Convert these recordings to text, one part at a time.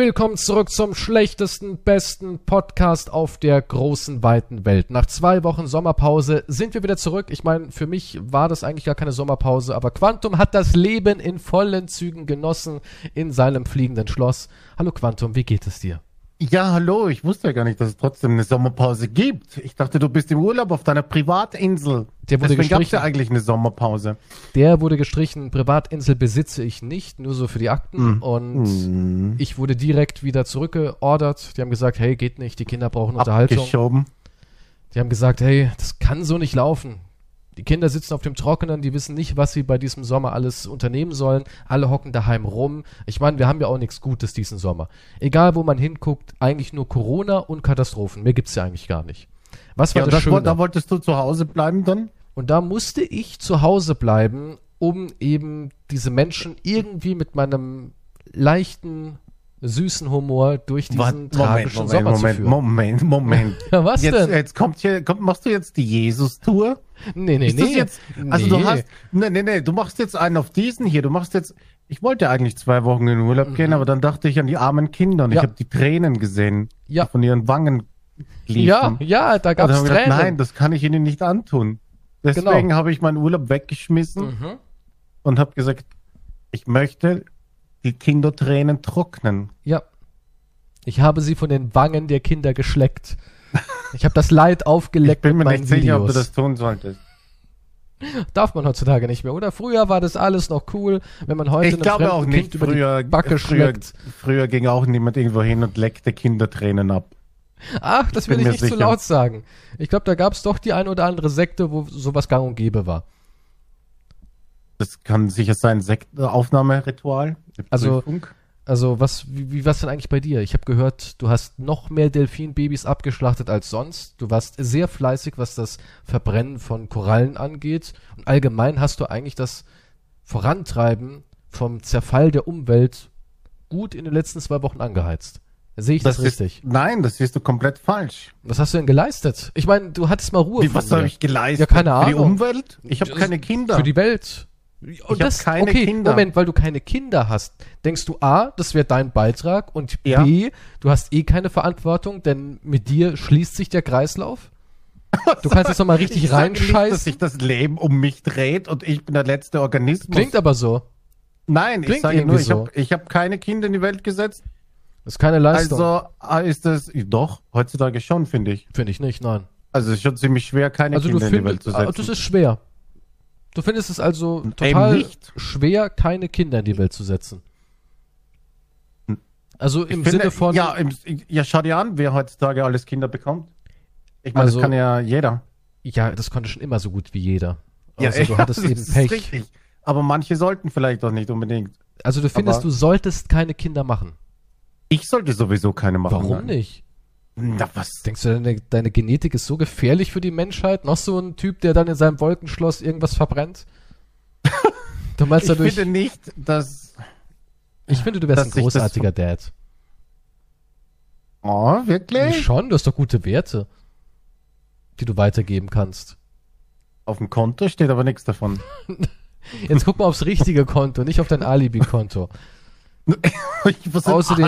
Willkommen zurück zum schlechtesten, besten Podcast auf der großen, weiten Welt. Nach zwei Wochen Sommerpause sind wir wieder zurück. Ich meine, für mich war das eigentlich gar keine Sommerpause, aber Quantum hat das Leben in vollen Zügen genossen in seinem fliegenden Schloss. Hallo Quantum, wie geht es dir? Ja, hallo, ich wusste ja gar nicht, dass es trotzdem eine Sommerpause gibt. Ich dachte, du bist im Urlaub auf deiner Privatinsel. Der wurde Deswegen gestrichen. ja eigentlich eine Sommerpause. Der wurde gestrichen. Privatinsel besitze ich nicht, nur so für die Akten. Mhm. Und ich wurde direkt wieder zurückgeordert. Die haben gesagt, hey, geht nicht, die Kinder brauchen Unterhaltung. Abgeschoben. Die haben gesagt, hey, das kann so nicht laufen. Die Kinder sitzen auf dem Trockenen, die wissen nicht, was sie bei diesem Sommer alles unternehmen sollen. Alle hocken daheim rum. Ich meine, wir haben ja auch nichts Gutes diesen Sommer. Egal, wo man hinguckt, eigentlich nur Corona und Katastrophen. Mehr gibt's ja eigentlich gar nicht. Was war Ja, das das, da wolltest du zu Hause bleiben dann? Und da musste ich zu Hause bleiben, um eben diese Menschen irgendwie mit meinem leichten, süßen Humor durch diesen tragischen Sommer Moment, zu führen. Moment, Moment. Ja, was jetzt, denn? jetzt kommt hier, kommt, machst du jetzt die Jesus-Tour? nee, nee, Ist nee. jetzt, also nee. du hast, nee, nee, nee, du machst jetzt einen auf diesen hier, du machst jetzt, ich wollte eigentlich zwei Wochen in den Urlaub gehen, aber dann dachte ich an die armen Kinder und Mhm. Ja. ich habe die Tränen gesehen, Ja. die von ihren Wangen liefen. Ja, ja, da haben wir Tränen. gedacht, nein, das kann ich ihnen nicht antun. Deswegen Genau. habe ich meinen Urlaub weggeschmissen mhm. und habe gesagt, ich möchte die Kindertränen trocknen. Ja. Ich habe sie von den Wangen der Kinder geschleckt. Ich habe das Leid Ich aufgeleckt bin mir nicht sicher, ob du Videos. das tun solltest. Darf man heutzutage nicht mehr, oder? Früher war das alles noch cool, wenn man heute Ich glaube auch Kind nicht, über früher, die Backe früher, früher ging auch niemand irgendwo hin und leckte Kindertränen ab. Ach, das will bin ich nicht zu sicher. laut sagen. Ich glaube, da gab es doch die ein oder andere Sekte, wo sowas gang und gäbe war. Das kann sicher sein, Sekt Aufnahmeritual. eine Also-. Also, was, wie, wie war's denn eigentlich bei dir? Ich habe gehört, du hast noch mehr Delfinbabys abgeschlachtet als sonst. Du warst sehr fleißig, was das Verbrennen von Korallen angeht. Und allgemein hast du eigentlich das Vorantreiben vom Zerfall der Umwelt gut in den letzten zwei Wochen angeheizt. Sehe ich das, richtig? Ist, nein, das siehst du komplett falsch. Was hast du denn geleistet? Ich meine, du hattest mal Ruhe Wie, was habe ich geleistet? Ja, keine Für die Ahnung. Umwelt? Ich habe Das- keine Kinder. Für die Welt. Und hab keine okay, Kinder. Moment, weil du keine Kinder hast, denkst du A, das wäre dein Beitrag und Ja. B, du hast eh keine Verantwortung, denn mit dir schließt sich der Kreislauf. Du kannst jetzt nochmal richtig ich sage nicht, dass reinscheißen. sich das Leben um mich dreht und ich bin der letzte Organismus. Klingt aber so. Nein, klingt ich sage nur, ich so. habe ich hab keine Kinder in die Welt gesetzt. Das ist keine Leistung. Also ah, ist es doch heutzutage schon, finde ich. Finde ich nicht, nein. Also es ist schon ziemlich schwer, keine Also du Kinder in die Welt findest, zu ah, setzen. das ist schwer. Du findest es also total schwer, keine Kinder in die Welt zu setzen. Also Ich im finde, Sinne von, Ja, im, ja, schau dir an, wer heutzutage alles Kinder bekommt. Ich meine, Also- das kann ja jeder. ja, das konnte schon immer so gut wie jeder. Ja, Also du hattest das eben ist Pech. richtig. Aber manche sollten vielleicht auch nicht unbedingt. Also du findest, Aber- du solltest keine Kinder machen. Ich sollte sowieso keine machen. Warum nein. nicht? Na, was? Denkst du, deine, deine Genetik ist so gefährlich für die Menschheit? Noch so ein Typ, der dann in seinem Wolkenschloss irgendwas verbrennt? Du meinst Ich dadurch, finde nicht, dass. ich finde, du wärst ein großartiger Dad. Oh, wirklich? Schon, du hast doch gute Werte, die du weitergeben kannst. Auf dem Konto steht aber nichts davon. Jetzt guck mal aufs richtige Konto, nicht auf dein Alibi-Konto. Außerdem-.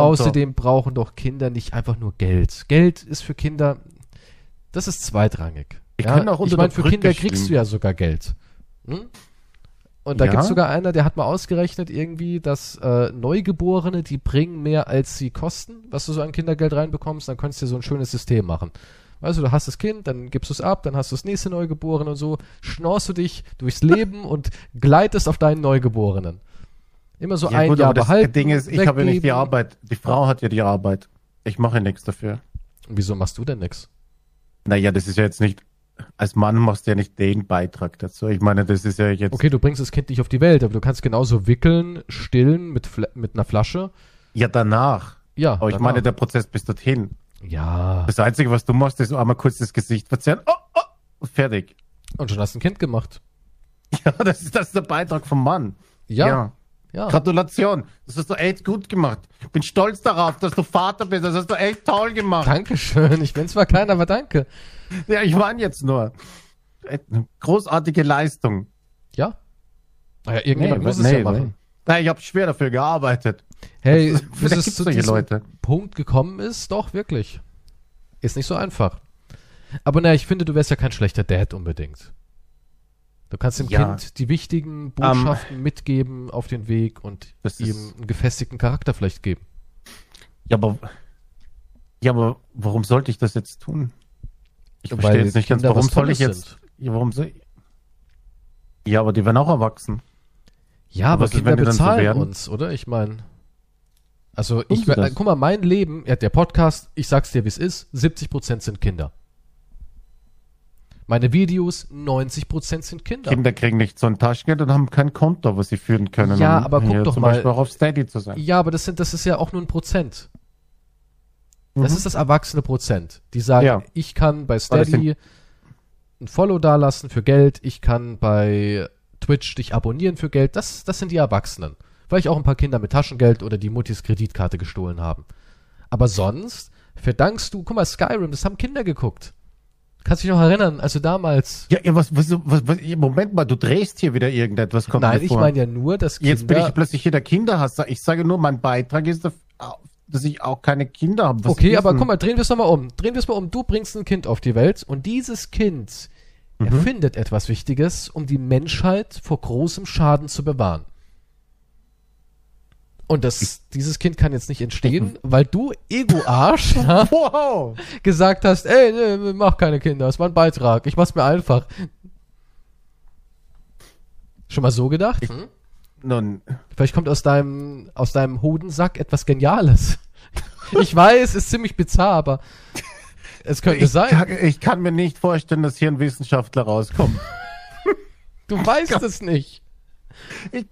Außerdem brauchen doch Kinder nicht einfach nur Geld. Geld ist für Kinder, das ist zweitrangig. Können auch ich meine, für Brücke Kinder kriegst stehen. du ja sogar Geld. Hm? Und da Ja? gibt's sogar einer, der hat mal ausgerechnet irgendwie, dass äh, Neugeborene, die bringen mehr als sie kosten, was du so an Kindergeld reinbekommst, dann könntest du dir so ein schönes System machen. Weißt du, du hast das Kind, dann gibst du es ab, dann hast du das nächste Neugeborene und so, schnorst du dich durchs Leben und gleitest auf deinen Neugeborenen. Immer so ja, ein gut, Jahr aber das behalten. Ding ist, ich habe ja nicht die. Arbeit. Die Frau hat ja die Arbeit. Ich mache nichts dafür. Wieso machst du denn nix? Naja, das ist ja jetzt nicht. Als Mann machst du ja nicht den Beitrag dazu. Ich meine, das ist ja jetzt. Okay, du bringst das Kind nicht auf die Welt, aber du kannst genauso wickeln, stillen mit, Fla mit einer Flasche. Ja, danach. Ja. Aber ich danach. meine, der Prozess bis dorthin. ja. Das Einzige, was du machst, ist einmal kurz das Gesicht verzerren. Oh, oh, fertig. Und schon hast du ein Kind gemacht. Ja, das ist, das ist der Beitrag vom Mann. Ja. Ja. Gratulation. Das hast du echt gut gemacht. Ich bin stolz darauf, dass du Vater bist. Das hast du echt toll gemacht. Dankeschön. Ich bin zwar klein, aber danke. Ja, ich meine jetzt nur. Großartige Leistung. Ja. Naja, irgendjemand Nee, muss es nee, ja machen. Nein, ich habe schwer dafür gearbeitet. Hey, Das- bis es zu diesem Leute. Punkt gekommen ist, doch, wirklich. Ist nicht so einfach. Aber naja, ich finde, du wärst ja kein schlechter Dad unbedingt. Du kannst dem Ja. Kind die wichtigen Botschaften mitgeben auf den Weg und ihm einen gefestigten Charakter vielleicht geben. Ja, aber, ja, aber warum sollte ich das jetzt tun? Ich Weil verstehe jetzt nicht ganz, Kinder warum was soll ich jetzt, ja, warum soll ich, ja, aber die werden auch erwachsen. Ja, aber was ist, Kinder so bezahlen werden? uns, oder? Ich meine. Also, ich, äh, guck mal, mein Leben, ja, der Podcast, ich sag's dir, wie es ist, 70% sind Kinder. Meine Videos, 90% sind Kinder. Kinder kriegen nicht so ein Taschengeld und haben kein Konto, was sie führen können. Ja, um aber guck doch zum mal- Beispiel auch auf Steady zu sein. Ja, aber das sind, das ist ja auch nur ein Prozent. Das Mhm. ist das erwachsene Prozent. Die sagen, Ja. ich kann bei Steady ein Follow dalassen für Geld, ich kann bei Twitch dich abonnieren für Geld. Das, das sind die Erwachsenen. Vielleicht auch ein paar Kinder mit Taschengeld oder die Muttis Kreditkarte gestohlen haben. Aber sonst verdankst du, guck mal, Skyrim, das haben Kinder geguckt. Kannst dich noch erinnern, also damals. Ja, ja was, was, was, was, Moment mal, du drehst hier wieder irgendetwas. Kommt Nein, ich meine ja nur, dass Kinder. Jetzt bin ich plötzlich hier der Kinderhasser. Ich sage nur, mein Beitrag ist, dass ich auch keine Kinder habe. Was Okay, aber guck mal, drehen wir es nochmal um. Drehen wir es mal um. Du bringst ein Kind auf die Welt und dieses Kind Mhm. erfindet etwas Wichtiges, um die Menschheit vor großem Schaden zu bewahren. Und das, dieses Kind kann jetzt nicht entstehen, weil du, Ego-Arsch, ja, Wow! gesagt hast, ey, nee, mach keine Kinder, das war ein Beitrag, ich mach's mir einfach. Schon mal so gedacht? Hm? Nun, Vielleicht kommt aus deinem, aus deinem Hodensack etwas Geniales. Ich weiß, ist ziemlich bizarr, aber es könnte ich, sein. kann, ich kann mir nicht vorstellen, dass hier ein Wissenschaftler rauskommt. Du weißt es nicht. Ich,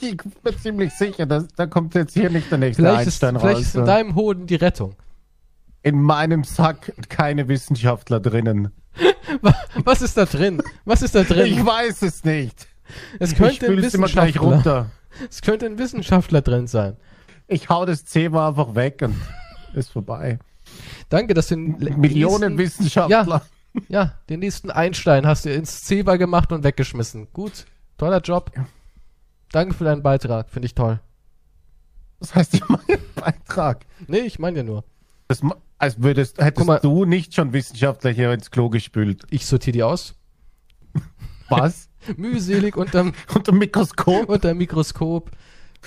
ich bin ziemlich sicher, dass, da kommt jetzt hier nicht der nächste Vielleicht ist, Einstein vielleicht raus. ist in deinem Hoden die Rettung. in meinem Sack keine Wissenschaftler drinnen. Wa- Was ist da drin? Was ist da Ich drin? weiß es nicht. Es Ich könnte ein Wissenschaftler. Es könnte ein Wissenschaftler drin sein. Ich hau das Thema einfach weg und ist vorbei. Danke, dass du den Millionen nächsten, Wissenschaftler. ja, den nächsten Einstein hast du ins Zewa gemacht und weggeschmissen. Gut, toller Job. Danke für deinen Beitrag, finde ich toll. Das heißt, ich mache einen Beitrag. Nee, ich meine ja nur. Das, als würdest, hättest mal. du nicht schon Wissenschaftler hier ins Klo gespült. Ich sortiere die aus. Was? Mühselig unterm, Unter dem Mikroskop? unterm Mikroskop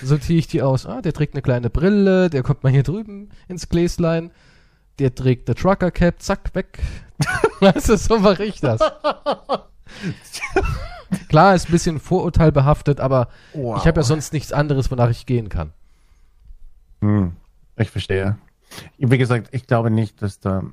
sortiere ich die aus. Ah, der trägt eine kleine Brille, der kommt mal hier drüben ins Gläslein. Der trägt eine Trucker Cap, zack, weg. weißt du, so mache ich das. Klar, ist ein bisschen vorurteilbehaftet, aber Wow. ich habe ja sonst nichts anderes, wonach ich gehen kann. Hm, ich verstehe. Wie gesagt, ich glaube nicht, dass da.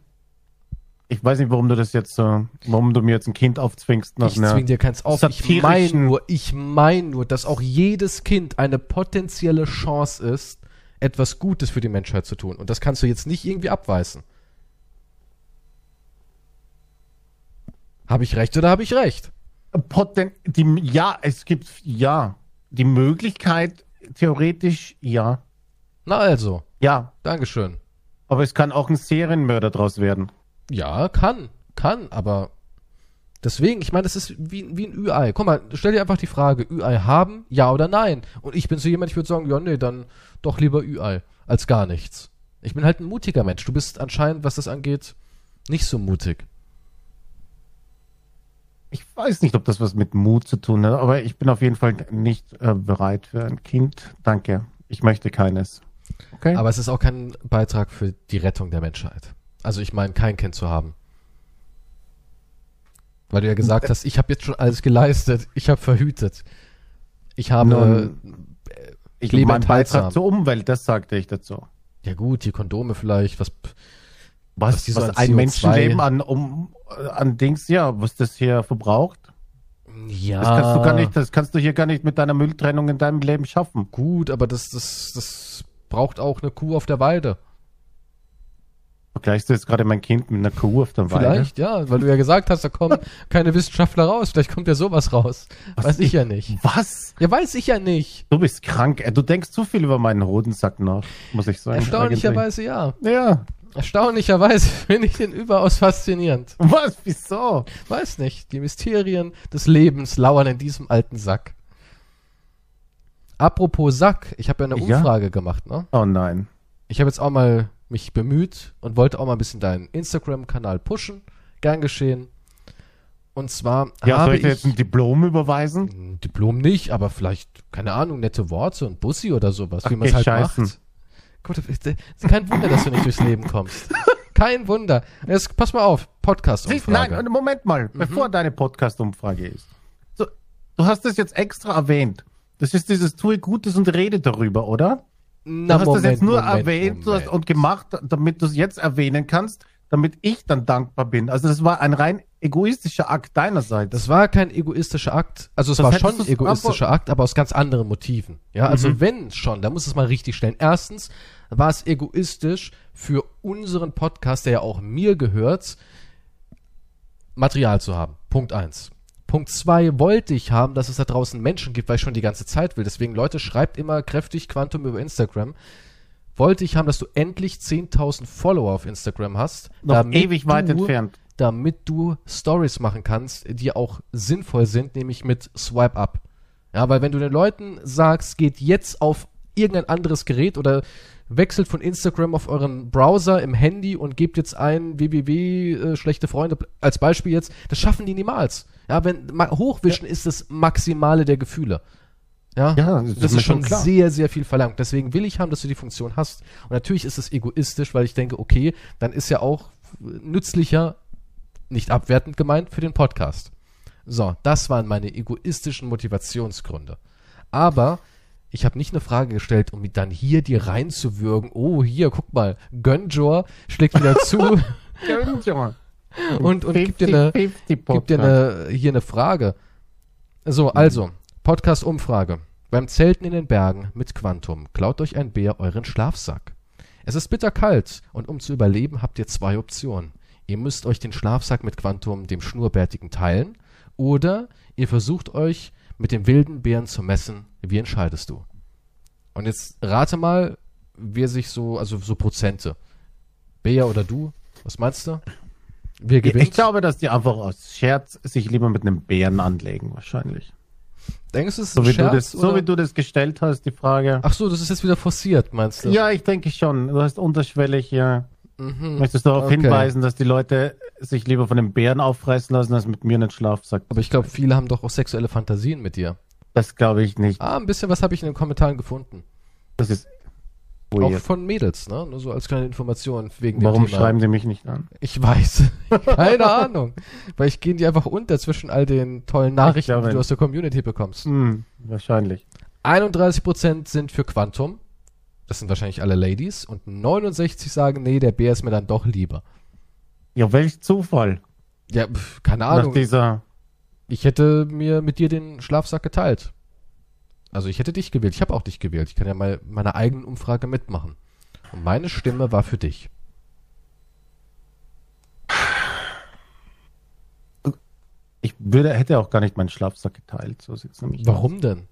Ich weiß nicht, warum du das jetzt so, warum du mir jetzt ein Kind aufzwingst nach Ich zwing dir keins auf. Ich meine nur, ich meine nur, dass auch jedes Kind eine potenzielle Chance ist, etwas Gutes für die Menschheit zu tun. Und das kannst du jetzt nicht irgendwie abweisen. Habe ich recht oder habe ich recht? Poten die, ja, es gibt, ja. Die Möglichkeit, theoretisch, ja. Na also, Ja. Dankeschön. Aber es kann auch ein Serienmörder draus werden. Ja, kann, kann, aber deswegen, ich meine, das ist wie, wie ein Ü-Ei. Guck mal, stell dir einfach die Frage, Ü-Ei haben, ja oder nein? Und ich bin so jemand, ich würde sagen, ja, nee, dann doch lieber Ü-Ei als gar nichts. Ich bin halt ein mutiger Mensch. Du bist anscheinend, was das angeht, nicht so mutig. Ich weiß nicht, ob das was mit Mut zu tun hat, aber ich bin auf jeden Fall nicht äh, bereit für ein Kind. Danke. Ich möchte keines. Okay? Aber es ist auch kein Beitrag für die Rettung der Menschheit. Also ich meine, kein Kind zu haben. Weil du ja gesagt hast, ich habe jetzt schon alles geleistet, ich habe verhütet. Ich habe, Nun, ich lebe mein. Beitrag zur Umwelt, das sagte ich dazu. ja gut, die Kondome vielleicht, was, Was, Was was ein CO2 Menschenleben an, um, äh, an Dings, ja, was das hier verbraucht. ja. Das kannst du gar nicht, das kannst du hier gar nicht mit deiner Mülltrennung in deinem Leben schaffen. Gut, aber das, das, das braucht auch eine Kuh auf der Weide. Vergleichst du jetzt gerade mein Kind mit einer Kuh auf der Weide? Vielleicht, ja, weil du ja gesagt hast, da kommen keine Wissenschaftler raus. Vielleicht kommt ja sowas raus. weiß ich ja nicht. Was? Ja, weiß ich ja nicht. Du bist krank. Du denkst zu viel über meinen Hodensack nach, muss ich sagen. Erstaunlicherweise ja. Ja. Erstaunlicherweise finde ich den überaus faszinierend. Was? Wieso? Weiß nicht. Die Mysterien des Lebens lauern in diesem alten Sack. Apropos Sack, ich habe ja eine Ja? Umfrage gemacht, ne? Oh nein. Ich habe jetzt auch mal mich bemüht und wollte auch mal ein bisschen deinen Instagram-Kanal pushen. Gern geschehen. Und zwar Ja, habe soll ich ich jetzt ein Diplom überweisen? ein Diplom nicht, aber vielleicht, keine Ahnung, nette Worte und Bussi oder sowas, wie Ach, man es halt scheißen. macht. Es ist kein Wunder, dass du nicht durchs Leben kommst. Kein Wunder. Jetzt, pass mal auf, Podcast-Umfrage. nein, Moment mal, bevor deine Podcast-Umfrage ist. So, du hast das jetzt extra erwähnt. Das ist dieses Tue Gutes und rede darüber, oder? Na, du hast das jetzt nur Moment, erwähnt Moment. und gemacht, damit du es jetzt erwähnen kannst, damit ich dann dankbar bin. Also das war ein rein egoistischer Akt deinerseits. Das war kein egoistischer Akt. Also es Das war schon ein egoistischer Akt, aber aus ganz anderen Motiven. Ja, also Mhm. wenn schon, da muss es mal richtig stellen. Erstens war es egoistisch für unseren Podcast, der ja auch mir gehört, Material zu haben. Punkt eins. Punkt zwei wollte ich haben, dass es da draußen Menschen gibt, weil ich schon die ganze Zeit will. Deswegen, Leute, schreibt immer kräftig Quantum über Instagram. Wollte ich haben, dass du endlich 10.000 Follower auf Instagram hast. Noch ewig weit du- entfernt. damit du Stories machen kannst, die auch sinnvoll sind, nämlich mit Swipe Up. Ja, weil wenn du den Leuten sagst, geht jetzt auf irgendein anderes Gerät oder wechselt von Instagram auf euren Browser im Handy und gebt jetzt ein www äh, schlechte Freunde als Beispiel jetzt, das schaffen die niemals. Ja, wenn hochwischen ist das Maximale der Gefühle. Ja, Ja, das das, ist schon klar. sehr, sehr viel verlangt. Deswegen will ich haben, dass du die Funktion hast. Und natürlich ist es egoistisch, weil ich denke, okay, dann ist ja auch nützlicher, nicht abwertend gemeint, für den Podcast. So, das waren meine egoistischen Motivationsgründe. Aber ich habe nicht eine Frage gestellt, um dann hier dir reinzuwürgen. Oh, hier, guck mal, Gönjor schlägt wieder zu und, und gibt dir eine, 50-50 gibt dir eine, hier eine Frage. So, also, Podcast-Umfrage. Beim Zelten in den Bergen mit Quantum klaut euch ein Bär euren Schlafsack. Es ist bitterkalt und um zu überleben habt ihr zwei Optionen. Ihr müsst euch den Schlafsack mit Quantum, dem Schnurrbärtigen, teilen oder ihr versucht euch mit dem wilden Bären zu messen. Wie entscheidest du? Und jetzt rate mal, wer sich so, also so Prozente. Bär oder du? Was meinst du? Wer gewinnt? Ich glaube, dass die einfach aus Scherz sich lieber mit einem Bären anlegen, wahrscheinlich. Denkst du, es ist So ein wie, Scherz? du das, so wie du das gestellt hast, die Frage. Ach so, das ist jetzt wieder forciert, meinst du? Ja, ich denke schon. Du hast unterschwellig ja. Mhm. Möchtest darauf Okay. hinweisen, dass die Leute sich lieber von dem Bären auffressen lassen, als mit mir einen Schlafsack. Aber ich glaube, viele haben doch auch sexuelle Fantasien mit dir. Das glaube ich nicht. Ah, ein bisschen was habe ich in den Kommentaren gefunden. Das ist Auch weird. von Mädels, ne? Nur so als kleine Information wegen Warum dem Thema. schreiben sie mich nicht an? Ich weiß. Keine Ahnung. Weil ich gehen die einfach unter zwischen all den tollen Nachrichten, glaube die du aus der Community bekommst. Hm, wahrscheinlich. 31% sind für Quantum. Das sind wahrscheinlich alle Ladies. Und 69 sagen, nee, der Bär ist mir dann doch lieber. Ja, welch Zufall. Ja, pf, keine Nach Ahnung. dieser. Ich hätte mir mit dir den Schlafsack geteilt. Also ich hätte dich gewählt. Ich habe auch dich gewählt. Ich kann ja mal meine eigenen Umfrage mitmachen. Und meine Stimme war für dich. Ich würde, hätte auch gar nicht meinen Schlafsack geteilt. So sieht's nämlich aus. Warum denn?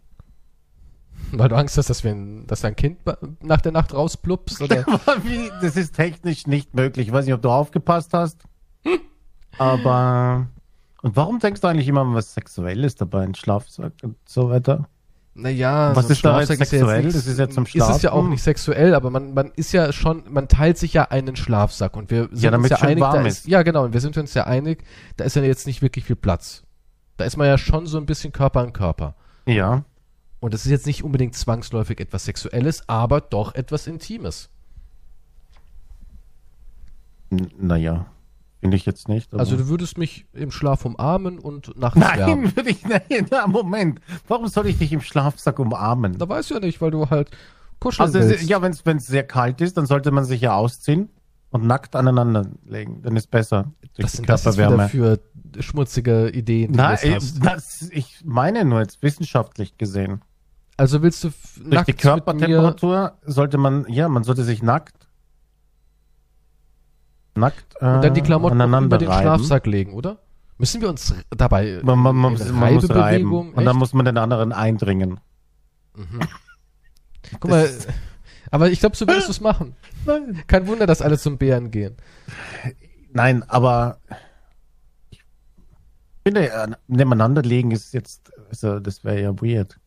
Weil du Angst hast, dass, wir ein, dass dein Kind nach der Nacht rausplupst? Oder? Das ist technisch nicht möglich. Ich weiß nicht, ob du aufgepasst hast. Aber. Und warum denkst du eigentlich immer was Sexuelles dabei, ein Schlafsack und so weiter? Naja, Was ein ist da jetzt sexuell? nichts- Das ist ja zum Ist es ja auch Schlafen. nicht sexuell, aber man, man ist ja schon, man teilt sich ja einen Schlafsack und wir sind Ja, damit uns ja einig, da warm ist, ist. ja genau, und wir sind uns ja einig, da ist ja jetzt nicht wirklich viel Platz. Da ist man ja schon so ein bisschen Körper an Körper. Ja. Und das ist jetzt nicht unbedingt zwangsläufig etwas Sexuelles, aber doch etwas Intimes. N naja. Finde ich jetzt nicht. Also du würdest mich im Schlaf umarmen und nachts. Nein, würde ich, nein, na, Moment. Warum soll ich dich im Schlafsack umarmen? Da weißt du ja nicht, weil du halt kuscheln Also, willst. ja, wenn es sehr kalt ist, dann sollte man sich ja ausziehen und nackt aneinander legen. Dann ist besser. Die sind das jetzt wieder für schmutzige Ideen, die Nein, das, ich meine nur jetzt wissenschaftlich gesehen. Also willst du Durch die Körpertemperatur sollte man, ja, man sollte sich nackt, nackt äh, und dann die Klamotten auch aneinander über den reiben. Schlafsack legen, oder? Müssen wir uns dabei Man, man, man, in man muss reiben. Und dann muss man den anderen eindringen. Guck mal, aber ich glaube, so würdest du es machen. Nein. Kein Wunder, dass alle zum Bären gehen. Nein, aber ich finde, äh, nebeneinander legen ist jetzt, also das wäre ja weird.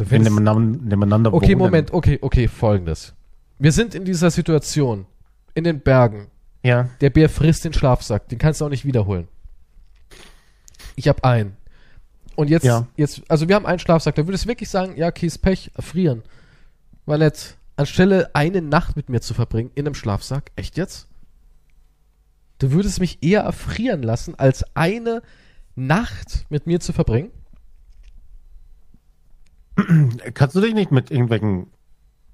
Du wir findest, nebeneinander, okay. Moment, okay, okay, folgendes. Wir sind in dieser Situation, in den Bergen. Ja. Der Bär frisst den Schlafsack, den kannst du auch nicht wiederholen. Ich habe einen. Und jetzt, Ja. jetzt, also wir haben einen Schlafsack, da würdest du wirklich sagen, ja, okay, ist Pech, erfrieren. Weil nett, anstelle eine Nacht mit mir zu verbringen in einem Schlafsack, echt jetzt? Du würdest mich eher erfrieren lassen, als eine Nacht mit mir zu verbringen? Kannst du dich nicht mit irgendwelchen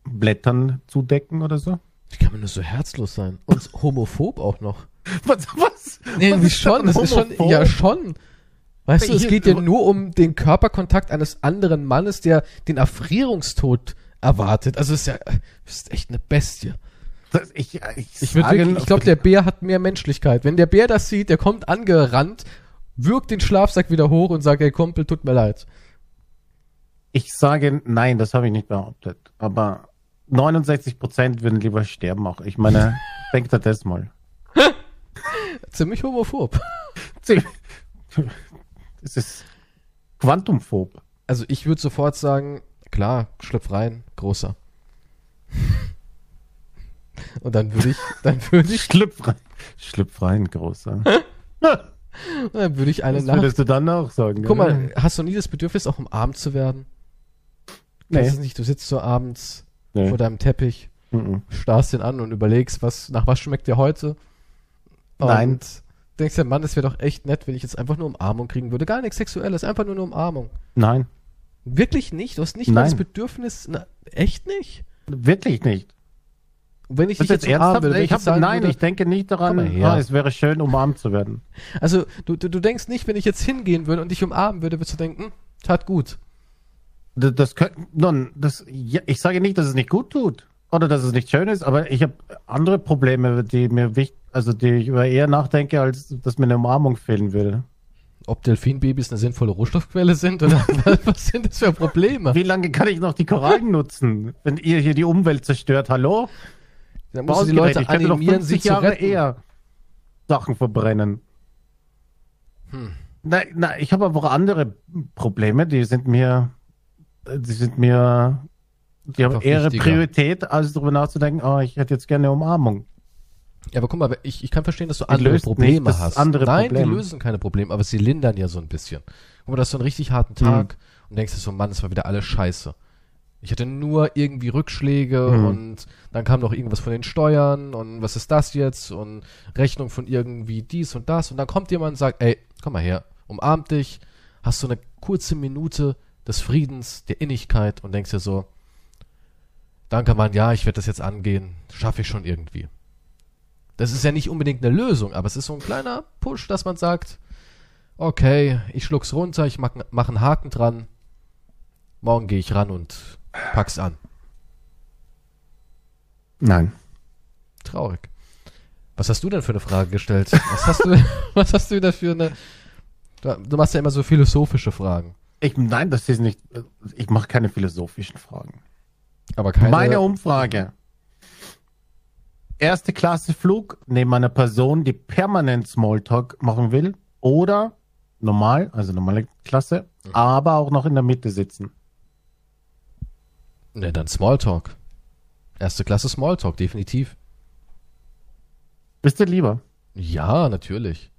Blättern zudecken oder so? Wie kann man nur so herzlos sein? Und homophob auch noch. Was? was? Nee, irgendwie ist schon, das ist schon, ja schon. Weißt du, es geht ja nur um den Körperkontakt eines anderen Mannes, der den Erfrierungstod erwartet. Also ist ja, du bist echt eine Bestie. Ich ich, Ich, wirklich- ich glaube, der Bär hat mehr Menschlichkeit. Wenn der Bär das sieht, der kommt angerannt, wirkt den Schlafsack wieder hoch und sagt, ey Kumpel, tut mir leid. Ich sage, nein, das habe ich nicht behauptet. Aber 69 Prozent würden lieber sterben auch. Ich meine, denkt er das mal. Ziemlich homophob. Das ist quantumphob. Also ich würde sofort sagen, klar, schlüpf rein, großer. Und dann würde ich, dann würde ich, Schlüpf rein. Schlüpf rein, großer. dann würde ich eine Das Nacht würdest du dann auch sagen. Guck mal, hast du nie das Bedürfnis, auch umarmt zu werden? Nee. Kennst du nicht, du sitzt so abends Nee. vor deinem Teppich, Mhm. starrst den an und überlegst, was, nach was schmeckt dir heute? Und Nein. denkst dir, Mann, das wäre doch echt nett, wenn ich jetzt einfach nur Umarmung kriegen würde. Gar nichts Sexuelles, einfach nur eine Umarmung. Nein, Wirklich nicht? Du hast nicht Nein. das Bedürfnis, na, echt nicht? wirklich nicht. Wenn ich Das dich ist jetzt jetzt ernsthaft? würde, Ich hab, sagen nein, würde, ich denke nicht daran, ah, es wäre schön, umarmt zu werden. also du, du, du denkst nicht, wenn ich jetzt hingehen würde und dich umarmen würde, würdest du denken, tat gut. Das, das, könnt- nun, das, ja, ich sage nicht, dass es nicht gut tut oder dass es nicht schön ist, aber ich habe andere Probleme, die mir wichtig, also die ich über eher nachdenke, als dass mir eine Umarmung fehlen würde. Ob Delfinbabys eine sinnvolle Rohstoffquelle sind oder was sind das für Probleme? Wie lange kann ich noch die Korallen nutzen, wenn ihr hier die Umwelt zerstört? Hallo? Dann musst du die Leute ich könnte animieren, sie 50 zu Jahre retten. eher Sachen verbrennen. Nein, nein, ich habe aber auch andere Probleme, die sind mir, die sind mir, die haben eher wichtiger. Priorität, als darüber nachzudenken, oh, ich hätte jetzt gerne eine Umarmung. Ja, aber guck mal, ich, ich kann verstehen, dass du andere nicht Probleme das hast. andere Nein, Problem. die lösen keine Probleme, aber sie lindern ja so ein bisschen. Guck mal, du hast so einen richtig harten Hm. Tag und denkst dir so, Mann, es war wieder alles scheiße. Ich hatte nur irgendwie Rückschläge Hm. und dann kam noch irgendwas von den Steuern und was ist das jetzt und Rechnung von irgendwie dies und das und dann kommt jemand und sagt, ey, komm mal her, umarmt dich, hast so eine kurze Minute des Friedens, der Innigkeit und denkst dir so, danke Mann, ja, ich werde das jetzt angehen, schaffe ich schon irgendwie. Das ist ja nicht unbedingt eine Lösung, aber es ist so ein kleiner Push, dass man sagt, okay, ich schluck's runter, ich mach, mach einen Haken dran, morgen gehe ich ran und pack's an. Nein. Traurig. Was hast du denn für eine Frage gestellt? Was hast du, was hast du da für eine, du machst ja immer so philosophische Fragen, Ich, nein, das ist nicht, ich mache keine philosophischen Fragen. aber keine, Meine Umfrage. Erste Klasse Flug neben einer Person, die permanent Smalltalk machen will oder normal, also normale Klasse, aber auch noch in der Mitte sitzen. ne, dann Smalltalk. Erste Klasse Smalltalk, definitiv. Bist du lieber? Ja, natürlich.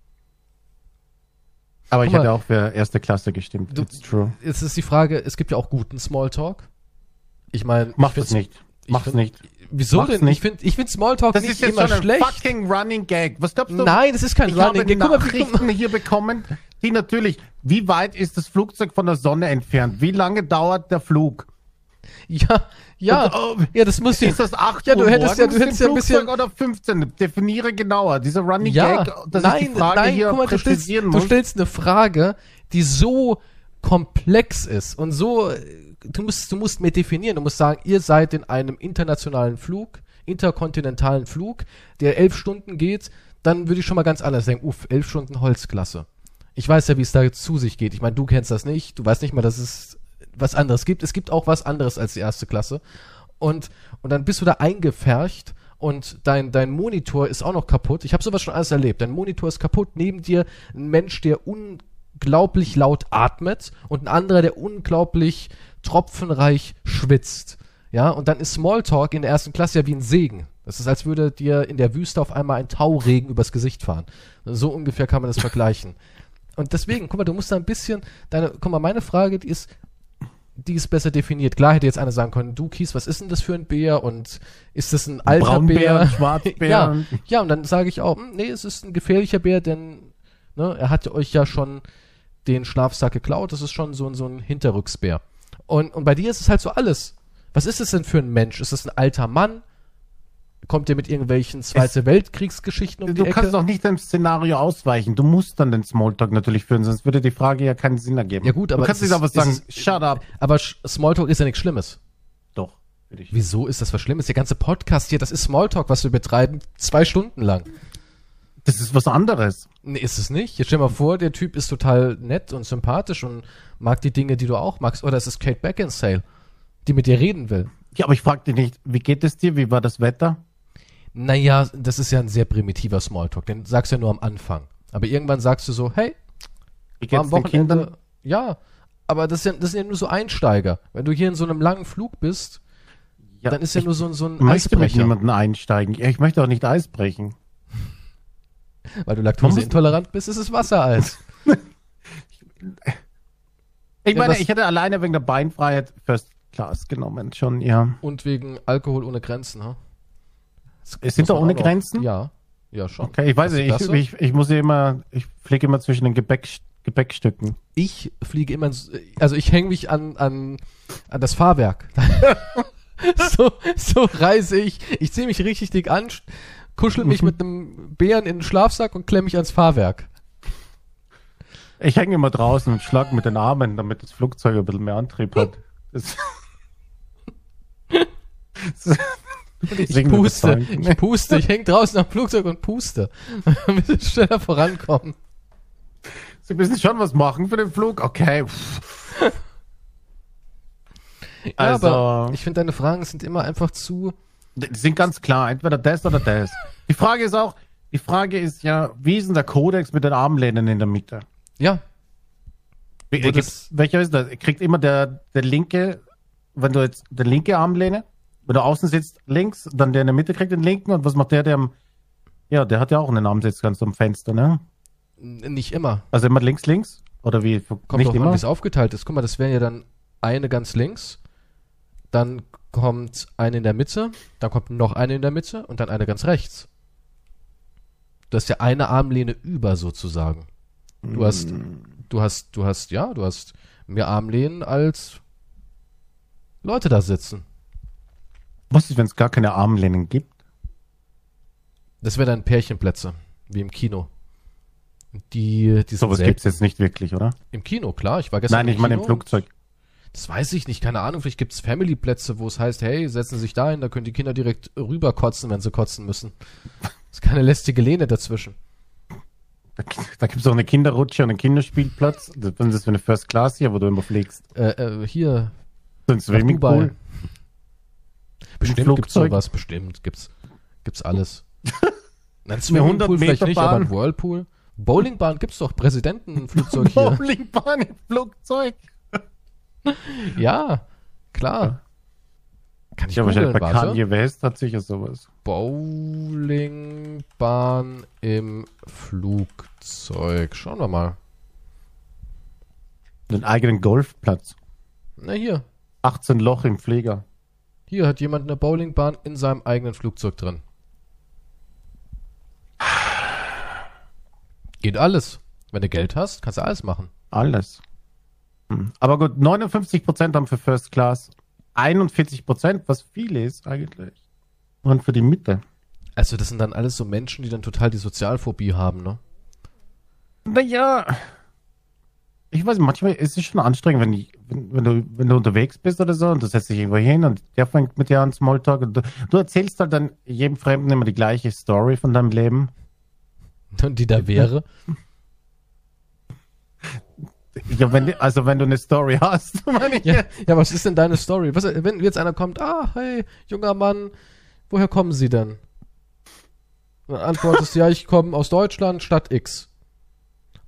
Aber Guck ich mal. hätte auch für erste Klasse gestimmt. Du- It's true. Jetzt ist die Frage, es gibt ja auch guten Smalltalk. Ich meine, Mach ich find's- nicht. ich Mach's find- nicht. Wieso Mach's denn? nicht. Ich finde ich find Smalltalk Das nicht ist jetzt immer schon ein schlecht. fucking Running Gag. Was glaubst du? Nein, das ist kein ich Running habe Gag. Wie- guck Nachrichten hier bekommen, die natürlich, wie weit ist das Flugzeug von der Sonne entfernt? Wie lange dauert der Flug? Ja, ja. Und, oh, ja, das muss ja. Ist das 8 Ja, du hättest ja- du hättest ja ein bisschen- oder 15? Definiere genauer. Dieser Running Ja, Gag, nein, ich die Frage nein, hier guck mal, du stellst, du stellst eine Frage, die so komplex ist und so, äh, du musst, du musst mir definieren, du musst sagen, ihr seid in einem internationalen Flug, interkontinentalen Flug, der elf Stunden geht, dann würde ich schon mal ganz anders denken, uff, elf Stunden Holzklasse. Ich weiß ja, wie es da zu sich geht. Ich meine, du kennst das nicht, du weißt nicht mal, dass es was anderes gibt. Es gibt auch was anderes als die erste Klasse. Und, und dann bist du da eingepfercht und dein, dein Monitor ist auch noch kaputt. Ich habe sowas schon alles erlebt. Dein Monitor ist kaputt, neben dir ein Mensch, der unglaublich laut atmet und ein anderer, der unglaublich tropfenreich schwitzt. Ja, und dann ist Smalltalk in der ersten Klasse ja wie ein Segen. Das ist, als würde dir in der Wüste auf einmal ein Tauregen übers Gesicht fahren. So ungefähr kann man das vergleichen. Und deswegen, guck mal, du musst da ein bisschen, deine, guck mal, meine Frage, die ist, die ist besser definiert. Klar hätte jetzt einer sagen können, du Kies, was ist denn das für ein Bär und ist das ein alter Braunbär, Bär? Schwarzbär. ja, ja, und dann sage ich auch, hm, nee, es ist ein gefährlicher Bär, denn ne, er hat euch ja schon den Schlafsack geklaut. Das ist schon so, ein- so ein Hinterrücksbär. Und, und bei dir ist es halt so alles. Was ist es denn für ein Mensch? Ist es ein alter Mann? Kommt der mit irgendwelchen Zweite Weltkriegsgeschichten um die Du Ecke? kannst doch nicht dem Szenario ausweichen. Du musst dann den Smalltalk natürlich führen, sonst würde die Frage ja keinen Sinn ergeben. Ja gut, aber du kannst nicht einfach sagen, ist- shut up. Aber Smalltalk ist ja nichts Schlimmes. Doch. Wieso ist das was Schlimmes? Der ganze Podcast hier, das ist Smalltalk, was wir betreiben, zwei Stunden lang. Das ist was anderes. Nee, ist es nicht. Jetzt stell dir mal vor, der Typ ist total nett und sympathisch und mag die Dinge, die du auch magst. Oder es ist Kate Beckinsale, die mit dir reden will. Ja, aber ich frag dich nicht, wie geht es dir? Wie war das Wetter? Naja, das ist ja ein sehr primitiver Smalltalk. Den sagst du ja nur am Anfang. Aber irgendwann sagst du so, hey, Wie war am? Wochenende. Ja, aber das, ist ja, das sind ja nur so Einsteiger. Wenn du hier in so einem langen Flug bist, Ja, dann ist ja ich nur so, ein- so ein möchte mit Eisbrecher. niemandem einsteigen. Ja, Ich möchte auch nicht Eis brechen. Weil du laktoseintolerant bist, ist es Wassereis. Ich Ja, meine, das- ich hätte alleine wegen der Beinfreiheit First Class genommen, schon, ja. Und wegen Alkohol ohne Grenzen, ha? Das Es sind doch ohne auch Grenzen? Ja, ja schon. Okay, ich weiß nicht, das ich, ich, ich muss ja immer, ich fliege immer zwischen den Gepäck, Gepäckstücken. ich fliege immer, also ich hänge mich an, an, an das Fahrwerk. so, so reise ich. Ich ziehe mich richtig dick an, sch- kuschel mich Mhm. mit einem Bären in den Schlafsack und klemme mich ans Fahrwerk. Ich hänge immer draußen und schlag mit den Armen, damit das Flugzeug ein bisschen mehr Antrieb hat. Das, Ich puste, ich puste, ich hänge draußen am Flugzeug und puste, damit wir schneller vorankommen. Sie müssen schon was machen für den Flug? Okay. Ja, Also- aber ich finde, deine Fragen sind immer einfach zu. Die sind ganz klar, entweder das oder das. Die Frage ist auch, die Frage ist ja, wie ist denn der Kodex mit den Armlehnen in der Mitte? Ja, Wie, das- welcher ist das? Kriegt immer der, der linke, wenn du jetzt der linke Armlehne, wenn du außen sitzt links, dann der in der Mitte kriegt den linken und was macht der, der am, ja, der hat ja auch einen Armsitz ganz am Fenster, ne? nicht immer. Also immer links, links? Oder wie? Kommt nicht immer? wie es aufgeteilt ist. Guck mal, das wären ja dann eine ganz links, dann kommt eine in der Mitte, dann kommt noch eine in der Mitte und dann eine ganz rechts. Du hast ja eine Armlehne über sozusagen. Du hast, Hm. du hast, du hast, ja, du hast mehr Armlehnen als Leute da sitzen. Was ist, wenn es gar keine Armlehnen gibt? Das wären dann Pärchenplätze, wie im Kino. Die, die Sowas selten. gibt's jetzt nicht wirklich, oder? Im Kino, klar. Ich war gestern Nein, ich meine im Flugzeug. Das weiß ich nicht, keine Ahnung. Vielleicht gibt's Family-Plätze, wo es heißt, hey, setzen Sie sich da hin, da können die Kinder direkt rüberkotzen, wenn sie kotzen müssen. ist keine lästige Lehne dazwischen. Da, da gibt es auch eine Kinderrutsche und einen Kinderspielplatz. Das das ist für eine First Class hier, wo du immer fliegst. Äh, äh, hier, So ein. Swimmingpool. Bestimmt gibt's Flugzeug. sowas, bestimmt gibt's, gibt's alles. Ein Eine Swimmingpool vielleicht nicht, aber ein 100-Meter-Bahn. Whirlpool. Bowlingbahn gibt's doch, Präsidentenflugzeug hier. Bowlingbahn im Flugzeug. ja, klar. Kann ich Ja, wahrscheinlich bei warte. Kanye West hat sicher sowas. Bowlingbahn im Flugzeug. Schauen wir mal. Einen eigenen Golfplatz. Na hier, 18 Loch im Flieger. Hier hat jemand eine Bowlingbahn in seinem eigenen Flugzeug drin. Geht alles. Wenn du Geld hast, kannst du alles machen. Alles. Hm. Aber gut, 59% haben für First Class. 41%, was viel ist eigentlich. Und für die Mitte. Also das sind dann alles so Menschen, die dann total die Sozialphobie haben, ne? Naja. Ich weiß manchmal ist es schon anstrengend, wenn, die, wenn, wenn, du, wenn du unterwegs bist oder so und du setzt dich irgendwo hin und der fängt mit dir an Smalltalk und du, du erzählst halt dann jedem Fremden immer die gleiche Story von deinem Leben. Und die da wäre. Ja, wenn, also wenn du eine Story hast, meine ich. Ja, ja, was ist denn deine Story? Was, wenn jetzt einer kommt, ah, hey, junger Mann, woher kommen Sie denn? Dann antwortest du, ja, ich komme aus Deutschland, Stadt X.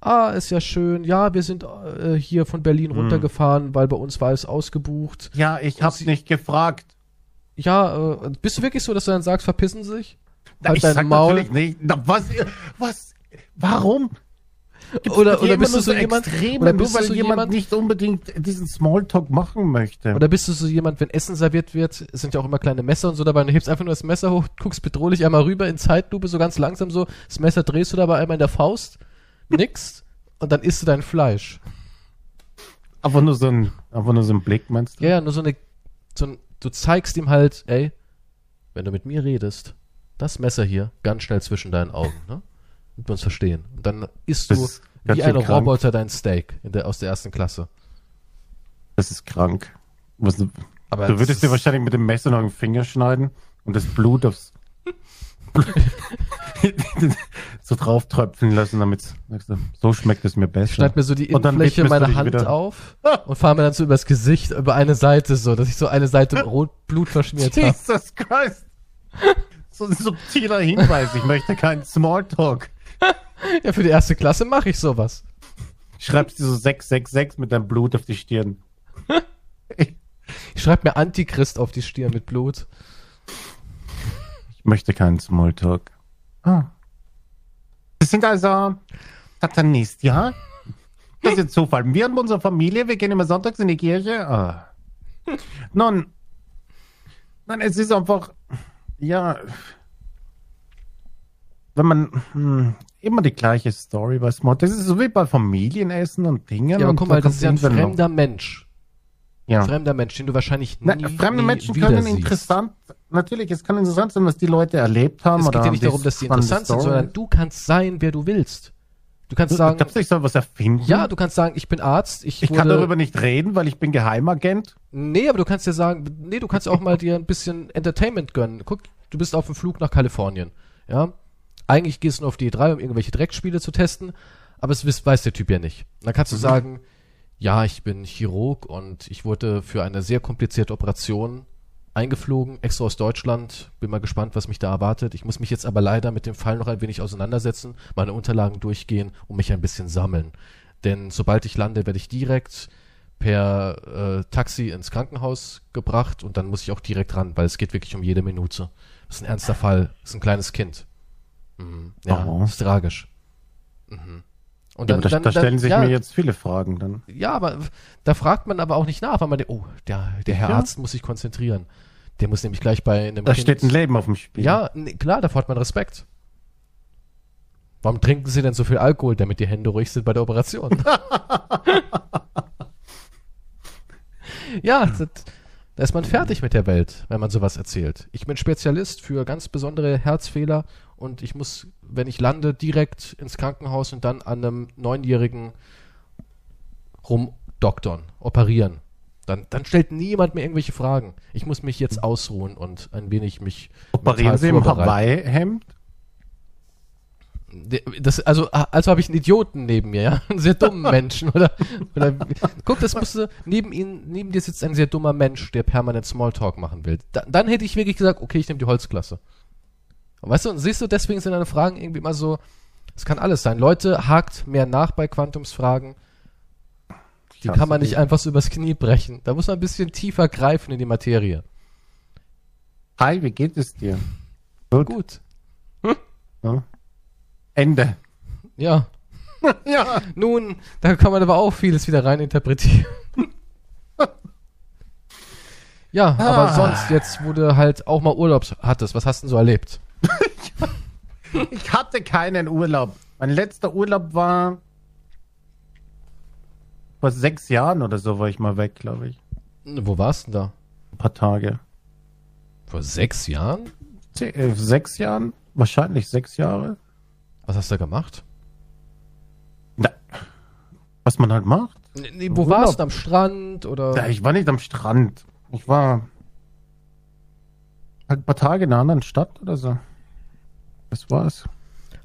ah, ist ja schön, ja, wir sind äh, hier von Berlin Hm. runtergefahren, weil bei uns war es ausgebucht. Ja, ich hab's sie- nicht gefragt. Ja, äh, bist du wirklich so, dass du dann sagst, verpissen Sie sich? Na, Halt ich dein sag Maul. natürlich nicht. Na, was, was, warum? Gibt's Oder- oder bist nur du so jemand- Extreme, oder nur bist du weil so jemand, jemand- nicht unbedingt diesen Smalltalk machen möchte. Oder bist du so jemand, wenn Essen serviert wird, es sind ja auch immer kleine Messer und so dabei, und du hebst einfach nur das Messer hoch, guckst bedrohlich einmal rüber in Zeitlupe, so ganz langsam so, das Messer drehst du dabei einmal in der Faust, nix, und dann isst du dein Fleisch. einfach nur so ein, einfach nur so ein Blick, meinst du? Ja, ja, nur so eine, so ein, du zeigst ihm halt, ey, wenn du mit mir redest, das Messer hier ganz schnell zwischen deinen Augen, ne? Und wir uns verstehen. Und dann isst du wie ein. Roboter dein Steak in der, aus der ersten Klasse. Das ist krank. Was, du Aber du würdest dir wahrscheinlich mit dem Messer noch einen Finger schneiden und das Blut aufs so drauf tröpfeln lassen, damit so schmeckt es mir besser. schneid mir so die Innenfläche meiner Hand wieder- auf und fahre mir dann so übers Gesicht, über eine Seite so, dass ich so eine Seite rot Blut verschmiert habe. Jesus Christ. So ein subtiler Hinweis. Ich möchte keinen Smalltalk. Ja, für die erste Klasse mache ich sowas. Schreibst du so 666 mit deinem Blut auf die Stirn. Ich schreibe mir Antichrist auf die Stirn mit Blut. Ich möchte keinen Smalltalk. Ah. Sie sind also Satanist, ja? Das ist jetzt Zufall. Wir haben unsere Familie, wir gehen immer sonntags in die Kirche. Ah. Nun, nein, es ist einfach, ja, wenn man hm, immer die gleiche Story bei Small, das ist so wie bei Familienessen und Dingen. Ja, aber und guck mal, das ist ja ein fremder Mensch. Ja. Fremder Mensch, den du wahrscheinlich nie, Na, fremde nie Menschen wieder können siehst. interessant, natürlich, es kann interessant sein, was die Leute erlebt haben. Es oder geht ja nicht darum, dass die interessant sind, sondern du kannst sein, wer du willst. Du kannst sagen, glaubst du, ich soll was erfinden? ja, du kannst sagen, ich bin Arzt, ich, ich wurde, kann darüber nicht reden, weil ich bin Geheimagent. Nee, aber du kannst ja sagen, nee, du kannst auch mal dir ein bisschen Entertainment gönnen. Guck, du bist auf dem Flug nach Kalifornien, ja? Eigentlich gehst du nur auf die E3, um irgendwelche Dreckspiele zu testen, aber es weiß der Typ ja nicht. Dann kannst du Mhm. sagen, ja, ich bin Chirurg und ich wurde für eine sehr komplizierte Operation eingeflogen, extra aus Deutschland. Bin mal gespannt, was mich da erwartet. Ich muss mich jetzt aber leider mit dem Fall noch ein wenig auseinandersetzen, meine Unterlagen durchgehen und mich ein bisschen sammeln. Denn sobald ich lande, werde ich direkt per äh, Taxi ins Krankenhaus gebracht und dann muss ich auch direkt ran, weil es geht wirklich um jede Minute. Das ist ein ernster Fall. Das ist ein kleines Kind. Mhm. Ja, Oh. ist tragisch. Mhm. Und Ja, aber da, da stellen sich ja, mir jetzt viele Fragen dann. ja, aber da fragt man aber auch nicht nach, weil man denkt, oh, der, der Herr Ja. Arzt muss sich konzentrieren. Der muss nämlich gleich bei einem Da Kind. steht ein Leben auf dem Spiel. Ja, nee, klar, davor hat man Respekt. Warum trinken Sie denn so viel Alkohol, damit die Hände ruhig sind bei der Operation? ja, das, da ist man fertig mit der Welt, wenn man sowas erzählt. Ich bin Spezialist für ganz besondere Herzfehler und ich muss, wenn ich lande, direkt ins Krankenhaus und dann an einem Neunjährigen rumdoktern, operieren. Dann, dann stellt niemand mir irgendwelche Fragen. Ich muss mich jetzt ausruhen und ein wenig mich Operieren Sie im. Hawaii-Hemd? Das, also, also habe ich einen Idioten neben mir, ja? Einen sehr dummen Menschen, oder? oder guck, das musste, neben ihm, neben dir sitzt ein sehr dummer Mensch, der permanent Smalltalk machen will. Da, dann hätte ich wirklich gesagt, okay, ich nehme die Holzklasse. Weißt du, und siehst du, deswegen sind deine Fragen irgendwie immer so, es kann alles sein. Leute, hakt mehr nach bei Quantumsfragen. Die kann man nicht einfach so übers Knie brechen. Da muss man ein bisschen tiefer greifen in die Materie. Hi, wie geht es dir? Gut. Gut. Ja. Ende. Ja. ja. Nun, da kann man aber auch vieles wieder rein interpretieren. ja, aber Ah. sonst, jetzt, wo du halt auch mal Urlaub hattest, was hast du denn so erlebt? Ich hatte keinen Urlaub. Mein letzter Urlaub war vor sechs Jahren oder so war ich mal weg, glaube ich. Wo warst du denn da? Ein paar Tage. Vor sechs Jahren? Äh, Sechs Jahren? Wahrscheinlich sechs Jahre. Was hast du da gemacht? Na, was man halt macht. Nee, nee, wo Urlaub. warst du? Am Strand oder? Ja, ich war nicht am Strand. Ich war halt ein paar Tage in einer anderen Stadt oder so. Das war's.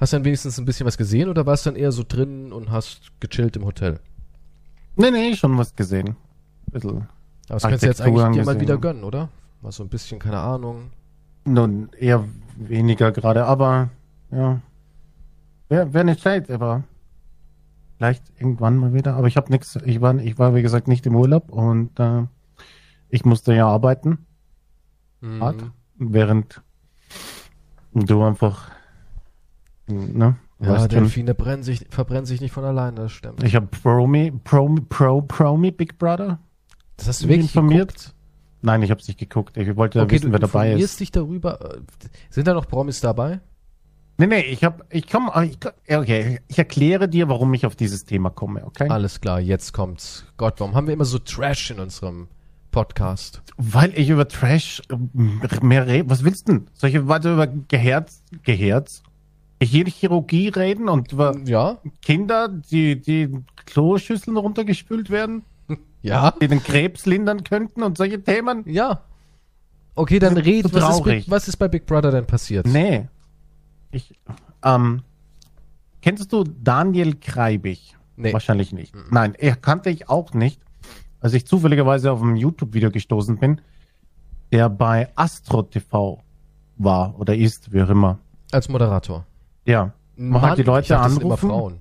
Hast du dann wenigstens ein bisschen was gesehen oder warst du dann eher so drin und hast gechillt im Hotel? Nee, nee, schon was gesehen. Bisschen. Aber das kannst du jetzt eigentlich dir mal wieder gönnen, oder? Mal so ein bisschen, keine Ahnung. Nun, eher weniger gerade, aber ja. Wäre wär nicht schlecht, aber Vielleicht irgendwann mal wieder. Aber ich habe nichts. Ich war, ich war, wie gesagt, nicht im Urlaub und äh, ich musste ja arbeiten. Mhm. Hart. Während du einfach. Ne? Ja, schon. Delfine brennen sich, verbrennen sich nicht von alleine, das stimmt. Ich habe Promi, Pro, Pro, Promi Big Brother. Das hast du wirklich informiert. geguckt? Nein, ich habe es nicht geguckt. Ich wollte Okay, wissen, du wer dabei informierst ist. dich darüber. äh, Sind da noch Promis dabei? Nee, nee, ich habe, ich komme, ich, okay, ich erkläre dir, warum ich auf dieses Thema komme, okay? Alles klar, jetzt kommt's. Gott, warum haben wir immer so Trash in unserem Podcast? Weil ich über Trash äh, mehr rede. Was willst du denn? Soll ich weiter über Geherz, Geherz, Gehirnchirurgie reden und Ja? Kinder, die, die Kloschüsseln runtergespült werden, Ja? die den Krebs lindern könnten und solche Themen? Ja. Okay, dann red. so Was ist. Big, was ist bei Big Brother denn passiert? Nee. Ich, ähm, kennst du Daniel Kreibig? Nee. Wahrscheinlich nicht. Nein, er kannte ich auch nicht, als ich zufälligerweise auf ein YouTube-Video gestoßen bin, der bei Astro TV war oder ist, wie auch immer. Als Moderator. Ja. Man hat die ich Leute dachte, das sind immer anrufen. Frauen.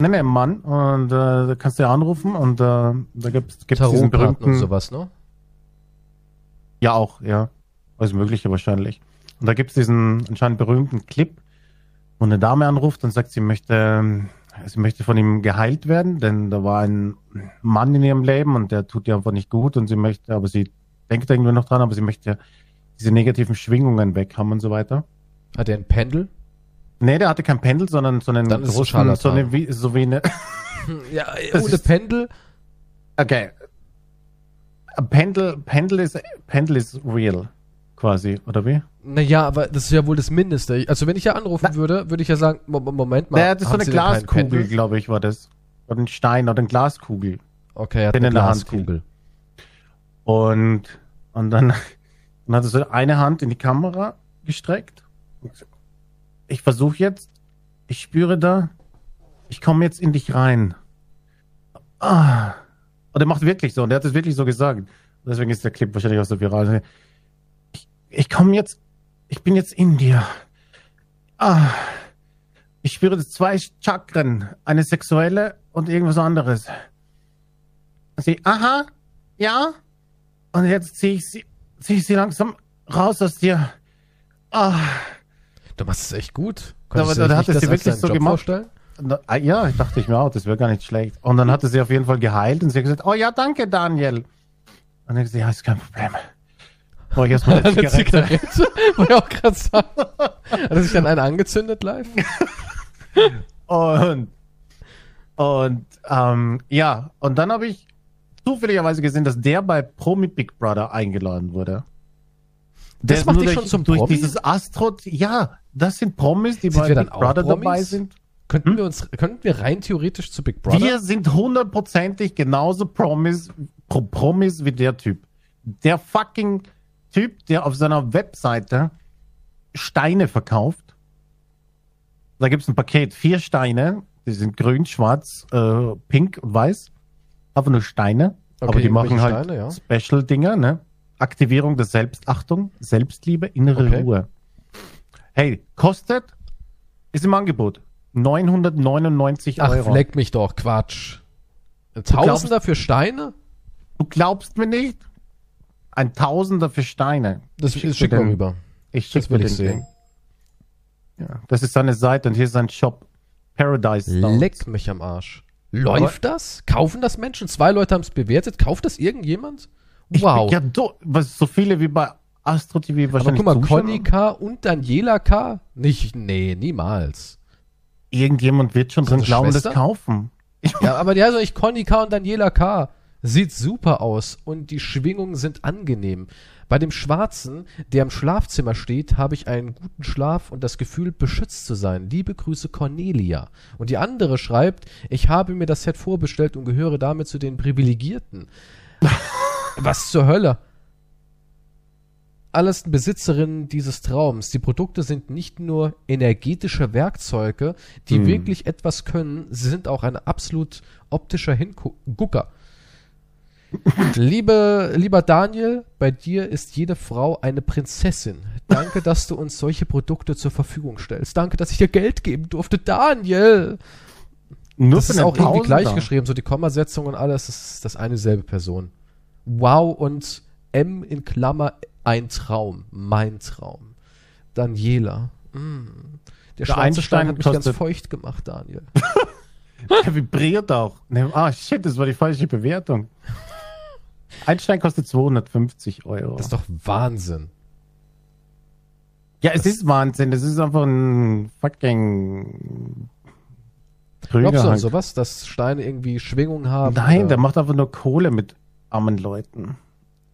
Nee, nee, Mann. Und äh, da kannst du ja anrufen und äh, da gibt's gibt's diesen berühmten. und sowas, ne? Ja, auch, ja. Alles Mögliche wahrscheinlich. Und da gibt's diesen anscheinend berühmten Clip, wo eine Dame anruft und sagt, sie möchte, ähm, sie möchte von ihm geheilt werden, denn da war ein Mann in ihrem Leben und der tut ihr einfach nicht gut und sie möchte, aber sie denkt irgendwie noch dran, aber sie möchte diese negativen Schwingungen weg haben und so weiter. Hat er ein Pendel? Nee, der hatte kein Pendel, sondern so einen Dann ist es großen, Scharlatan. so, eine, wie, so wie eine, Ja, Das ohne ist- Pendel. okay. Pendel, Pendel ist, Pendel ist real, quasi, oder wie? Naja, aber das ist ja wohl das Mindeste. Also wenn ich ja anrufen würde, würde ich ja sagen, Mo- Mo- Moment mal. Naja, das ist so haben eine Sie denn keinen Glaskugel, Pendel? glaube ich, war das. Oder ein Stein oder eine Glaskugel. Okay, er hat Den eine in der Hand Glaskugel. Und, und dann, dann hat er so eine Hand in die Kamera gestreckt. Ich versuche jetzt, ich spüre da, ich komme jetzt in dich rein. Ah. Und er macht wirklich so, und er hat es wirklich so gesagt. Deswegen ist der Clip wahrscheinlich auch so viral. Ich, ich komme jetzt, ich bin jetzt in dir. Ah. Ich spüre zwei Chakren, eine sexuelle und irgendwas anderes. Sie, aha, ja. Und jetzt ziehe ich sie, ziehe ich sie langsam raus aus dir. Ah, Du machst es echt gut. Konntest du da dir hat es als wirklich so Job gemacht. Vorstellen? na, ah, ja, ich dachte ich mir auch, das wäre gar nicht schlecht. Und dann hat er sie auf jeden Fall geheilt und sie hat gesagt, oh ja, danke, Daniel. Und dann hat sie, ja, ist kein Problem. Brauche ich erstmal eine Eine Zigarette. Wollte ich auch gerade sagen. Hat sich dann eine angezündet live? Und, und ähm, ja, und dann habe ich zufälligerweise gesehen, dass der bei Promi Big Brother eingeladen wurde. Das macht dich schon zum durch Promi? dieses Astro. Ja, das sind Promis, die Sind bei Big Brother Promis? dabei sind. Könnten wir uns, könnten wir rein theoretisch zu Big Brother? Wir sind hundertprozentig genauso Promis, Pro Promis wie der Typ. Der fucking Typ, der auf seiner Webseite Steine verkauft. Da gibt's ein Paket, vier Steine, die sind grün, schwarz, äh, pink und weiß. Einfach nur Steine. Okay, aber die machen halt Steine, ja. Special-Dinger, ne? Aktivierung der Selbstachtung, Selbstliebe, innere Okay. Ruhe. Hey, kostet, ist im Angebot, 999 Ach, Euro. leck mich doch, Quatsch. Ein Tausender für Steine? Du glaubst mir nicht? Ein Tausender für Steine. Das Ich ist schick schick den- rüber. Ich Das schicke will ich den sehen. Ding. Ja, das ist seine Seite und hier ist sein Shop. Paradise Stone. Leck mich am Arsch. Läuft das? Kaufen das Menschen? Zwei Leute haben es bewertet. Kauft das irgendjemand? Wow. Ja, du, was so viele wie bei Astro TV Aber wahrscheinlich guck mal. Conny K. und Daniela K. Nicht, nee, niemals. Irgendjemand wird schon drin glauben, das kaufen. Ja, aber die heißt doch nicht Conny K. und Daniela K. Sieht super aus und die Schwingungen sind angenehm. Bei dem Schwarzen, der im Schlafzimmer steht, habe ich einen guten Schlaf und das Gefühl, beschützt zu sein. Liebe Grüße, Cornelia. Und die andere schreibt, ich habe mir das Set vorbestellt und gehöre damit zu den Privilegierten. Was zur Hölle? Alles Besitzerinnen dieses Traums. Die Produkte sind nicht nur energetische Werkzeuge, die Hm. wirklich etwas können, sie sind auch ein absolut optischer Hingucker. Liebe, lieber Daniel, bei dir ist jede Frau eine Prinzessin. Danke, dass du uns solche Produkte zur Verfügung stellst. Danke, dass ich dir Geld geben durfte. Daniel! Nur das ist auch irgendwie Tausender. gleich geschrieben, so die Kommasetzung und alles, das ist das eine selbe Person. Wow und M in Klammer ein Traum, mein Traum. Daniela. Mm. Der, Der schwarze Einstein Stein hat mich ganz feucht gemacht, Daniel. Der vibriert auch. Ah, shit, das war die falsche Bewertung. Einstein kostet 250 Euro. Das ist doch Wahnsinn. ja, es ist Wahnsinn. Das ist einfach ein fucking. Glaubst du an sowas, dass Steine irgendwie Schwingung haben? Nein, oder- der macht einfach nur Kohle mit armen Leuten.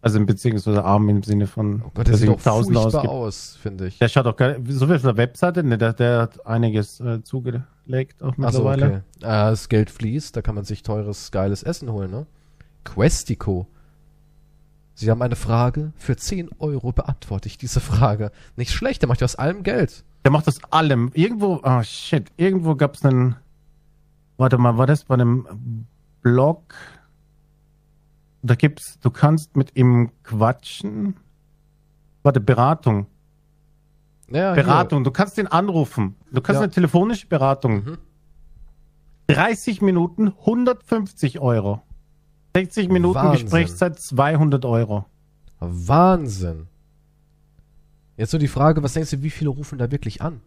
Also beziehungsweise arm im Sinne von, Oh Gott, der sieht doch Tausende furchtbar ausgibt. aus, finde ich. Der schaut auch geil. So viel auf der Webseite, ne, der, der hat einiges äh, zugelegt auch mittlerweile. okay. Äh, das Geld fließt, da kann man sich teures, geiles Essen holen, ne? Questico. Sie haben eine Frage, für 10 Euro beantworte ich diese Frage. Nicht schlecht, der macht ja aus allem Geld. Der macht das allem. Irgendwo, ah shit, irgendwo gab's einen. Warte mal, war das bei einem Blog? Da gibt's, du kannst mit ihm quatschen. Warte, Beratung. Ja, hier. Beratung, du kannst ihn anrufen. Du kannst Ja. eine telefonische Beratung. Mhm. 30 Minuten, 150 Euro. 60 Minuten Wahnsinn. Gesprächszeit, 200 Euro. Wahnsinn. Jetzt nur die Frage, was denkst du, wie viele rufen da wirklich an?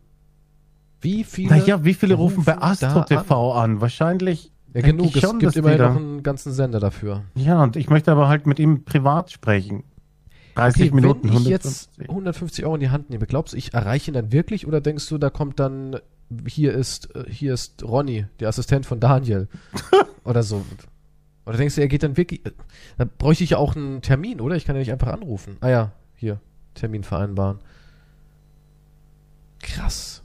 Wie viele? Naja, wie viele rufen bei rufen da Astro TV an? Wahrscheinlich. Ja, genug. ich Es schon, gibt immerhin da- noch einen ganzen Sender dafür. Ja, und ich möchte aber halt mit ihm privat sprechen. 30 Okay, Minuten, wenn ich jetzt 150. 150 Euro in die Hand nehme, glaubst du, ich erreiche ihn dann wirklich oder denkst du, da kommt dann, hier ist, hier ist Ronny, der Assistent von Daniel oder so. Oder denkst du, er geht dann wirklich, äh, da bräuchte ich ja auch einen Termin, oder? Ich kann ja nicht einfach anrufen. Ah ja, hier, Termin vereinbaren. Krass.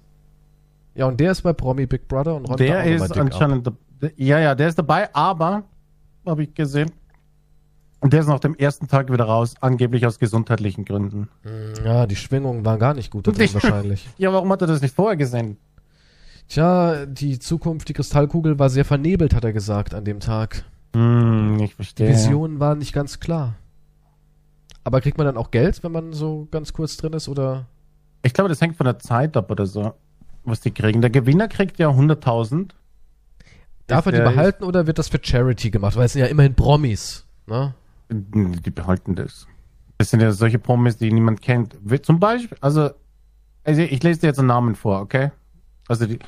Ja, und der ist bei Promi Big Brother und da Der ist dick ab. Ja, ja, der ist dabei, aber, habe ich gesehen, der ist nach dem ersten Tag wieder raus, angeblich aus gesundheitlichen Gründen. Hm, Ja, die Schwingungen waren gar nicht gut da drin Die- wahrscheinlich. Ja, warum hat er das nicht vorher gesehen? Tja, die Zukunft, die Kristallkugel war sehr vernebelt, hat er gesagt an dem Tag. Hm, ich Die verstehe. Visionen waren nicht ganz klar. Aber kriegt man dann auch Geld, wenn man so ganz kurz drin ist, oder? Ich glaube, das hängt von der Zeit ab oder so, was die kriegen. Der Gewinner kriegt ja 100.000. Darf er die behalten oder wird das für Charity gemacht? Weil es sind ja immerhin Promis, ne? Die behalten das. Das sind ja solche Promis, die niemand kennt. Wie Zum Beispiel, also, also ich lese dir jetzt einen Namen vor, okay? Also die,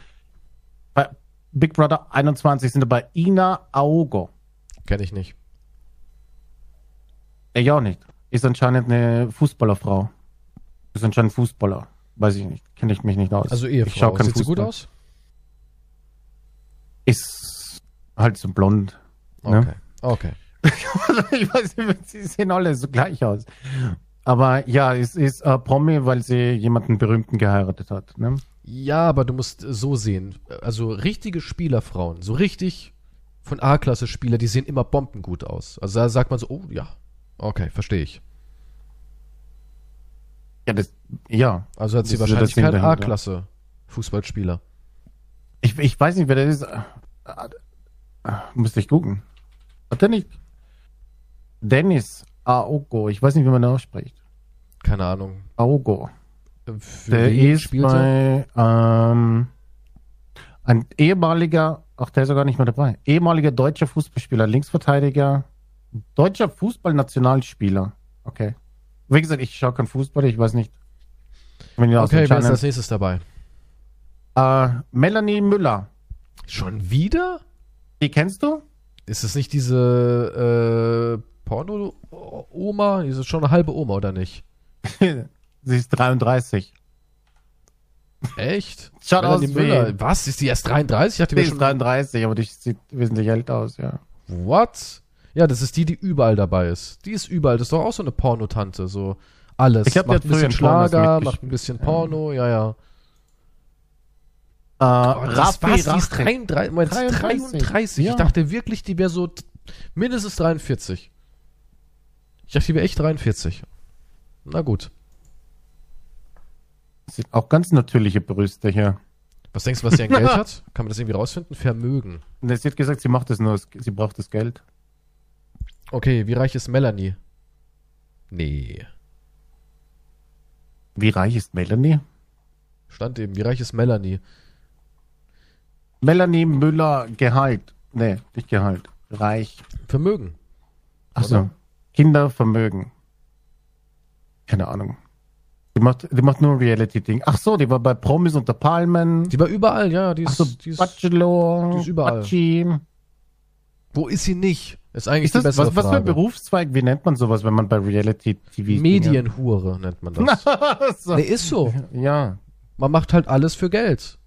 bei Big Brother 21 sind dabei Ina Aogo. Kenn ich nicht. Ich auch nicht. Ist anscheinend eine Fußballerfrau. Ist anscheinend Fußballer. Weiß ich nicht. Kenne ich mich nicht aus. Also Ich schau Ehefrau. keinen Sieht sie gut Fußball. aus? Ist halt so blond. Ne? Okay. Okay. ich weiß nicht, sie sehen alle so gleich aus. Aber ja, es ist äh, Promi, weil sie jemanden Berühmten geheiratet hat. Ne? Ja, aber du musst so sehen. Also richtige Spielerfrauen, so richtig von A-Klasse-Spieler, die sehen immer bombengut aus. Also da sagt man so, oh ja, okay, verstehe ich. Ja, das, ja. Also hat sie Das wahrscheinlich das keinen. A-Klasse-Fußballspieler. Ich, ich weiß nicht, wer der ist. Äh, äh, Müsste ich gucken. Hat der nicht? Dennis Aogo. Ich weiß nicht, wie man den ausspricht. Keine Ahnung. Aogo. Für Der ist er? bei ähm, ein ehemaliger, ach, der ist sogar nicht mehr dabei. Ehemaliger deutscher Fußballspieler, Linksverteidiger, deutscher Fußballnationalspieler. Okay. Wie gesagt, ich schaue kein Fußball, ich weiß nicht. Okay, wer ist als nächstes dabei? äh, Melanie Müller. Schon wieder? Die kennst du? Ist es nicht diese äh, Porno-Oma? Die ist schon eine halbe Oma, oder nicht? Sie ist 33. Echt? Schaut aus Müller. Was? Ist die erst 33? Ich dachte, Die ist schon. 33, aber die sieht wesentlich älter aus, ja. What? Ja, das ist die, die überall dabei ist. Die ist überall. Das ist doch auch so eine Pornotante. So alles. Ich die macht ein bisschen Schlager, macht ein bisschen Porno, ja, ja. Äh, das, Raffi was? Die ist Rachek. 33. Moment, 33. 33. Ja. Ich dachte wirklich, die wäre so mindestens 43. Ich dachte, die wäre echt 43. Na gut. Sieht auch ganz natürliche Brüste hier. Was denkst du, was sie an Geld hat? Kann man das irgendwie rausfinden? Vermögen. Und sie hat gesagt, sie macht das nur, sie braucht das Geld. Okay, wie reich ist Melanie? Nee. Wie reich ist Melanie? Stand eben, wie reich ist Melanie? Melanie Müller Gehalt. Nee, nicht Gehalt. Reich. Vermögen. Achso. Kindervermögen. Keine Ahnung. Die macht, die macht nur Reality-Ding. Ach so, die war bei Promis unter Palmen. Die war überall, ja. Die ist, so, die ist, Bachelor. die ist überall. Batschi. wo ist sie nicht? Ist eigentlich Ist das, die bessere was, was für ein Frage. Berufszweig? Wie nennt man sowas, wenn man bei Reality-TV Medienhure nennt man das. so. nee, ist so. Ja. Man macht halt alles für Geld.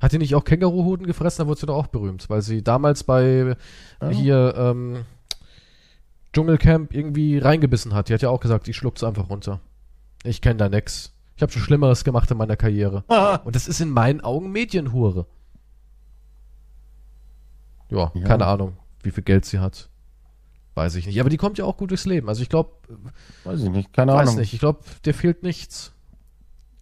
Hat die nicht auch Känguruhoden gefressen? Da wurde sie doch auch berühmt, weil sie damals bei Ja. hier ähm, Dschungelcamp irgendwie reingebissen hat. Die hat ja auch gesagt, ich schluck's einfach runter. Ich kenne da nix. Ich habe schon Schlimmeres gemacht in meiner Karriere. Und das ist in meinen Augen Medienhure. Ja, Ja. keine Ahnung, wie viel Geld sie hat. Weiß ich nicht. Aber die kommt ja auch gut durchs Leben. Also ich glaube, Weiß ich nicht, keine weiß Ahnung. nicht. Ich glaube, der fehlt nichts.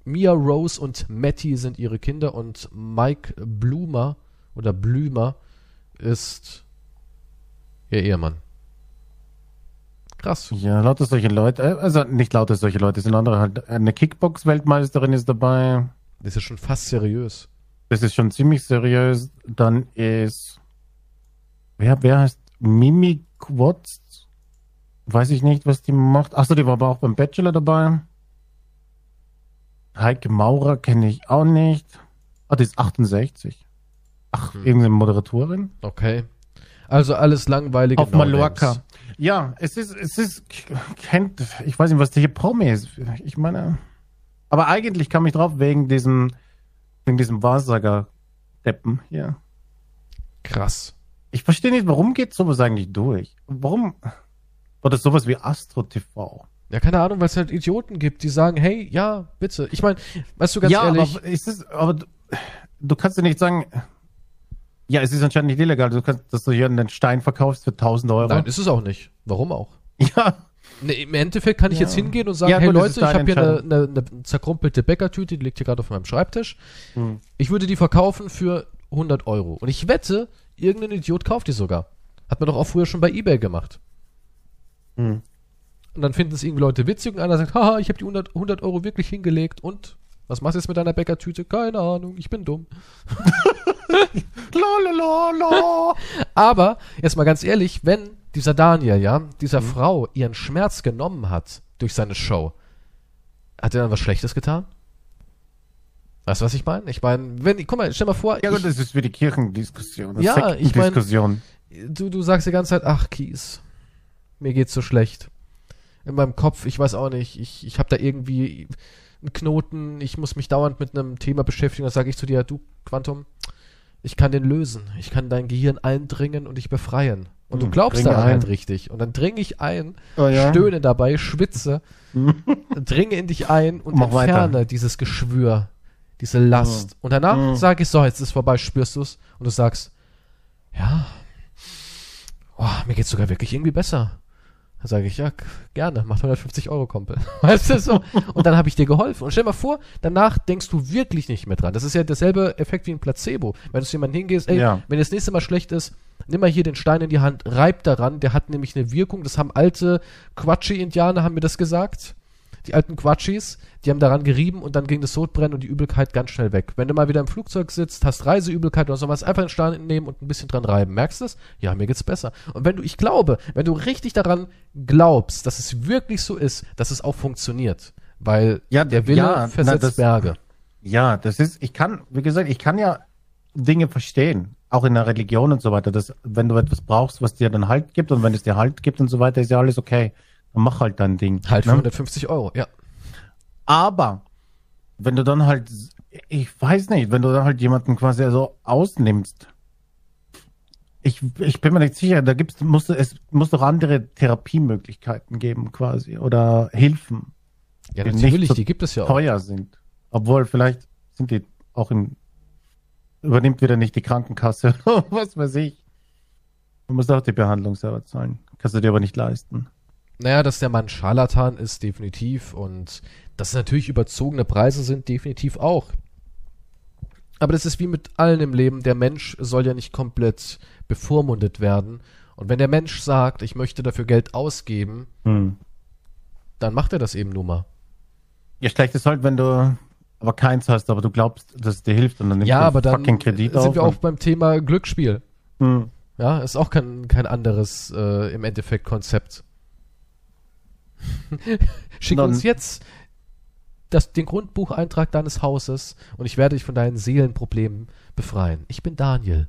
Mia Rose und Matty sind ihre Kinder und Mike Blumer oder Blümer ist ihr Ehemann. Krass. Ja, lauter solche Leute, äh, also nicht lauter solche Leute, es sind andere halt. Eine Kickbox-Weltmeisterin ist dabei. Das ist schon fast seriös. Das ist schon ziemlich seriös. Dann ist, wer, wer heißt Mimi Quatz? Weiß ich nicht, was die macht. Achso, die war aber auch beim Bachelor dabei. Heike Maurer kenne ich auch nicht. Ah, die ist 68. Ach, Hm. irgendeine Moderatorin. Okay. Also alles langweilige Auf Mallorca. Ja, es ist, es ist, kennt, ich weiß nicht, was der hier Promi ist. Ich meine, aber eigentlich kam ich drauf wegen diesem, wegen diesem Wahrsager-Deppen hier. Krass. Ich verstehe nicht, warum geht sowas eigentlich durch? Warum? Oder sowas wie Astro TV? Ja, keine Ahnung, weil es halt Idioten gibt, die sagen, hey, ja, bitte. Ich meine, weißt du ganz ja, ehrlich, aber ist es, aber du, du kannst ja nicht sagen, ja, es ist anscheinend nicht illegal, du kannst, dass du hier einen Stein verkaufst für 1000 Euro. nein, ist es auch nicht. Warum auch? ja, Nee, Im Endeffekt kann ich Ja. jetzt hingehen und sagen, Ja, hey gut, das Leute, ich habe hier eine, eine, eine zerkrumpelte Bäckertüte, die liegt hier gerade auf meinem Schreibtisch. Hm. Ich würde die verkaufen für 100 Euro. Und ich wette, irgendein Idiot kauft die sogar. Hat man doch auch früher schon bei Ebay gemacht. Hm. Und dann finden es irgendwie Leute witzig und einer sagt, haha, ich habe die 100, 100 Euro wirklich hingelegt und was machst du jetzt mit deiner Bäckertüte? Keine Ahnung, ich bin dumm. Lalalala. Aber, jetzt mal ganz ehrlich, wenn dieser Daniel, ja, dieser Mhm. Frau ihren Schmerz genommen hat durch seine Show, hat er dann was Schlechtes getan? Weißt du, was ich meine? Ich meine, wenn, guck mal, stell mal vor, Ja ich, gut, das ist wie die Kirchendiskussion. Das Ja, ich mein- Sektendiskussion. du, du sagst die ganze Zeit, ach, Kies, mir geht's so schlecht. In meinem Kopf, ich weiß auch nicht, ich, ich habe da irgendwie einen Knoten, ich muss mich dauernd mit einem Thema beschäftigen, dann sage ich zu dir, du, Quantum, ich kann den lösen, ich kann dein Gehirn eindringen und dich befreien. Und du Hm, glaubst daran halt richtig. Und dann dringe ich ein, Oh ja. stöhne dabei, schwitze, dringe in dich ein und Mach entferne weiter. dieses Geschwür, diese Last. Und danach Mhm. sage ich so, jetzt ist vorbei, spürst du es? Und du sagst, ja, oh, mir geht's sogar wirklich irgendwie besser. Dann sage ich, ja, gerne, mach 150 Euro, Kumpel. Weißt du so? Und dann habe ich dir geholfen. Und stell dir mal vor, danach denkst du wirklich nicht mehr dran. Das ist ja derselbe Effekt wie ein Placebo. Wenn du zu jemandem hingehst, ey, Ja. wenn das nächste Mal schlecht ist, nimm mal hier den Stein in die Hand, reib daran, der hat nämlich eine Wirkung. Das haben alte Quatschi-Indianer, haben mir das gesagt. Die alten Quatschis, die haben daran gerieben und dann ging das Sodbrennen und die Übelkeit ganz schnell weg. Wenn du mal wieder im Flugzeug sitzt, hast Reiseübelkeit oder sowas, einfach den Stein nehmen und ein bisschen dran reiben. Merkst du es? Ja, mir geht's besser. Und wenn du, ich glaube, wenn du richtig daran glaubst, dass es wirklich so ist, dass es auch funktioniert, weil Ja, der Wille ja, na, versetzt das- Berge. Ja, das ist, ich kann, wie gesagt, ich kann ja Dinge verstehen, auch in der Religion und so weiter, dass wenn du etwas brauchst, was dir dann Halt gibt und wenn es dir Halt gibt und so weiter, ist ja alles okay. Mach halt dein Ding. Halt ne? 150 Euro, ja. Aber wenn du dann halt, ich weiß nicht, wenn du dann halt jemanden quasi so ausnimmst, ich, ich bin mir nicht sicher, da gibt's, muss, es muss doch andere Therapiemöglichkeiten geben quasi oder Hilfen, Ja, Die natürlich, so die gibt es ja auch. teuer sind. Obwohl, vielleicht sind die auch in, übernimmt wieder nicht die Krankenkasse, was weiß ich. Du musst auch die Behandlung selber zahlen. Kannst du dir aber nicht leisten. Naja, dass der Mann Scharlatan ist, definitiv. Und dass es natürlich überzogene Preise sind, definitiv auch. Aber das ist wie mit allen im Leben. Der Mensch soll ja nicht komplett bevormundet werden. Und wenn der Mensch sagt, ich möchte dafür Geld ausgeben, Hm. dann macht er das eben nur mal. Ja, schlecht ist halt, wenn du aber keins hast, aber du glaubst, dass es dir hilft und dann nimmst Ja, du aber dann fucking Kredit sind auf. wir auch beim Thema Glücksspiel. hm. Ja, ist auch kein, kein anderes äh, im Endeffekt Konzept. Schick uns jetzt das, den Grundbucheintrag deines Hauses und ich werde dich von deinen Seelenproblemen befreien. Ich bin Daniel.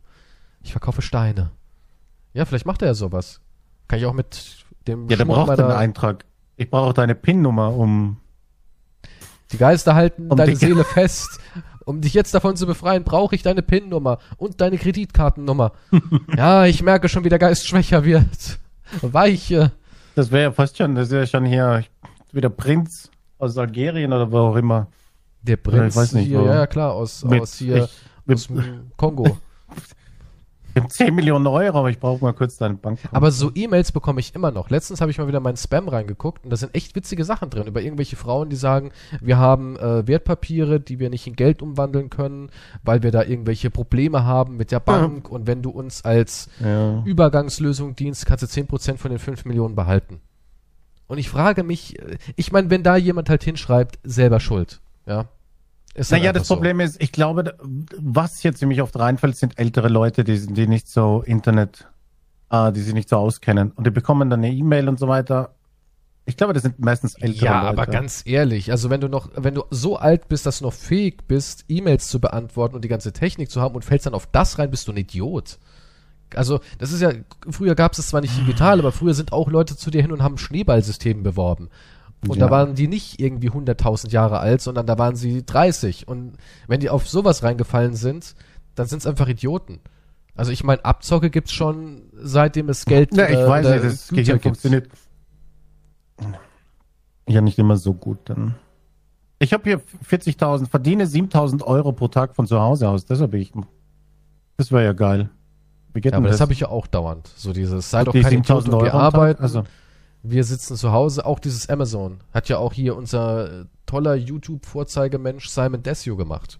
Ich verkaufe Steine. Ja, vielleicht macht er ja sowas. Kann ich auch mit dem Ja, der braucht meiner- einen Eintrag. Ich brauche auch deine PIN-Nummer, um. Die Geister halten Um deine Seele fest. Um dich jetzt davon zu befreien, brauche ich deine PIN-Nummer und deine Kreditkartennummer. ja, ich merke schon, wie der Geist schwächer wird. Weiche. Das wäre ja fast schon, das ist ja schon hier wieder Prinz aus Algerien oder wo auch immer. Der Ja, Prinz ich weiß nicht, hier, wo- ja, ja klar, aus, Mit, aus hier, ich, mit, aus dem Kongo. mit 10 Millionen Euro, aber ich brauche mal kurz deine Bank. Aber so E-Mails bekomme ich immer noch. Letztens habe ich mal wieder meinen Spam reingeguckt und da sind echt witzige Sachen drin über irgendwelche Frauen, die sagen, wir haben äh, Wertpapiere, die wir nicht in Geld umwandeln können, weil wir da irgendwelche Probleme haben mit der Bank und wenn du uns als ja. Übergangslösung dienst, kannst du 10% von den 5 Millionen behalten. Und ich frage mich, äh, ich meine, wenn da jemand halt hinschreibt, selber schuld. Ja. Ist halt Naja, einfach das Problem ist, ich glaube, was hier ziemlich oft reinfällt, sind ältere Leute, die, die nicht so Internet, äh, die sich nicht so auskennen. Und die bekommen dann eine E-Mail und so weiter. Ich glaube, das sind meistens ältere Ja, Leute. aber ganz ehrlich, also wenn du noch, wenn du so alt bist, dass du noch fähig bist, E-Mails zu beantworten und die ganze Technik zu haben und fällst dann auf das rein, bist du ein Idiot. Also, das ist ja, früher gab es es zwar nicht digital, aber früher sind auch Leute zu dir hin und haben Schneeballsystem beworben. Und Ja. da waren die nicht irgendwie 100.000 Jahre alt, sondern da waren sie 30. Und wenn die auf sowas reingefallen sind, dann sind es einfach Idioten. Also ich meine, Abzocke gibt's schon, seitdem es Geld Ja, ich äh, weiß nicht, das Gehirn gibt. funktioniert ja nicht immer so gut dann. Ich habe hier 40.000, verdiene 7.000 Euro pro Tag von zu Hause aus. Deshalb bin ich, das wäre ja geil. Wie geht Ja, aber denn das habe ich ja auch dauernd. So dieses, sei doch Die kein 7.000 Idiot und Tag? arbeiten, Also, wir sitzen zu Hause. Auch dieses Amazon hat ja auch hier unser äh, toller YouTube-Vorzeigemensch Simon Desio gemacht.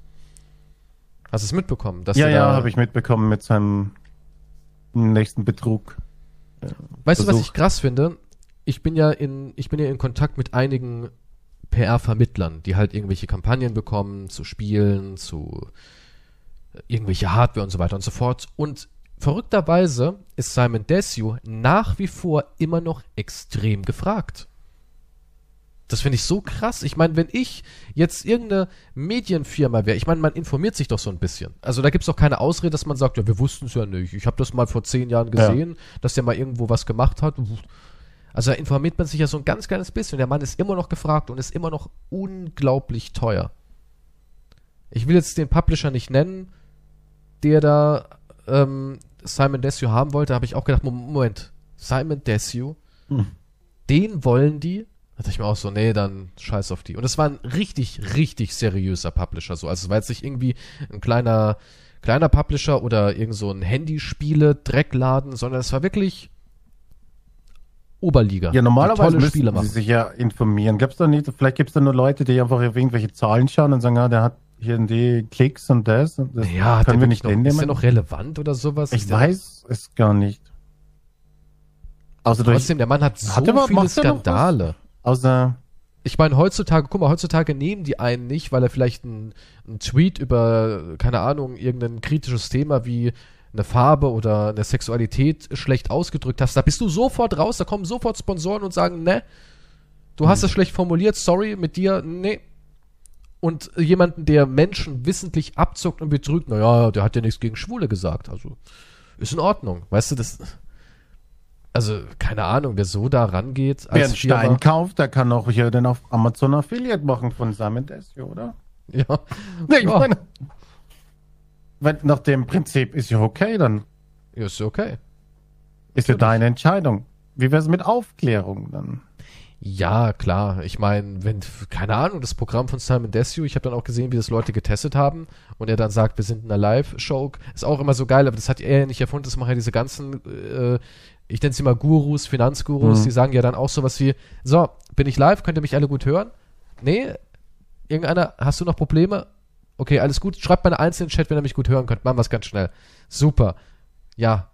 Hast du es mitbekommen? Dass ja, ja, habe ich mitbekommen mit seinem nächsten Betrug. Weißt du, was Versuch. ich krass finde? Ich bin ja in, ich bin ja in Kontakt mit einigen PR-Vermittlern, die halt irgendwelche Kampagnen bekommen, zu Spielen, zu äh, irgendwelche Hardware und so weiter und so fort. Und verrückterweise ist Simon Desio nach wie vor immer noch extrem gefragt. Das finde ich so krass. Ich meine, wenn ich jetzt irgendeine Medienfirma wäre, ich meine, man informiert sich doch so ein bisschen. Also da gibt es doch keine Ausrede, dass man sagt, ja, wir wussten es ja nicht. Ich habe das mal vor zehn Jahren Ja. gesehen, dass der mal irgendwo was gemacht hat. Also da informiert man sich ja so ein ganz kleines bisschen. Der Mann ist immer noch gefragt und ist immer noch unglaublich teuer. Ich will jetzt den Publisher nicht nennen, der da ähm, Simon Desue haben wollte. Habe ich auch gedacht, Mo- Moment, Simon Desue, Hm. den wollen die? Da dachte ich mir auch so, nee, dann scheiß auf die. Und es war ein richtig, richtig seriöser Publisher. So. Also es war jetzt nicht irgendwie ein kleiner, kleiner Publisher oder irgend so ein Handyspiele-Dreckladen, sondern es war wirklich Oberliga. Ja, normalerweise müssen Spiele sie sich ja informieren. Gibt's da nicht, vielleicht gibt's da nur Leute, die einfach auf irgendwelche Zahlen schauen und sagen, ja, der hat hier die Klicks und das. Und das Ja, können wir nicht noch, ist der noch relevant oder sowas? Ich weiß es gar nicht. Außer durch, Trotzdem, der Mann hat so Hat überhaupt- viele? Skandale. außer, Ich meine, heutzutage, guck mal, heutzutage nehmen die einen nicht, weil er vielleicht einen einen Tweet über, keine Ahnung, irgendein kritisches Thema wie eine Farbe oder eine Sexualität schlecht ausgedrückt hast. Da bist du sofort raus, da kommen sofort Sponsoren und sagen, ne, du hast es schlecht formuliert, sorry, mit dir, nee. Und jemanden, der Menschen wissentlich abzockt und betrügt, naja, der hat ja nichts gegen Schwule gesagt, also ist in Ordnung. Weißt du, das, also, keine Ahnung, wer so da rangeht wer als einen Firma. Stein kauft, der kann auch hier dann auf Amazon Affiliate machen von Simon Desio, oder? Ja. Nee, ich Ja. meine, wenn, nach dem Prinzip ist ja okay, dann Ja, ist okay. ist ja deine Entscheidung. Wie wär's mit Aufklärung dann? Ja, klar. Ich meine, wenn, keine Ahnung, das Programm von Simon Desue, ich habe dann auch gesehen, wie das Leute getestet haben und er dann sagt, wir sind in einer Live-Show. Ist auch immer so geil, aber das hat er ja nicht erfunden, das machen ja diese ganzen, äh, ich nenne sie mal Gurus, Finanzgurus, Mhm. die sagen ja dann auch sowas wie, so, bin ich live, könnt ihr mich alle gut hören? Nee, irgendeiner, hast du noch Probleme? Okay, alles gut, schreibt mal eine einzelne Chat, wenn ihr mich gut hören könnt, machen wir es ganz schnell. Super. Ja,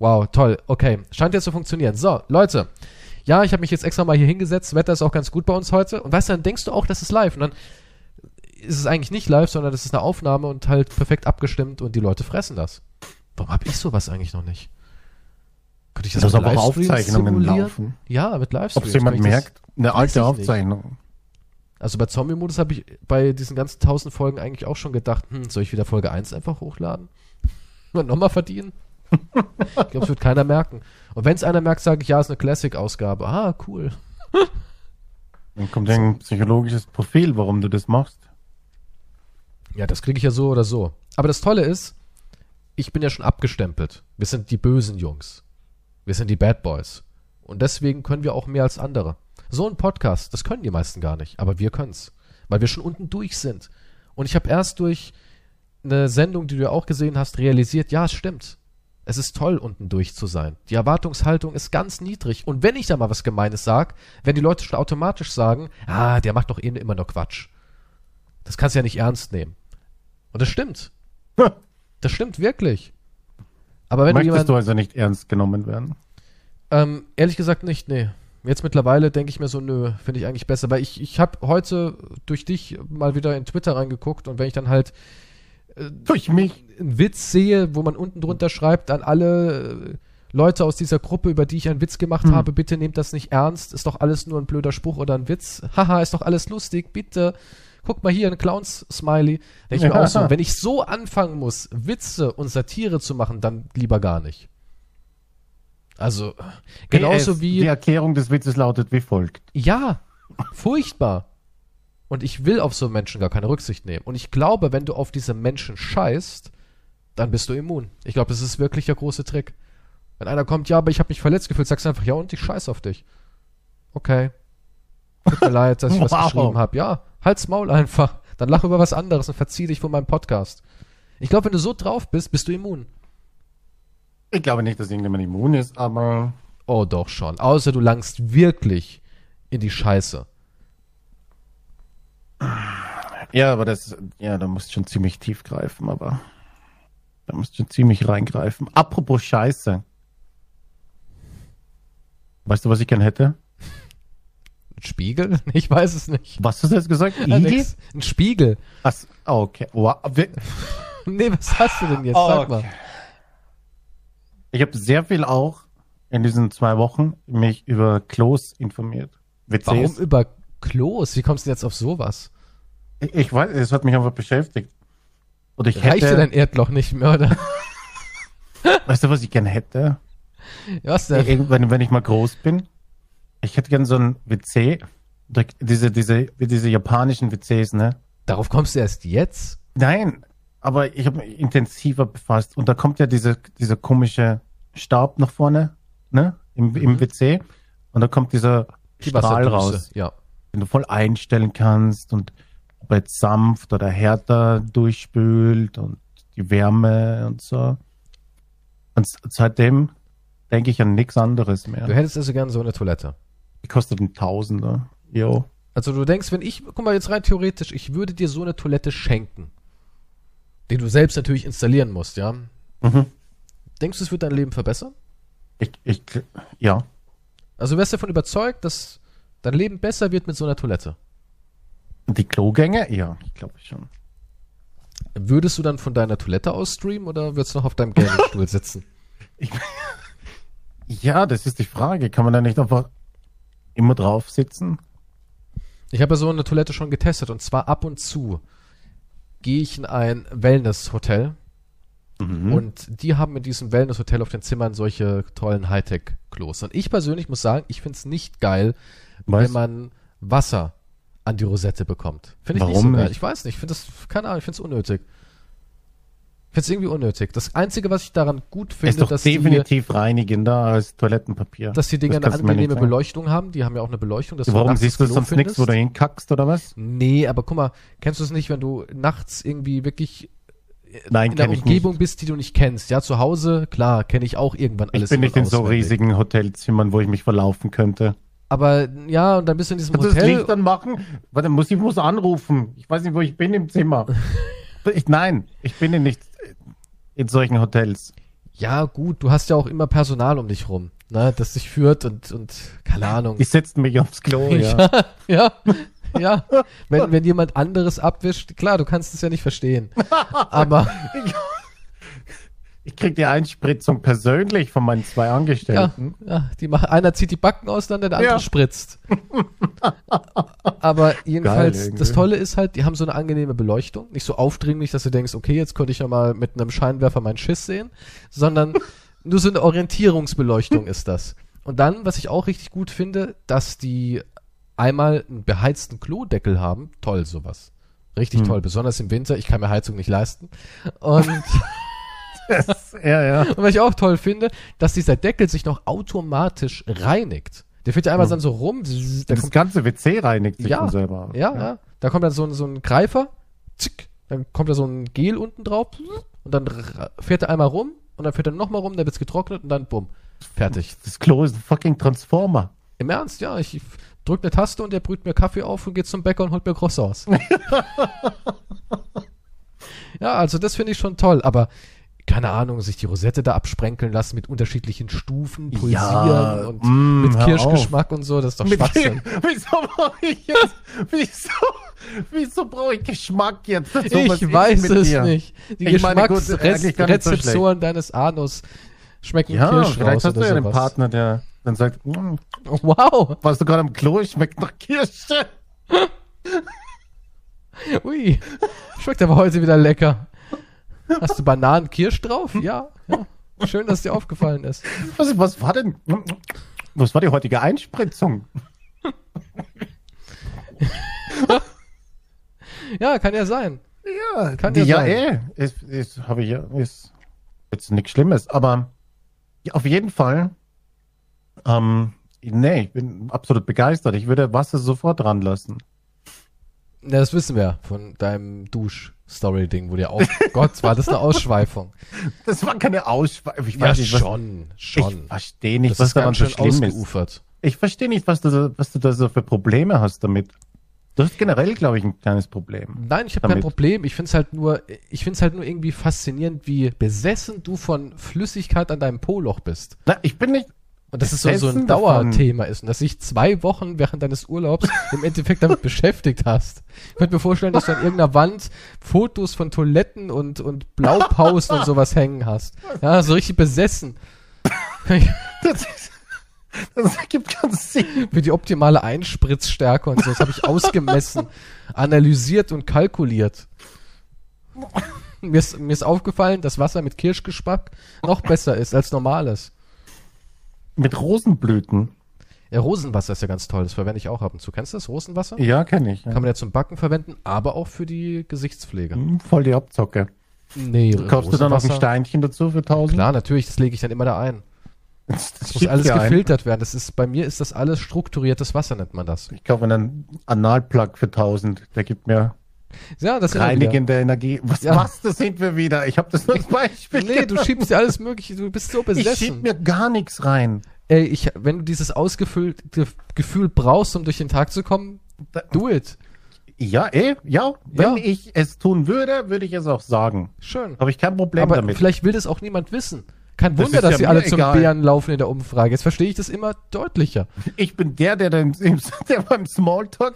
wow, toll, okay, scheint ja zu funktionieren. So, Leute, ja, ich habe mich jetzt extra mal hier hingesetzt. Wetter ist auch ganz gut bei uns heute. Und weißt du, dann denkst du auch, das ist live. Und dann ist es eigentlich nicht live, sondern das ist eine Aufnahme und halt perfekt abgestimmt und die Leute fressen das. Warum habe ich sowas eigentlich noch nicht? Könnte ich das, Das mit aber auch Aufzeichnungen laufen. Ja, mit Ob Livestreams. es jemand merkt? Eine alte. Aufzeichnung. Also bei Zombie-Modus habe ich bei diesen ganzen tausend Folgen eigentlich auch schon gedacht, hm, soll ich wieder Folge 1 einfach hochladen? Und nochmal verdienen? ich glaube, es wird keiner merken. Und wenn es einer merkt, sage ich, ja, ist eine Classic-Ausgabe. Ah, cool. Dann kommt ein psychologisches Profil, warum du das machst. Ja, das kriege ich ja so oder so. Aber das Tolle ist, ich bin ja schon abgestempelt. Wir sind die bösen Jungs. Wir sind die Bad Boys. Und deswegen können wir auch mehr als andere. So ein Podcast, das können die meisten gar nicht, aber wir können's, weil wir schon unten durch sind. Und ich habe erst durch eine Sendung, die du ja auch gesehen hast, realisiert, ja, es stimmt. Es ist toll, unten durch zu sein. Die Erwartungshaltung ist ganz niedrig. Und wenn ich da mal was Gemeines sag, wenn die Leute schon automatisch sagen, ah, der macht doch eh immer nur Quatsch. Das kannst du ja nicht ernst nehmen. Und das stimmt. Das stimmt wirklich. Aber wenn du Möchtest jemand, du also nicht ernst genommen werden? ähm, ehrlich gesagt nicht, nee. Jetzt mittlerweile denke ich mir so, nö, finde ich eigentlich besser, weil ich, ich habe heute durch dich mal wieder in Twitter reingeguckt und wenn ich dann halt Durch mich. einen Witz sehe, wo man unten drunter schreibt an alle äh, Leute aus dieser Gruppe, über die ich einen Witz gemacht Hm. habe, bitte nehmt das nicht ernst, ist doch alles nur ein blöder Spruch oder ein Witz. Haha, ist doch alles lustig, bitte. Guck mal hier, ein Clowns-Smiley. Ich mir Ja. auch so, wenn ich so anfangen muss, Witze und Satire zu machen, dann lieber gar nicht. Also, genauso PS, wie. Die Erklärung des Witzes lautet wie folgt. Ja, furchtbar. Und ich will auf so Menschen gar keine Rücksicht nehmen. Und ich glaube, wenn du auf diese Menschen scheißt, dann bist du immun. Ich glaube, das ist wirklich der große Trick. Wenn einer kommt, ja, aber ich habe mich verletzt gefühlt, sagst du einfach, ja, und ich scheiß auf dich. Okay. Tut mir leid, dass ich was Wow. geschrieben habe. Ja, halt's Maul einfach. Dann lach über was anderes und verzieh dich von meinem Podcast. Ich glaube, wenn du so drauf bist, bist du immun. Ich glaube nicht, dass irgendjemand immun ist, aber Oh, doch schon. Außer du langst wirklich in die Scheiße. Ja, aber das, ja, da musst du schon ziemlich tief greifen, aber da musst du schon ziemlich reingreifen. Apropos Scheiße. Weißt du, was ich gern hätte? Ein Spiegel? Ich weiß es nicht. Was hast du jetzt gesagt? Ja, nix. Ein Spiegel. Ach, so, okay. Wow. Nee, was hast du denn jetzt? Sag mal. okay. Ich habe sehr viel auch in diesen zwei Wochen mich über Klos informiert. WCs. Warum über Klos? Wie kommst du jetzt auf sowas? Ich, ich weiß, es hat mich einfach beschäftigt. Und ich Reicht dir hätte, dein Erdloch nicht mehr, oder? weißt du, was ich gern hätte? Was denn? Irgendwann, wenn ich mal groß bin, ich hätte gern so ein WC, diese, diese, diese japanischen WCs, ne? Darauf kommst du erst jetzt? Nein, aber ich habe mich intensiver befasst und da kommt ja diese, dieser komische Stab nach vorne, ne? Im, im WC und da kommt dieser Die Strahl raus, Ja. Den du voll einstellen kannst und ob er jetzt sanft oder härter durchspült und die Wärme und so. Und seitdem denke ich an nichts anderes mehr. Du hättest also gern so eine Toilette. Die kostet ein Tausender. Jo. Also du denkst, wenn ich, guck mal jetzt rein theoretisch, ich würde dir so eine Toilette schenken. Die du selbst natürlich installieren musst, ja? Mhm. Denkst du, es wird dein Leben verbessern? Ich, ich, ja. Also du wärst davon überzeugt, dass dein Leben besser wird mit so einer Toilette. Die Klogänge? Ja, ich glaube schon. Würdest du dann von deiner Toilette aus streamen oder würdest du noch auf deinem Gaming-Stuhl sitzen? Ja, das ist die Frage. Kann man da nicht einfach immer drauf sitzen? Ich habe ja so eine Toilette schon getestet und zwar ab und zu gehe ich in ein Wellness-Hotel Mhm. und die haben in diesem Wellness-Hotel auf den Zimmern solche tollen Hightech-Klos. Und ich persönlich muss sagen, ich finde es nicht geil, Was? wenn man Wasser an die Rosette bekommt. Finde ich nicht Warum so geil. nicht? Ich weiß nicht, ich finde das, keine Ahnung, ich finde es unnötig. Ich finde es irgendwie unnötig. Das Einzige, was ich daran gut finde, ist doch dass die, definitiv reinigender als Toilettenpapier. dass die Dinger eine du angenehme nicht. Beleuchtung haben. Die haben ja auch eine Beleuchtung. Dass du Warum nachts siehst das du sonst nichts, wo du hinkackst oder was? Nee, aber guck mal, kennst du es nicht, wenn du nachts irgendwie wirklich Nein, in der Umgebung bist, die du nicht kennst? Ja, zu Hause, klar, kenne ich auch irgendwann alles. Ich bin nicht in so auswendig. riesigen Hotelzimmern, wo ich mich verlaufen könnte. Aber ja, und dann bist du in diesem Kannst du das Hotel. Licht dann machen? Warte, muss ich muss anrufen. Ich weiß nicht, wo ich bin im Zimmer. ich, nein, ich bin in nicht in solchen Hotels. Ja, gut, du hast ja auch immer Personal um dich rum, ne, das dich führt und, und keine Ahnung. Die setzen mich aufs Klo, ja. ja, ja. Ja, wenn, wenn jemand anderes abwischt, klar, du kannst es ja nicht verstehen. Aber Ich krieg die Einspritzung persönlich von meinen zwei ja, Angestellten. ja die machen, einer zieht die Backen aus, dann der andere Ja. spritzt. Aber jedenfalls, irgendwie. das Tolle ist halt, die haben so eine angenehme Beleuchtung. Nicht so aufdringlich, dass du denkst, okay, jetzt könnte ich ja mal mit einem Scheinwerfer meinen Schiss sehen, sondern nur so eine Orientierungsbeleuchtung ist das. Und dann, was ich auch richtig gut finde, dass die einmal einen beheizten Klodeckel haben. Toll, sowas. Richtig Hm. toll, besonders im Winter. Ich kann mir Heizung nicht leisten. Und ja, ja. und was ich auch toll finde, dass dieser Deckel sich noch automatisch reinigt. Der fährt ja einmal Mhm. dann so rum. Da Das kommt, ganze WC reinigt sich Ja, von selber. ja, ja. Da kommt dann so ein, so ein Greifer. Zick, dann kommt da so ein Gel unten drauf. Und dann fährt er einmal rum. Und dann fährt er nochmal rum. Dann wird's getrocknet. Und dann bumm. Fertig. Das Klo ist ein fucking Transformer. Im Ernst, ja. Ich drück eine Taste und der brüht mir Kaffee auf und geht zum Bäcker und holt mir Croissants. ja, also das finde ich schon toll. Aber keine Ahnung, sich die Rosette da absprenkeln lassen mit unterschiedlichen Stufen, pulsieren Ja, und mm, mit Kirschgeschmack und so, das ist doch Mit Schwachsinn. wieso brauche ich jetzt? Wieso? Wieso brauche ich Geschmack jetzt? So, ich weiß mit es dir? nicht. Die Ich nicht so Geschmacksrezeptoren deines Anus schmecken Ja, Kirsch vielleicht raus hast du ja einen sowas. Partner, der dann sagt, "Mm, Wow, warst du gerade am Klo? Ich schmeckt nach Kirsche. ui, schmeckt aber heute wieder lecker. Hast du Bananenkirsch drauf? Ja, ja. Schön, dass dir aufgefallen ist. Was, was war denn? Was war die heutige Einspritzung? Ja, kann ja sein. Ja, Kann die, ja ja, sein. eh. Ist, ist, habe ich ja, ist jetzt nichts Schlimmes, aber auf jeden Fall. Ähm, nee, ich bin absolut begeistert. Ich würde Wasser sofort dran lassen. Ja, das wissen wir von deinem Dusch-Story-Ding, wo dir auch, Gott, war das eine Ausschweifung? Das war keine Ausschweifung. Ich Ja, weiß nicht, was, schon, schon. Ich verstehe nicht, Das was daran so schlimm ist. Ich verstehe nicht, was du, was du da so für Probleme hast damit. Du hast generell, glaube ich, ein kleines Problem. Nein, ich habe kein. Problem. Ich finde es halt nur, ich finde es halt nur irgendwie faszinierend, wie besessen du von Flüssigkeit an deinem Po-Loch bist. Na, ich bin nicht. Und das ist so, so ein davon. Dauerthema ist und dass dich zwei Wochen während deines Urlaubs im Endeffekt damit beschäftigt hast. Ich könnte mir vorstellen, dass du an irgendeiner Wand Fotos von Toiletten und, und Blaupausen und sowas hängen hast. Ja, so richtig besessen. Das, ist, das ergibt keinen Sinn. Für die optimale Einspritzstärke und so. Das habe ich ausgemessen, analysiert und kalkuliert. Mir ist, mir ist aufgefallen, dass Wasser mit Kirschgeschmack noch besser ist als normales. Mit Rosenblüten. Ja, Rosenwasser ist ja ganz toll. Das verwende ich auch ab und zu. Kennst du das? Rosenwasser? Ja, kenne ich. Ja. Kann man ja zum Backen verwenden, aber auch für die Gesichtspflege. Hm, Voll die Abzocke. Nee, Kaufst du dann noch ein Steinchen dazu für 1000? Klar, natürlich, das lege ich dann immer da ein. Das, Das muss alles gefiltert werden. Das ist, bei mir ist das alles strukturiertes Wasser, nennt man das. Ich kaufe einen Analplug für 1000. Der gibt mir Ja, das reinigende Energie. Was, Ja. was, das sind wir wieder. Ich habe das nur als Beispiel. Nee, du genommen. schiebst dir alles mögliche, du bist so ich besessen. schieb mir gar nichts rein. Ey, ich, wenn du dieses ausgefüllte Gefühl brauchst, um durch den Tag zu kommen, do it. Ja, eh, ja. Wenn Ja. ich es tun würde, würde ich es auch sagen. Schön. Habe ich kein Problem Aber damit. vielleicht will das auch niemand wissen. Kein Das Wunder, dass ja sie alle zum egal. Bären laufen in der Umfrage. Jetzt verstehe ich das immer deutlicher. Ich bin der, der, im- der beim Smalltalk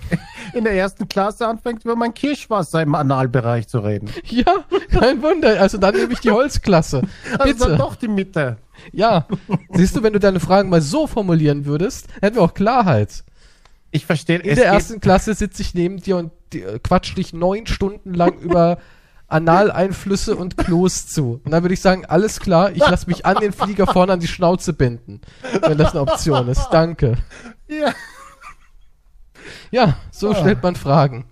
in der ersten Klasse anfängt, über mein Kirschwasser im Analbereich zu reden. Ja, kein Wunder. Also dann nehme ich die Holzklasse. Also dann Bitte. doch die Mitte. Ja. Siehst du, wenn du deine Fragen mal so formulieren würdest, hätten wir auch Klarheit. Ich verstehe. In der ersten Klasse sitze ich neben dir und äh, quatsch dich neun Stunden lang über Analeinflüsse und Klos zu. Und dann würde ich sagen, alles klar, ich lasse mich an den Flieger vorne an die Schnauze binden. Wenn das eine Option ist. Danke. Ja. Ja, so Ah. stellt man Fragen.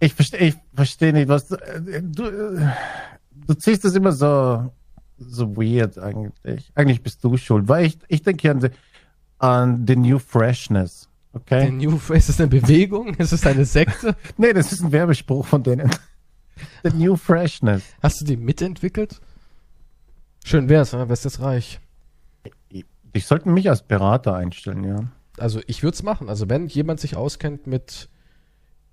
Ich verstehe, ich verstehe nicht, was du, äh, du, äh, du ziehst das immer so, so weird eigentlich. Eigentlich bist du schuld, weil ich, ich denke an, die- an the New Freshness. Okay? New, ist es eine Bewegung? Ist es eine Sekte? Nee, das ist ein Werbespruch von denen. The New Freshness. Hast du die mitentwickelt? Schön wär's, ne? wär's jetzt reich. Die sollten mich als Berater einstellen, ja. Also ich würde es machen. Also wenn jemand sich auskennt mit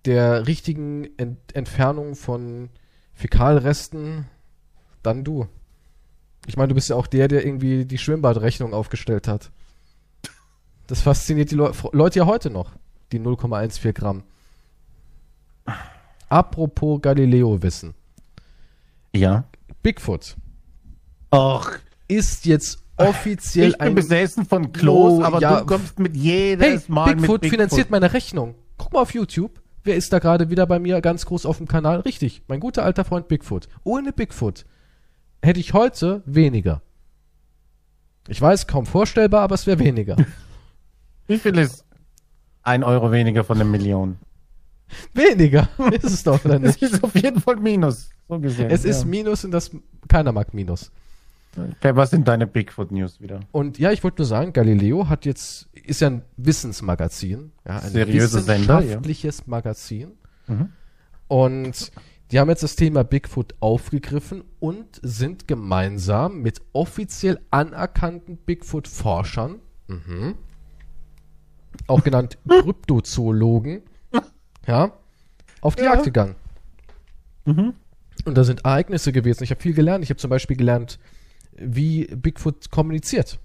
der richtigen Ent Entfernung von Fäkalresten, dann du. Ich meine, du bist ja auch der, der irgendwie die Schwimmbadrechnung aufgestellt hat. Das fasziniert die Leu Leute ja heute noch. die 0,14 Gramm. Apropos Galileo-Wissen. Ja. Bigfoot Och, ist jetzt offiziell ich bin ein besessen von Klos, aber ja, du kommst mit jedes Hey, Mal mit Bigfoot Bigfoot. finanziert meine Rechnung. Guck mal auf YouTube. Wer ist da gerade wieder bei mir ganz groß auf dem Kanal? Richtig, mein guter alter Freund Bigfoot. Ohne Bigfoot hätte ich heute weniger. Ich weiß, kaum vorstellbar, aber es wäre weniger. Wie viel ist ein Euro weniger von einer Million? Weniger ist es doch, oder nicht? ist auf jeden Fall Minus, so gesehen. Es ist ja. Minus und das keiner mag Minus. Okay, was sind deine Bigfoot-News wieder? Und ja, ich wollte nur sagen, Galileo hat jetzt, ist ja ein Wissensmagazin, ja, ein Seriöses Sender, ja. wissenschaftliches Magazin. Mhm. Und die haben jetzt das Thema Bigfoot aufgegriffen und sind gemeinsam mit offiziell anerkannten Bigfoot-Forschern, mhm, auch genannt Kryptozoologen, ja, auf die Ja. Jagd gegangen. Mhm. Und da sind Ereignisse gewesen. Ich habe viel gelernt. Ich habe zum Beispiel gelernt, wie Bigfoot kommuniziert.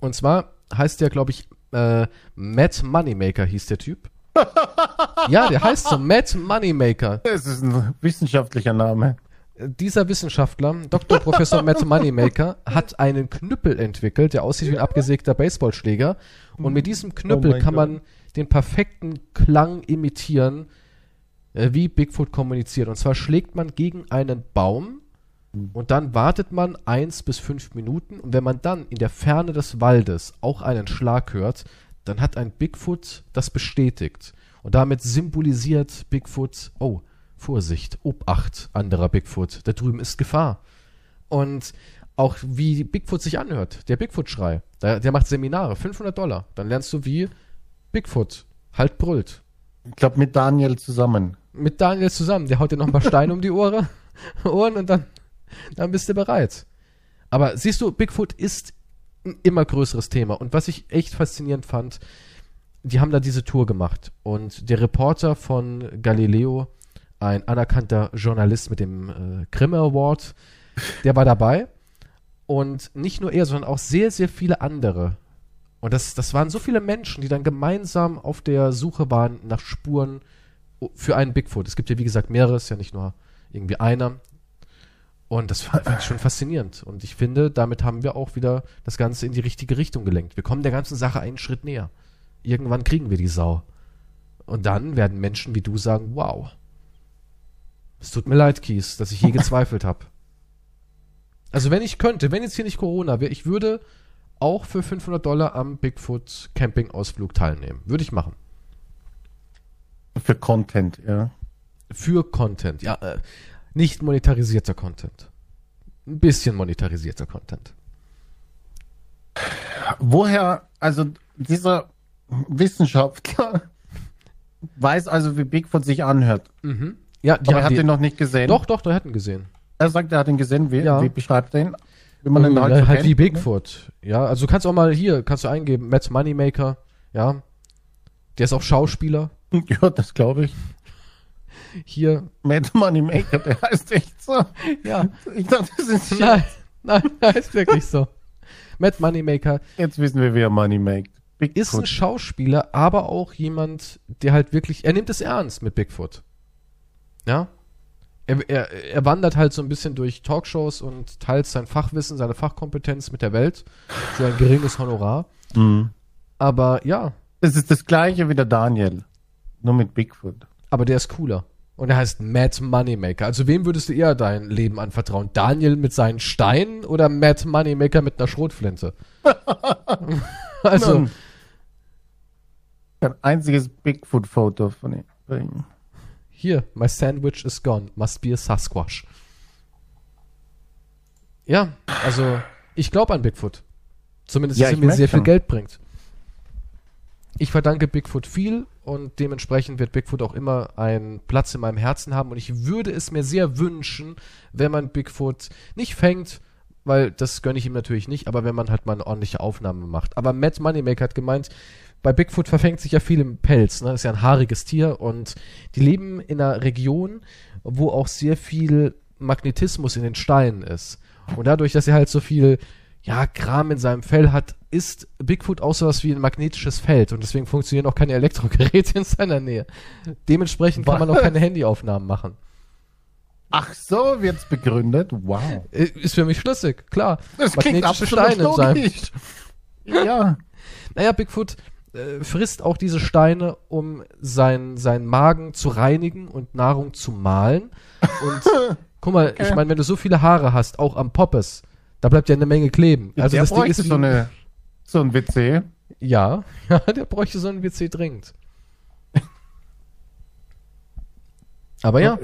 Und zwar heißt der, glaube ich, äh, Matt Moneymaker hieß der Typ. ja, der heißt so, Matt Moneymaker. Das ist ein wissenschaftlicher Name. Dieser Wissenschaftler, Dr. Professor Matt Moneymaker, hat einen Knüppel entwickelt, der aussieht wie ein abgesägter Baseballschläger. Und mit diesem Knüppel Oh kann Gott. man den perfekten Klang imitieren, äh, wie Bigfoot kommuniziert. Und zwar schlägt man gegen einen Baum und dann wartet man eins bis fünf Minuten. Und wenn man dann in der Ferne des Waldes auch einen Schlag hört, dann hat ein Bigfoot das bestätigt. Und damit symbolisiert Bigfoot, oh, Vorsicht, Obacht, anderer Bigfoot, da drüben ist Gefahr. Und auch wie Bigfoot sich anhört, der Bigfoot-Schrei, der, der macht Seminare, 500 Dollar. Dann lernst du, wie Bigfoot halt brüllt. Ich glaube mit Daniel zusammen. Mit Daniel zusammen, der haut dir noch ein paar Steine um die Ohren, Ohren und dann, dann bist du bereit. Aber siehst du, Bigfoot ist ein immer größeres Thema. Und was ich echt faszinierend fand, die haben da diese Tour gemacht. Und der Reporter von Galileo, ein anerkannter Journalist mit dem äh, Grimme Award, der war dabei. Und nicht nur er, sondern auch sehr, sehr viele andere. Und das, das waren so viele Menschen, die dann gemeinsam auf der Suche waren nach Spuren für einen Bigfoot. Es gibt ja, wie gesagt, mehrere, ist ja nicht nur irgendwie einer. Und das ich schon faszinierend. Und ich finde, damit haben wir auch wieder das Ganze in die richtige Richtung gelenkt. Wir kommen der ganzen Sache einen Schritt näher. Irgendwann kriegen wir die Sau. Und dann werden Menschen wie du sagen, wow. Es tut mir leid, Kies, dass ich je gezweifelt habe. Also wenn ich könnte, wenn jetzt hier nicht Corona wäre, ich würde auch für 500 Dollar am Bigfoot Camping-Ausflug teilnehmen. Würde ich machen. Für Content, ja. Für Content, ja. Äh, nicht monetarisierter Content. Ein bisschen monetarisierter Content. Woher, also dieser Wissenschaftler weiß also, wie Bigfoot sich anhört. Mhm. Ja, die Aber er hat die, ihn noch nicht gesehen. Doch, doch, der hat ihn gesehen. Er sagt, er hat ihn gesehen. Wie, Ja. wie beschreibt er ihn? Wie man Äh, halt, halt so kennt, wie ne? Bigfoot. Ja, also du kannst auch mal hier, kannst du eingeben, Matt Moneymaker, ja. Der ist auch Schauspieler. Ja, das glaube ich. Hier, Mad Money Maker, der heißt echt so. ja. Ich dachte, das ist nein, nein, nein, ist wirklich so. Matt Moneymaker Jetzt wissen wir, wie er Money maked. ist ein Bigfoot. Schauspieler, aber auch jemand, der halt wirklich, er nimmt es ernst mit Bigfoot. Ja. Er, er, er wandert halt so ein bisschen durch Talkshows und teilt sein Fachwissen, seine Fachkompetenz mit der Welt für ein geringes Honorar. Mhm. Aber ja, Das ist das gleiche wie der Daniel. Nur mit Bigfoot. aber der ist cooler. Und er heißt Matt Moneymaker. Also wem würdest du eher dein Leben anvertrauen? Daniel mit seinen Steinen oder Matt Moneymaker mit einer Schrotflinte? also, Nun, Kein einziges Bigfoot-Foto von ihm. bringen. Hier, my sandwich is gone. Must be a Sasquatch. Ja, also ich glaube an Bigfoot. Zumindest, Ja, dass er mir sehr viel schon. Geld bringt. Ich verdanke Bigfoot viel und dementsprechend wird Bigfoot auch immer einen Platz in meinem Herzen haben und ich würde es mir sehr wünschen, wenn man Bigfoot nicht fängt, weil das gönne ich ihm natürlich nicht, aber wenn man halt mal eine ordentliche Aufnahme macht. Aber Matt Moneymaker hat gemeint, bei Bigfoot verfängt sich ja viel im Pelz, ne? Das ist ja ein haariges Tier und die leben in einer Region, wo auch sehr viel Magnetismus in den Steinen ist. Und dadurch, dass sie halt so viel ja, Kram in seinem Fell hat, ist Bigfoot auch sowas wie ein magnetisches Feld und deswegen funktionieren auch keine Elektrogeräte in seiner Nähe. Dementsprechend kann man auch keine Handyaufnahmen machen. Ach so, wird's begründet. Wow. Äh, Ist für mich schlüssig, klar. Das klingt absolut logisch. Ja. Naja, Bigfoot äh, frisst auch diese Steine, um sein, seinen Magen zu reinigen und Nahrung zu mahlen. Und guck mal, ich meine, wenn du so viele Haare hast, auch am Poppes, da bleibt ja eine Menge kleben. Also der das Ding bräuchte ist so, eine, so ein WC. ja, ja, der bräuchte so ein WC dringend. Aber ja,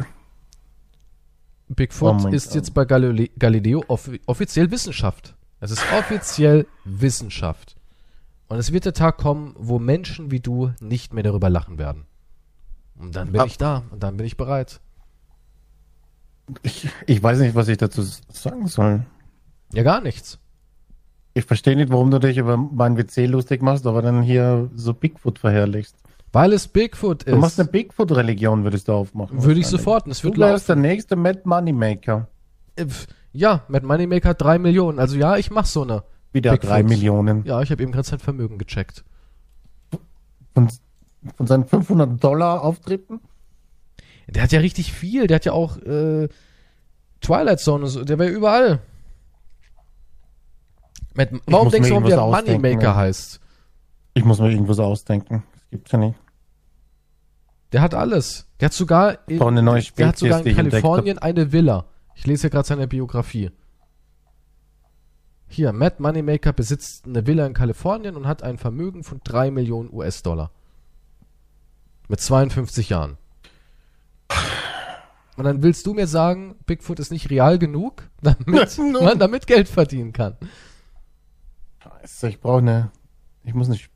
Bigfoot Oh ist jetzt bei Galile Galileo offi offiziell Wissenschaft. Es ist offiziell Wissenschaft. Und es wird der Tag kommen, wo Menschen wie du nicht mehr darüber lachen werden. Und dann bin Ab- ich da und dann bin ich bereit. Ich, ich weiß nicht, was ich dazu sagen soll. Ja, gar nichts. Ich verstehe nicht, warum du dich über mein WC lustig machst, aber dann hier so Bigfoot verherrlichst. Weil es Bigfoot Du machst ist, eine Bigfoot-Religion, würdest du aufmachen. würde ich sofort. Und es Du wird wärst laufen. der nächste Mad Moneymaker. Äh, Ja, Mad Moneymaker 3 Millionen. Also ja, ich mach so eine. Wieder Bigfoot. drei Millionen. Ja, ich habe eben gerade sein Vermögen gecheckt. Von, von seinen 500 Dollar Auftritten? Der hat ja richtig viel. Der hat ja auch äh, Twilight Zone so. Der wäre überall. Mad, warum denkst du, warum der Moneymaker ja. heißt? Ich muss mir irgendwas ausdenken. Das gibt's ja nicht. Der hat alles. Der hat sogar in, eine neue der hat sogar in Kalifornien eine Villa. Ich lese ja gerade seine Biografie. Hier, Matt Moneymaker besitzt eine Villa in Kalifornien und hat ein Vermögen von 3 Millionen US-Dollar. Mit 52 Jahren. Und dann willst du mir sagen, Bigfoot ist nicht real genug, damit No. man damit Geld verdienen kann. Scheiße, ich brauche eine. Ich muss nicht.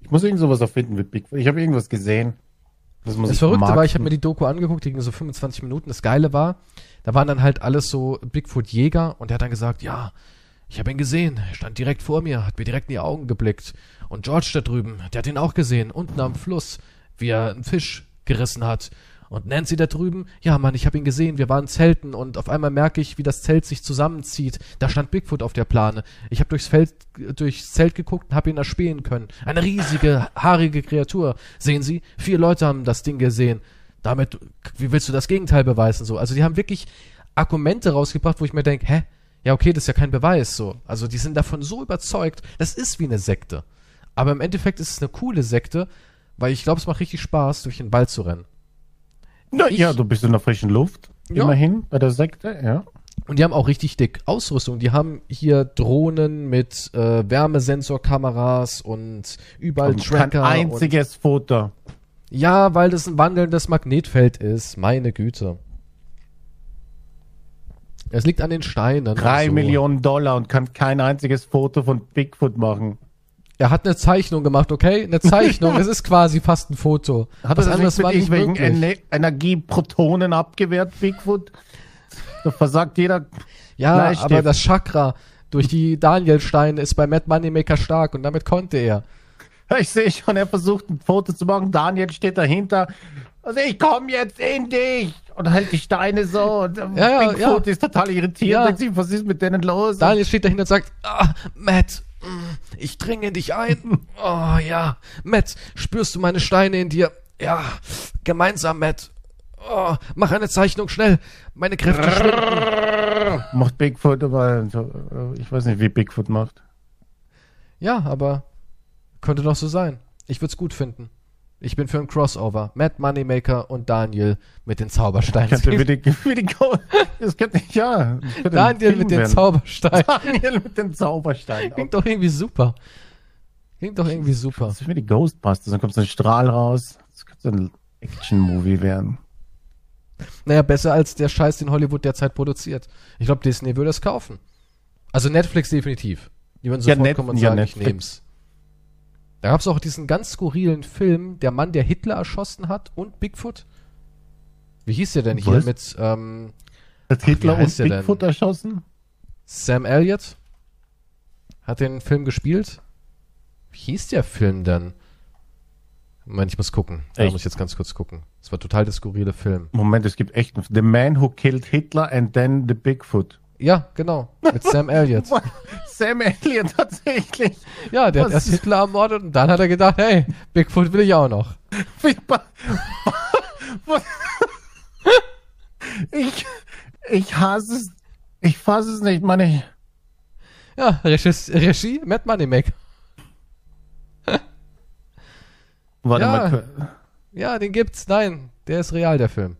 Ich muss irgend sowas erfinden mit Bigfoot. Ich habe irgendwas gesehen. Das muss Das ich Verrückte war, ich habe mir die Doku angeguckt, die ging so 25 Minuten. Das Geile war, da waren dann halt alles so Bigfoot-Jäger und der hat dann gesagt, ja, ich habe ihn gesehen, er stand direkt vor mir, hat mir direkt in die Augen geblickt. Und George da drüben, der hat ihn auch gesehen, unten am Fluss, wie er einen Fisch gerissen hat. Und Nancy da drüben, ja Mann, ich habe ihn gesehen, wir waren Zelten und auf einmal merke ich, wie das Zelt sich zusammenzieht. Da stand Bigfoot auf der Plane. Ich habe durchs Feld, durchs Zelt geguckt und habe ihn erspähen können. Eine riesige, haarige Kreatur. Sehen Sie, vier Leute haben das Ding gesehen. Damit, wie willst du das Gegenteil beweisen? So, also die haben wirklich Argumente rausgebracht, wo ich mir denke, hä? Ja, okay, das ist ja kein Beweis so. Also die sind davon so überzeugt, das ist wie eine Sekte. Aber im Endeffekt ist es eine coole Sekte, weil ich glaube, es macht richtig Spaß, durch den Wald zu rennen. Na, ich- ja, du bist in der frischen Luft. Ja. Immerhin bei der Sekte, ja. Und die haben auch richtig dick Ausrüstung. Die haben hier Drohnen mit äh, Wärmesensorkameras und überall Und kein Tracker. einziges Foto. Und, ja, weil das ein wandelndes Magnetfeld ist. Meine Güte. Es liegt an den Steinen. Drei so. Millionen Dollar und kann kein einziges Foto von Bigfoot machen. Er hat eine Zeichnung gemacht, okay? Eine Zeichnung. es ist quasi fast ein Foto. Hat Was er das anderes nicht war nicht möglich. Ener Energieprotonen abgewehrt, Bigfoot? Da versagt jeder. Ja, aber das Chakra durch die Danielsteine ist bei Matt Moneymaker stark und damit konnte er. Ich sehe schon, er versucht ein Foto zu machen. Daniel steht dahinter. Also ich komme jetzt in dich und hält die Steine so. Und Ja, ja, Bigfoot ja. ist total irritiert. Ja. Denkt sich, was ist mit denen los? Daniel steht dahinter und sagt, ah, Matt, mm, ich dringe in dich ein. Oh ja, Matt, spürst du meine Steine in dir? Ja, gemeinsam, Matt. Oh, mach eine Zeichnung schnell. Meine Kräfte schwinden. Macht Bigfoot, aber so, äh, ich weiß nicht, wie Bigfoot macht. Ja, aber könnte doch so sein. Ich würde es gut finden. Ich bin für ein Crossover. Matt Moneymaker und Daniel mit den Zaubersteinen. Könnte wie die, Go- das könnte, ja. das könnte Daniel mit den werden. Zaubersteinen. Daniel mit den Zaubersteinen. Klingt doch irgendwie super. Klingt doch irgendwie super. Das ist wie die Ghostbusters. Dann kommt so ein Strahl raus. Das könnte so ein Action-Movie werden. Naja, besser als der Scheiß, den Hollywood derzeit produziert. Ich glaube, Disney würde es kaufen. Also Netflix definitiv. Die würden Ja, sofort Net- kommen und ja, sagen, ich Netflix. nehm's. Da gab es auch diesen ganz skurrilen Film, der Mann, der Hitler erschossen hat und Bigfoot. Wie hieß der denn hier Was? mit ähm, Hat Hitler und der denn? Bigfoot erschossen? Sam Elliott? Hat den Film gespielt? Wie hieß der Film denn? Moment, ich muss gucken. Da Echt? muss ich jetzt ganz kurz gucken. Das war total der skurrile Film. Moment, es gibt echt einen- The Man Who Killed Hitler and Then the Bigfoot. Ja, genau. Mit Sam Elliott. Sam Elliott tatsächlich. Ja, der hat Was? erst Hitler ermordet und dann hat er gedacht, hey, Bigfoot will ich auch noch. Ich, ich hasse es. Ich fasse es nicht, meine. Ja, Regie, Regie Matt Moneymaker. Warte Ja. mal. Ja, den gibt's. Nein, der ist real, der Film.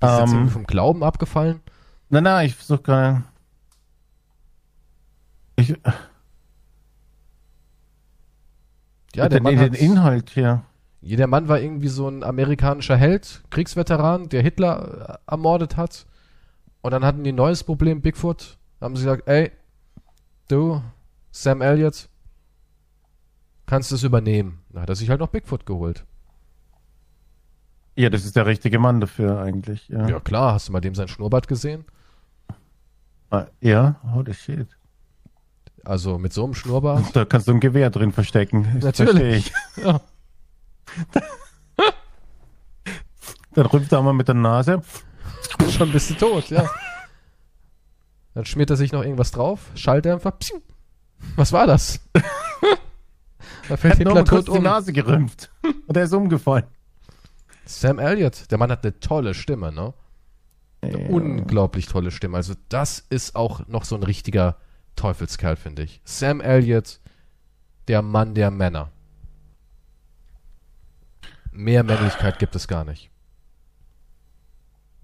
Ist jetzt Ähm. irgendwie vom Glauben abgefallen? Nein, nein, ich versuche gerade. Ich, Ja, der den, Mann, den Inhalt hier. Ja, der Mann war irgendwie so ein amerikanischer Held, Kriegsveteran, der Hitler äh, ermordet hat. Und dann hatten die ein neues Problem, Bigfoot. Haben sie gesagt, ey, du, Sam Elliott, kannst du es übernehmen. Dann hat er sich halt noch Bigfoot geholt. Ja, das ist der richtige Mann dafür eigentlich. Ja, Ja klar, hast du mal dem sein Schnurrbart gesehen? Ah, ja? holy shit. Also mit so einem Schnurrbart. Da kannst du ein Gewehr drin verstecken. Das Natürlich. Ja. Dann rümpft er mal mit der Nase. Schon bist du tot, ja. Dann schmiert er sich noch irgendwas drauf, Schalldämpfer. Psiu. Was war das? da fällt Hat Hitler tot die um. Nase gerümpft. Und er ist umgefallen. Sam Elliott, der Mann hat eine tolle Stimme, ne? Eine unglaublich tolle Stimme. Also das ist auch noch so ein richtiger Teufelskerl, finde ich. Sam Elliott, der Mann der Männer. Mehr Männlichkeit gibt es gar nicht.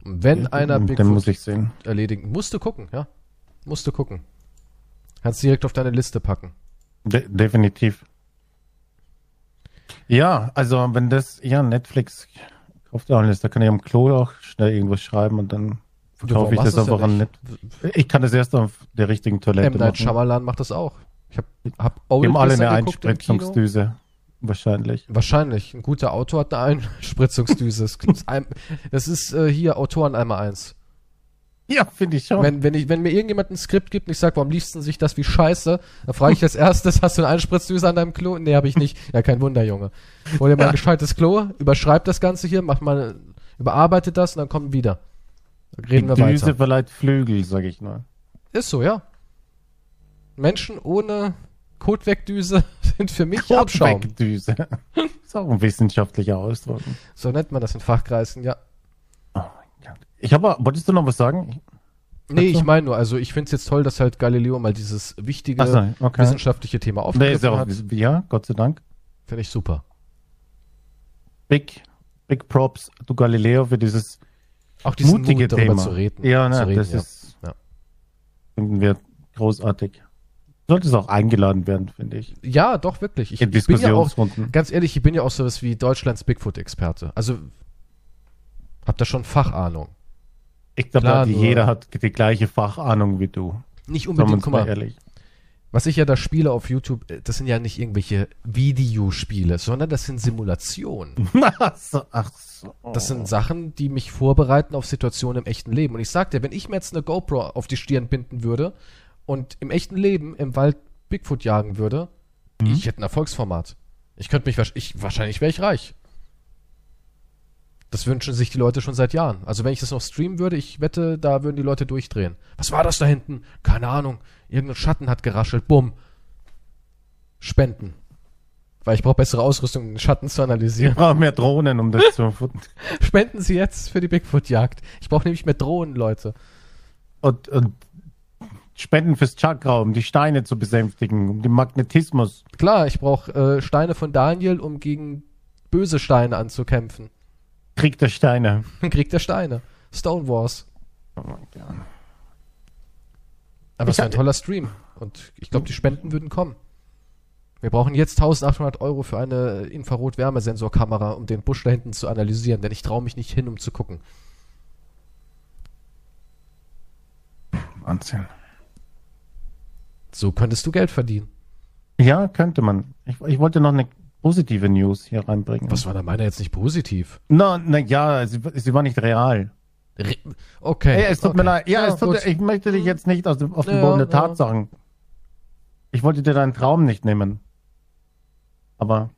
Wenn einer Den Bigfoot muss ich sehen. erledigen, musst du gucken, ja. Musst du gucken. Kannst direkt auf deine Liste packen. De definitiv. Ja, also wenn das, ja, Netflix kauft alles, da kann ich am Klo auch schnell irgendwas schreiben und dann verkaufe ich das einfach an ja Net. Ich kann das erst auf der richtigen Toilette M. Night machen. Shyamalan macht das auch. Ich hab, hab Wir haben alle eine. Einspritzungsdüse. Wahrscheinlich. Wahrscheinlich. Ein guter Autor hat eine Einspritzungsdüse. Das ist äh, hier Autoren einmal eins. Ja, finde ich schon. Wenn, wenn, ich, wenn mir irgendjemand ein Skript gibt und ich sage, warum liest denn sich das wie Scheiße, dann frage ich als erstes, hast du eine Einspritzdüse an deinem Klo? Nee, habe ich nicht. Ja, kein Wunder, Junge. Hol dir mal ein gescheites Klo, überschreib das Ganze hier, mach mal, überarbeitet das und dann kommen wir wieder. Reden wir die Düse weiter. verleiht Flügel, sag ich nur. Ist so, ja. Menschen ohne Kotwegdüse sind für mich Abschaum. Kotwegdüse. ist auch ein wissenschaftlicher Ausdruck. So nennt man das in Fachkreisen, ja. Ich habe, wolltest du noch was sagen? Nee, ich meine nur, also ich finde es jetzt toll, dass halt Galileo mal dieses wichtige so, okay. wissenschaftliche Thema Nee, aufgegriffen auch, hat. ja, Gott sei Dank. Finde ich super. Big, big Props to Galileo für dieses Auch diesen mutige Mut, Thema. zu reden. Ja, ne, reden, das ja. ist, Ja. finden wir großartig. Sollte es auch eingeladen werden, finde ich. Ja, doch, wirklich. Ich, In ich bin ja auch, ganz ehrlich, ich bin ja auch sowas wie Deutschlands Bigfoot-Experte. Also, hab da schon Fachahnung. Ich glaube, jeder hat die gleiche Fachahnung wie du. Nicht unbedingt, guck mal ehrlich. was ich ja da spiele auf YouTube, äh, das sind ja nicht irgendwelche Videospiele, sondern das sind Simulationen. ach so, ach so. Das sind Sachen, die mich vorbereiten auf Situationen im echten Leben. Und ich sag dir, wenn ich mir jetzt eine GoPro auf die Stirn binden würde und im echten Leben im Wald Bigfoot jagen würde, Mhm. ich hätte ein Erfolgsformat. Ich könnte mich, ich, wahrscheinlich wäre ich reich. Das wünschen sich die Leute schon seit Jahren. Also wenn ich das noch streamen würde, ich wette, da würden die Leute durchdrehen. Was war das da hinten? Keine Ahnung. Irgendein Schatten hat geraschelt. Bumm. Spenden. Weil ich brauche bessere Ausrüstung, um den Schatten zu analysieren. Ich brauche mehr Drohnen, um das zu futtern. Spenden Sie jetzt für die Bigfoot-Jagd. Ich brauche nämlich mehr Drohnen, Leute. Und, und Spenden fürs Chakra, um die Steine zu besänftigen, um den Magnetismus. Klar, ich brauche äh, Steine von Daniel, um gegen böse Steine anzukämpfen. Krieg der Steine. Krieg der Steine. Stone Wars. Oh mein Gott. Aber Ich es wäre ein toller Stream. Und ich glaube, die Spenden würden kommen. Wir brauchen jetzt 1800 Euro für eine Infrarot-Wärmesensorkamera, um den Busch da hinten zu analysieren, denn ich traue mich nicht hin, um zu gucken. Wahnsinn. So könntest du Geld verdienen. Ja, könnte man. Ich, ich wollte noch eine positive News hier reinbringen. Was war da meiner jetzt nicht positiv? Na, na ja, sie, sie war nicht real. Re okay. Ey, es tut okay. mir leid. Ja, es tut, gut. ich möchte dich jetzt nicht aus dem, auf den Ja, Boden der ja. Tatsachen. Ich wollte dir deinen Traum nicht nehmen. Aber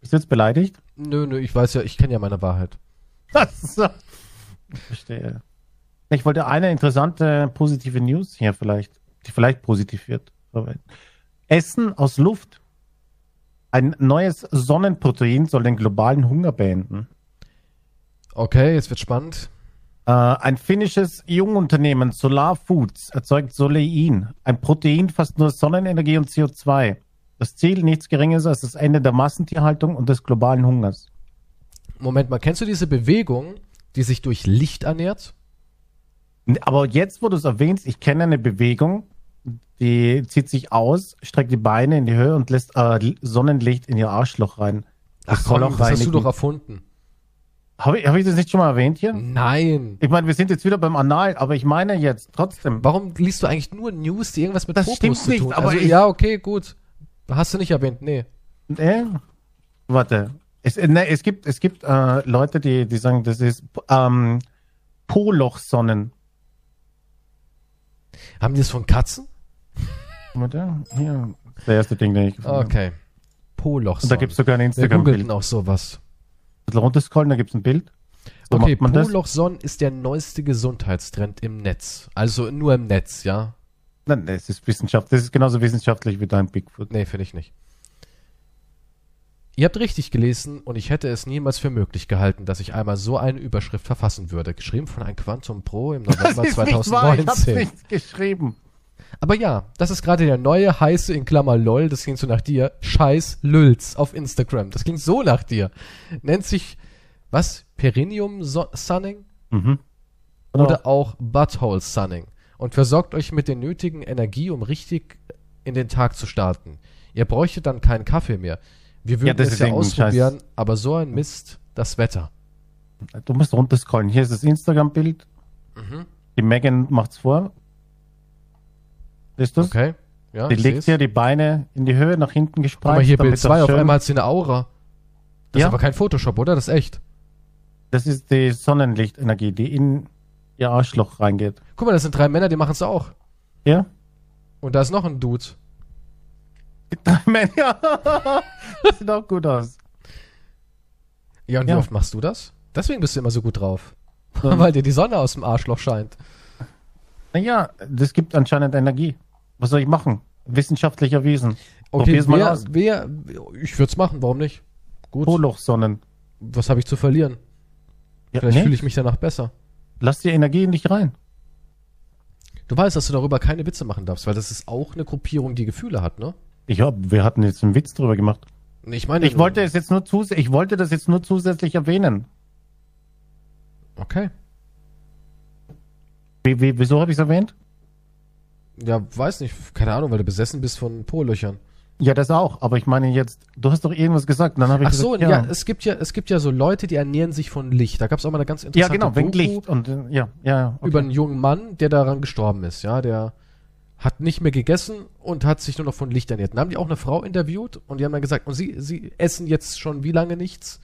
bist du jetzt beleidigt? Nö, nö, ich weiß ja, ich kenne ja meine Wahrheit. Ich verstehe. Ich wollte eine interessante positive News hier vielleicht, die vielleicht positiv wird. Essen aus Luft. Ein neues Sonnenprotein soll den globalen Hunger beenden. Okay, jetzt wird spannend. Äh, ein finnisches Jungunternehmen Solar Foods erzeugt Solein, ein Protein fast nur Sonnenenergie und CO2. Das Ziel nichts Geringes als das Ende der Massentierhaltung und des globalen Hungers. Moment mal, kennst du diese Bewegung, die sich durch Licht ernährt? Aber jetzt, wo du es erwähnst, ich kenne eine Bewegung, die zieht sich aus, streckt die Beine in die Höhe und lässt äh, Sonnenlicht in ihr Arschloch rein. Das, Ach komm, das hast du doch erfunden. Habe ich, hab ich das nicht schon mal erwähnt hier? Nein. Ich meine, wir sind jetzt wieder beim Anal, aber ich meine jetzt trotzdem. Warum liest du eigentlich nur News, die irgendwas mit das Fotos zu tun? Aber also, ja, okay, gut. Hast du nicht erwähnt, nee. Nee. Warte. Es, ne, es gibt, es gibt äh, Leute, die, die sagen, das ist ähm, Polochsonnen. Haben die das von Katzen? Warte, hier. Der erste Ding, den ich gefunden Okay. Polochsonnen. Und da gibt es sogar ein Instagram-Bild. Wir auch sowas. Ein bisschen runterscrollen, da gibt es ein Bild. So okay, Polochsonnen ist der neueste Gesundheitstrend im Netz. Also nur im Netz, ja? Nein, es ist Wissenschaft. Das ist genauso wissenschaftlich wie dein Bigfoot. Nee, finde ich nicht. Ihr habt richtig gelesen und ich hätte es niemals für möglich gehalten, dass ich einmal so eine Überschrift verfassen würde. Geschrieben von einem Quantum Pro im November das ist 2019. Nicht wahr. Ich hab's nicht geschrieben. Aber ja, das ist gerade der neue heiße in Klammer LOL, das klingt so nach dir, Scheiß Lülz auf Instagram. Das klingt so nach dir. Nennt sich, was? Perineum Sunning? Mhm. Oder auch Butthole Sunning. Und versorgt euch mit der nötigen Energie, um richtig in den Tag zu starten. Ihr bräuchtet dann keinen Kaffee mehr. Wir würden ja, es ja ausprobieren, Scheiß. aber so ein Mist, das Wetter. Du musst runterscrollen. Hier ist das Instagram-Bild. Mhm. Die Megan macht's vor. Ist das? Okay. Ja, die legt hier die Beine in die Höhe, nach hinten gespreizt. Mal hier Bild 2, auf einmal hat sie eine Aura. Das ja. ist aber kein Photoshop, oder? Das ist echt. Das ist die Sonnenlichtenergie, die in ihr Arschloch reingeht. Guck mal, das sind drei Männer, die machen es auch. Ja. Und da ist noch ein Dude. Männer. das sieht auch gut aus. Ja, und ja. wie oft machst du das? Deswegen bist du immer so gut drauf. Ja. Weil dir die Sonne aus dem Arschloch scheint. Naja, das gibt anscheinend Energie. Was soll ich machen? Wissenschaftlich erwiesen. Okay, wer, wer, ich würde es machen, warum nicht? Gut. Polochsonnen. Was habe ich zu verlieren? Ja, Vielleicht nee. fühle ich mich danach besser. Lass die Energie in dich rein. Du weißt, dass du darüber keine Witze machen darfst, weil das ist auch eine Gruppierung, die Gefühle hat, ne? Ich hab, wir hatten jetzt einen Witz drüber gemacht. Ich meine, ich wollte es jetzt nur zus ich wollte das jetzt nur zusätzlich erwähnen. Okay. Wie, wie, wieso habe ich es erwähnt? Ja, weiß nicht, keine Ahnung, weil du besessen bist von Polöchern. Ja, das auch, aber ich meine jetzt, du hast doch irgendwas gesagt, dann habe ich Ach so, gesagt, ja. ja. es gibt ja, es gibt ja so Leute, die ernähren sich von Licht. Da gab es auch mal eine ganz interessante Ja, genau, wegen Licht und ja, ja, okay. über einen jungen Mann, der daran gestorben ist, ja, der hat nicht mehr gegessen und hat sich nur noch von Licht ernährt. Dann haben die auch eine Frau interviewt und die haben dann gesagt, und sie, sie essen jetzt schon wie lange nichts?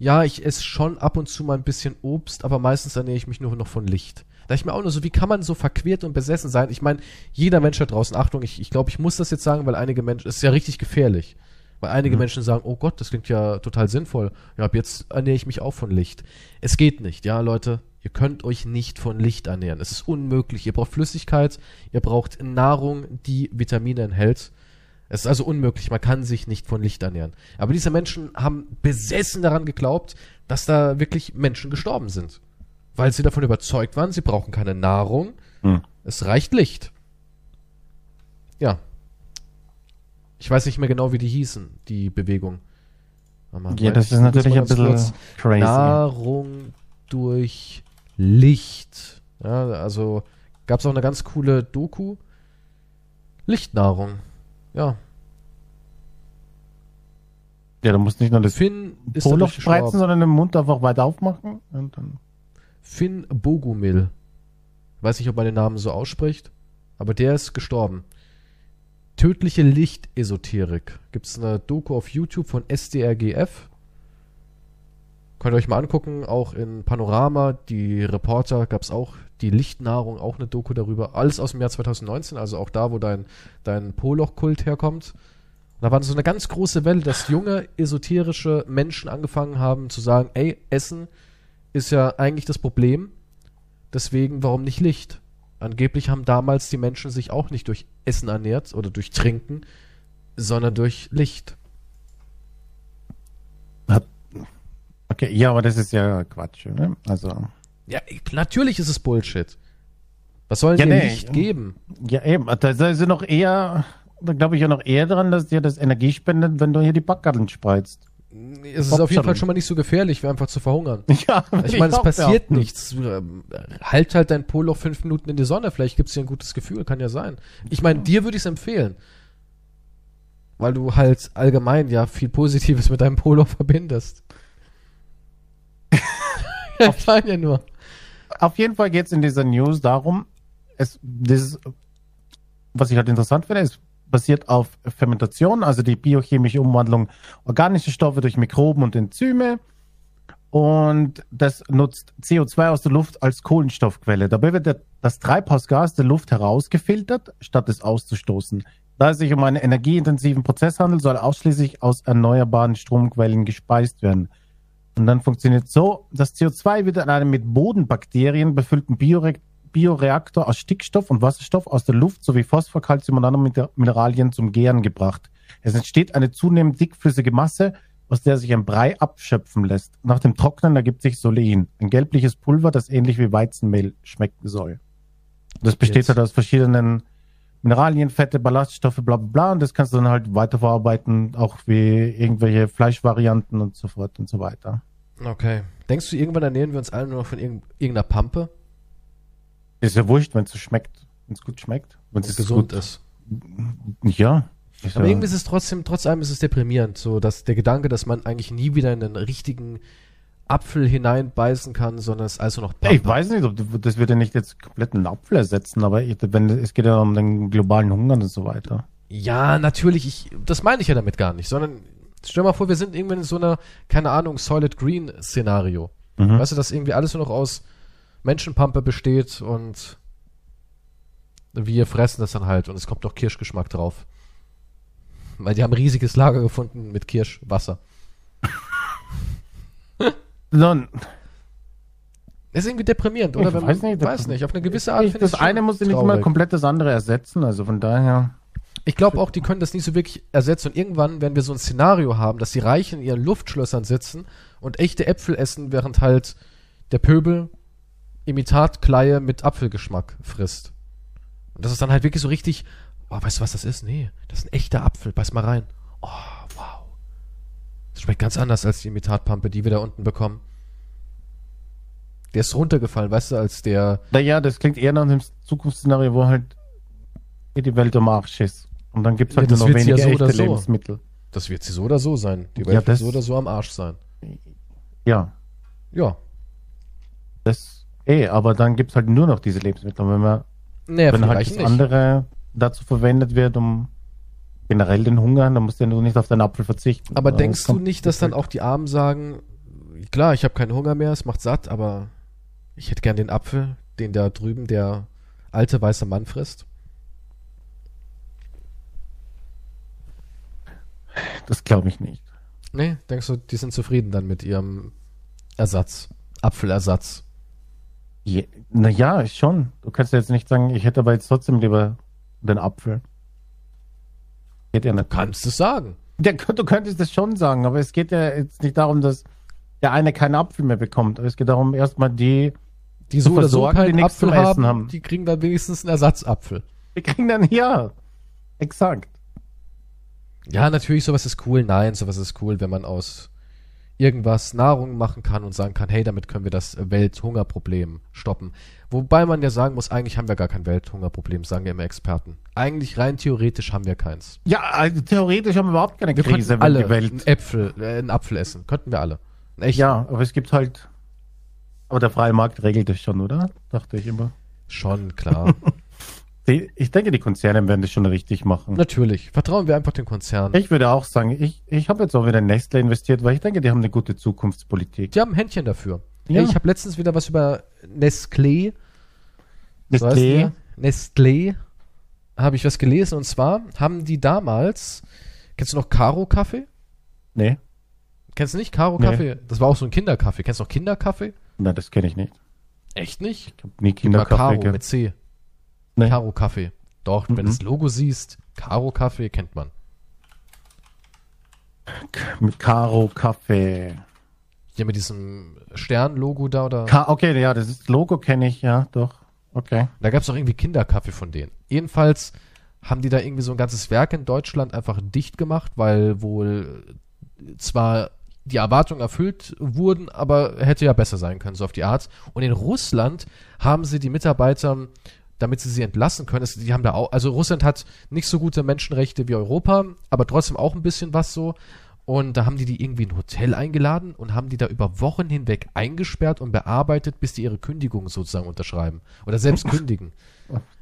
Ja, ich esse schon ab und zu mal ein bisschen Obst, aber meistens ernähre ich mich nur noch von Licht. Da ich mir auch nur so, wie kann man so verquert und besessen sein? Ich meine, jeder Mensch da draußen, Achtung, ich, ich glaube, ich muss das jetzt sagen, weil einige Menschen, es ist ja richtig gefährlich. Weil einige mhm. Menschen sagen, oh Gott, das klingt ja total sinnvoll. Ja, ab jetzt ernähre ich mich auch von Licht. Es geht nicht, ja, Leute. Ihr könnt euch nicht von Licht ernähren. Es ist unmöglich. Ihr braucht Flüssigkeit, ihr braucht Nahrung, die Vitamine enthält. Es ist also unmöglich. Man kann sich nicht von Licht ernähren. Aber diese Menschen haben besessen daran geglaubt, dass da wirklich Menschen gestorben sind. Weil sie davon überzeugt waren, sie brauchen keine Nahrung. Hm. Es reicht Licht. Ja. Ich weiß nicht mehr genau, wie die hießen, die Bewegung. ja, das ist natürlich ein bisschen crazy. Nahrung durch Licht. Ja, also gab es auch eine ganz coole Doku. Lichtnahrung. Ja. Ja, du musst nicht nur das Finn Poloch spreizen, sondern den Mund einfach weiter aufmachen. Und dann Finn Bogumil. Weiß nicht, ob man den Namen so ausspricht, aber der ist gestorben. Tödliche Lichtesoterik. Gibt es eine Doku auf YouTube von SDRGF. Könnt ihr euch mal angucken, auch in Panorama, die Reporter gab es auch, die Lichtnahrung, auch eine Doku darüber. Alles aus dem Jahr 2019, also auch da, wo dein, dein Poloch-Kult herkommt. Da war so eine ganz große Welle, dass junge, esoterische Menschen angefangen haben zu sagen, ey, Essen ist ja eigentlich das Problem. Deswegen, warum nicht Licht? Angeblich haben damals die Menschen sich auch nicht durch Essen ernährt oder durch Trinken, sondern durch Licht. Okay, ja, aber das ist ja Quatsch, ne? Also. Ja, natürlich ist es Bullshit. Was soll Ja, dir nee. Licht geben? Ja, eben. Da da ist ja noch eher, da glaube ich ja noch eher dran, dass dir das Energie spendet, wenn du hier die Backgarten spreizt. Es ist auf jeden. Fall schon mal nicht so gefährlich, wie einfach zu verhungern. Ja, Ich meine, es passiert behaupten. nichts. Ähm, Halt halt dein Polo fünf Minuten in die Sonne, vielleicht gibt es dir ein gutes Gefühl, kann ja sein. Ich meine, dir würde ich es empfehlen. Weil du halt allgemein ja viel Positives mit deinem Polo verbindest. ja, ich meine ja nur. Auf jeden Fall geht es in dieser News darum, es, dieses, was ich halt interessant finde, ist basiert auf Fermentation, also die biochemische Umwandlung organischer Stoffe durch Mikroben und Enzyme. Und das nutzt CO2 aus der Luft als Kohlenstoffquelle. Dabei wird das Treibhausgas der Luft herausgefiltert, statt es auszustoßen. Da es sich um einen energieintensiven Prozess handelt, soll ausschließlich aus erneuerbaren Stromquellen gespeist werden. Und dann funktioniert so, das CO2 wird in einem mit Bodenbakterien befüllten Biore Bioreaktor aus Stickstoff und Wasserstoff aus der Luft sowie Phosphor, Calcium und anderen Miner- Mineralien zum Gären gebracht. Es entsteht eine zunehmend dickflüssige Masse, aus der sich ein Brei abschöpfen lässt. Nach dem Trocknen ergibt sich Solein, ein gelbliches Pulver, das ähnlich wie Weizenmehl schmecken soll. Das besteht Jetzt. halt aus verschiedenen Mineralien, Fette, Ballaststoffe, bla bla bla. Und das kannst du dann halt weiterverarbeiten, auch wie irgendwelche Fleischvarianten und so fort und so weiter. Okay. Denkst du, irgendwann ernähren wir uns alle nur noch von irgend- irgendeiner Pampe, Ist ja wurscht, wenn es so schmeckt, wenn es gut schmeckt, wenn es gesund gut ist? Ja. Ist Aber ja irgendwie ist es trotzdem, trotz allem ist es deprimierend, so dass der Gedanke, dass man eigentlich nie wieder in einen richtigen Apfel hineinbeißen kann, sondern es ist also noch ich weiß nicht, ob das wird ja nicht jetzt komplett einen Apfel ersetzen, aber ich, wenn, es geht ja um den globalen Hunger und so weiter. Ja, natürlich, ich, das meine ich ja damit gar nicht, sondern stell mal vor, wir sind irgendwann in so einer, keine Ahnung, Solid Green Szenario. Mhm. Weißt du, dass irgendwie alles nur noch aus Menschenpampe besteht und wir fressen das dann halt und es kommt noch Kirschgeschmack drauf. Weil die haben ein riesiges Lager gefunden mit Kirschwasser. Dann, ist irgendwie deprimierend, oder? Ich Wenn weiß man, nicht, weiß nicht, auf eine gewisse Art ich, das eine muss nicht mal traurig. komplett das andere ersetzen, also von daher. Ich glaube auch, die können das nicht so wirklich ersetzen. Und irgendwann werden wir so ein Szenario haben, dass die Reichen in ihren Luftschlössern sitzen und echte Äpfel essen, während halt der Pöbel Imitatkleie mit Apfelgeschmack frisst. Und das ist dann halt wirklich so richtig, oh, weißt du, was das ist? Nee, das ist ein echter Apfel, beiß mal rein. Oh, wow. Das schmeckt ganz anders als die Imitatpampe, die wir da unten bekommen. Der ist runtergefallen, weißt du, als der, Naja, das klingt eher nach einem Zukunftsszenario, wo halt die Welt am Arsch ist. Und dann gibt es Ja, halt das nur noch wird's ja weniger so echte so. Lebensmittel. das wird sie so oder so sein. Die Ja, Welt wird das- so oder so am Arsch sein. Ja, Ja. das eh, aber dann gibt es halt nur noch diese Lebensmittel. Und wenn man Naja, wenn halt das nicht. andere dazu verwendet wird, um generell den Hunger, dann musst du ja nur nicht auf den Apfel verzichten. Aber denkst du nicht, dass dann auch die Armen sagen, klar, ich habe keinen Hunger mehr, es macht satt, aber ich hätte gern den Apfel, den da drüben der alte weiße Mann frisst? Das glaube ich nicht. Nee, denkst du, die sind zufrieden dann mit ihrem Ersatz, Apfelersatz? Je, naja, schon. Du kannst ja jetzt nicht sagen, ich hätte aber jetzt trotzdem lieber den Apfel. Geht ja nicht. Kannst du sagen. Ja, du könntest das schon sagen, aber es geht ja jetzt nicht darum, dass der eine keinen Apfel mehr bekommt. Es geht darum, erstmal die, Die so oder so die nichts Apfel haben, haben. die kriegen dann wenigstens einen Ersatzapfel. die kriegen dann, ja, exakt. Ja, natürlich, sowas ist cool. Nein, sowas ist cool, wenn man aus irgendwas Nahrung machen kann und sagen kann, hey, damit können wir das Welthungerproblem stoppen. Wobei man ja sagen muss, eigentlich haben wir gar kein Welthungerproblem, sagen ja immer Experten. Eigentlich rein theoretisch haben wir keins. Ja, also theoretisch haben wir überhaupt keine Wir Krise, könnten wenn alle die Welt einen Äpfel, äh, einen Apfel essen. Könnten wir alle. Echten. Ja, aber es gibt halt. Aber der freie Markt regelt das schon, oder? Dachte ich immer. Schon, klar. Ich denke, die Konzerne werden das schon richtig machen. Natürlich. Vertrauen wir einfach den Konzernen. Ich würde auch sagen, ich, ich habe jetzt auch wieder in Nestle investiert, weil ich denke, die haben eine gute Zukunftspolitik. Die haben ein Händchen dafür. Ja. Ey, ich habe letztens wieder was über Nestlé So Nestlé, der. Nestlé. Habe ich was gelesen und zwar haben die damals, kennst du noch Caro Kaffee? nee, Kennst du nicht Caro Nee. Kaffee? Das war auch so ein Kinderkaffee. Kennst du noch Kinderkaffee? Na, das kenne ich nicht. Echt nicht? Ich habe nie Kinderkaffee Caro mit C. Nee. Caro Kaffee. Doch, wenn du Mhm. das Logo siehst, Caro Kaffee kennt man. mit Karo Kaffee. Hier mit diesem Stern-Logo da oder. Ka okay, ja, das ist Logo kenne ich, ja, doch. Okay. Da gab es auch irgendwie Kinderkaffee von denen. Jedenfalls haben die da irgendwie so ein ganzes Werk in Deutschland einfach dicht gemacht, weil wohl zwar die Erwartungen erfüllt wurden, aber hätte ja besser sein können, so auf die Art. Und in Russland haben sie die Mitarbeiter, damit sie sie entlassen können, es- die haben da auch, also Russland hat nicht so gute Menschenrechte wie Europa, aber trotzdem auch ein bisschen was so. Und da haben die die irgendwie in ein Hotel eingeladen und haben die da über Wochen hinweg eingesperrt und bearbeitet, bis die ihre Kündigung sozusagen unterschreiben. Oder selbst kündigen.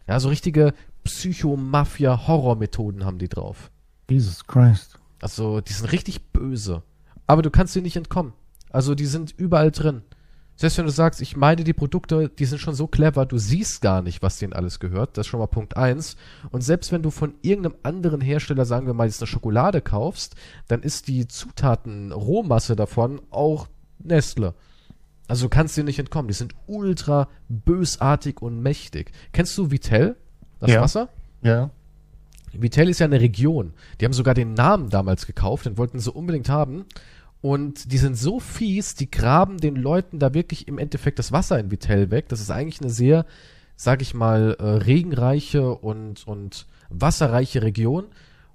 Ja, so richtige Psycho-Mafia-Horror-Methoden haben die drauf. Jesus Christ. Also, die sind richtig böse. Aber du kannst dir nicht entkommen. Also, die sind überall drin. Selbst wenn du sagst, ich meine die Produkte, die sind schon so clever, du siehst gar nicht, was denen alles gehört. Das ist schon mal Punkt eins. Und selbst wenn du von irgendeinem anderen Hersteller, sagen wir mal, jetzt eine Schokolade kaufst, dann ist die Zutaten-Rohmasse davon auch Nestle. Also du kannst dir nicht entkommen. Die sind ultra bösartig und mächtig. Kennst du Vitell? Das Ja. Wasser? Ja. Vitell ist ja eine Region. Die haben sogar den Namen damals gekauft, den wollten sie unbedingt haben. Und die sind so fies, die graben den Leuten da wirklich im Endeffekt das Wasser in Vitell weg. Das ist eigentlich eine sehr, sag ich mal, äh, regenreiche und, und wasserreiche Region.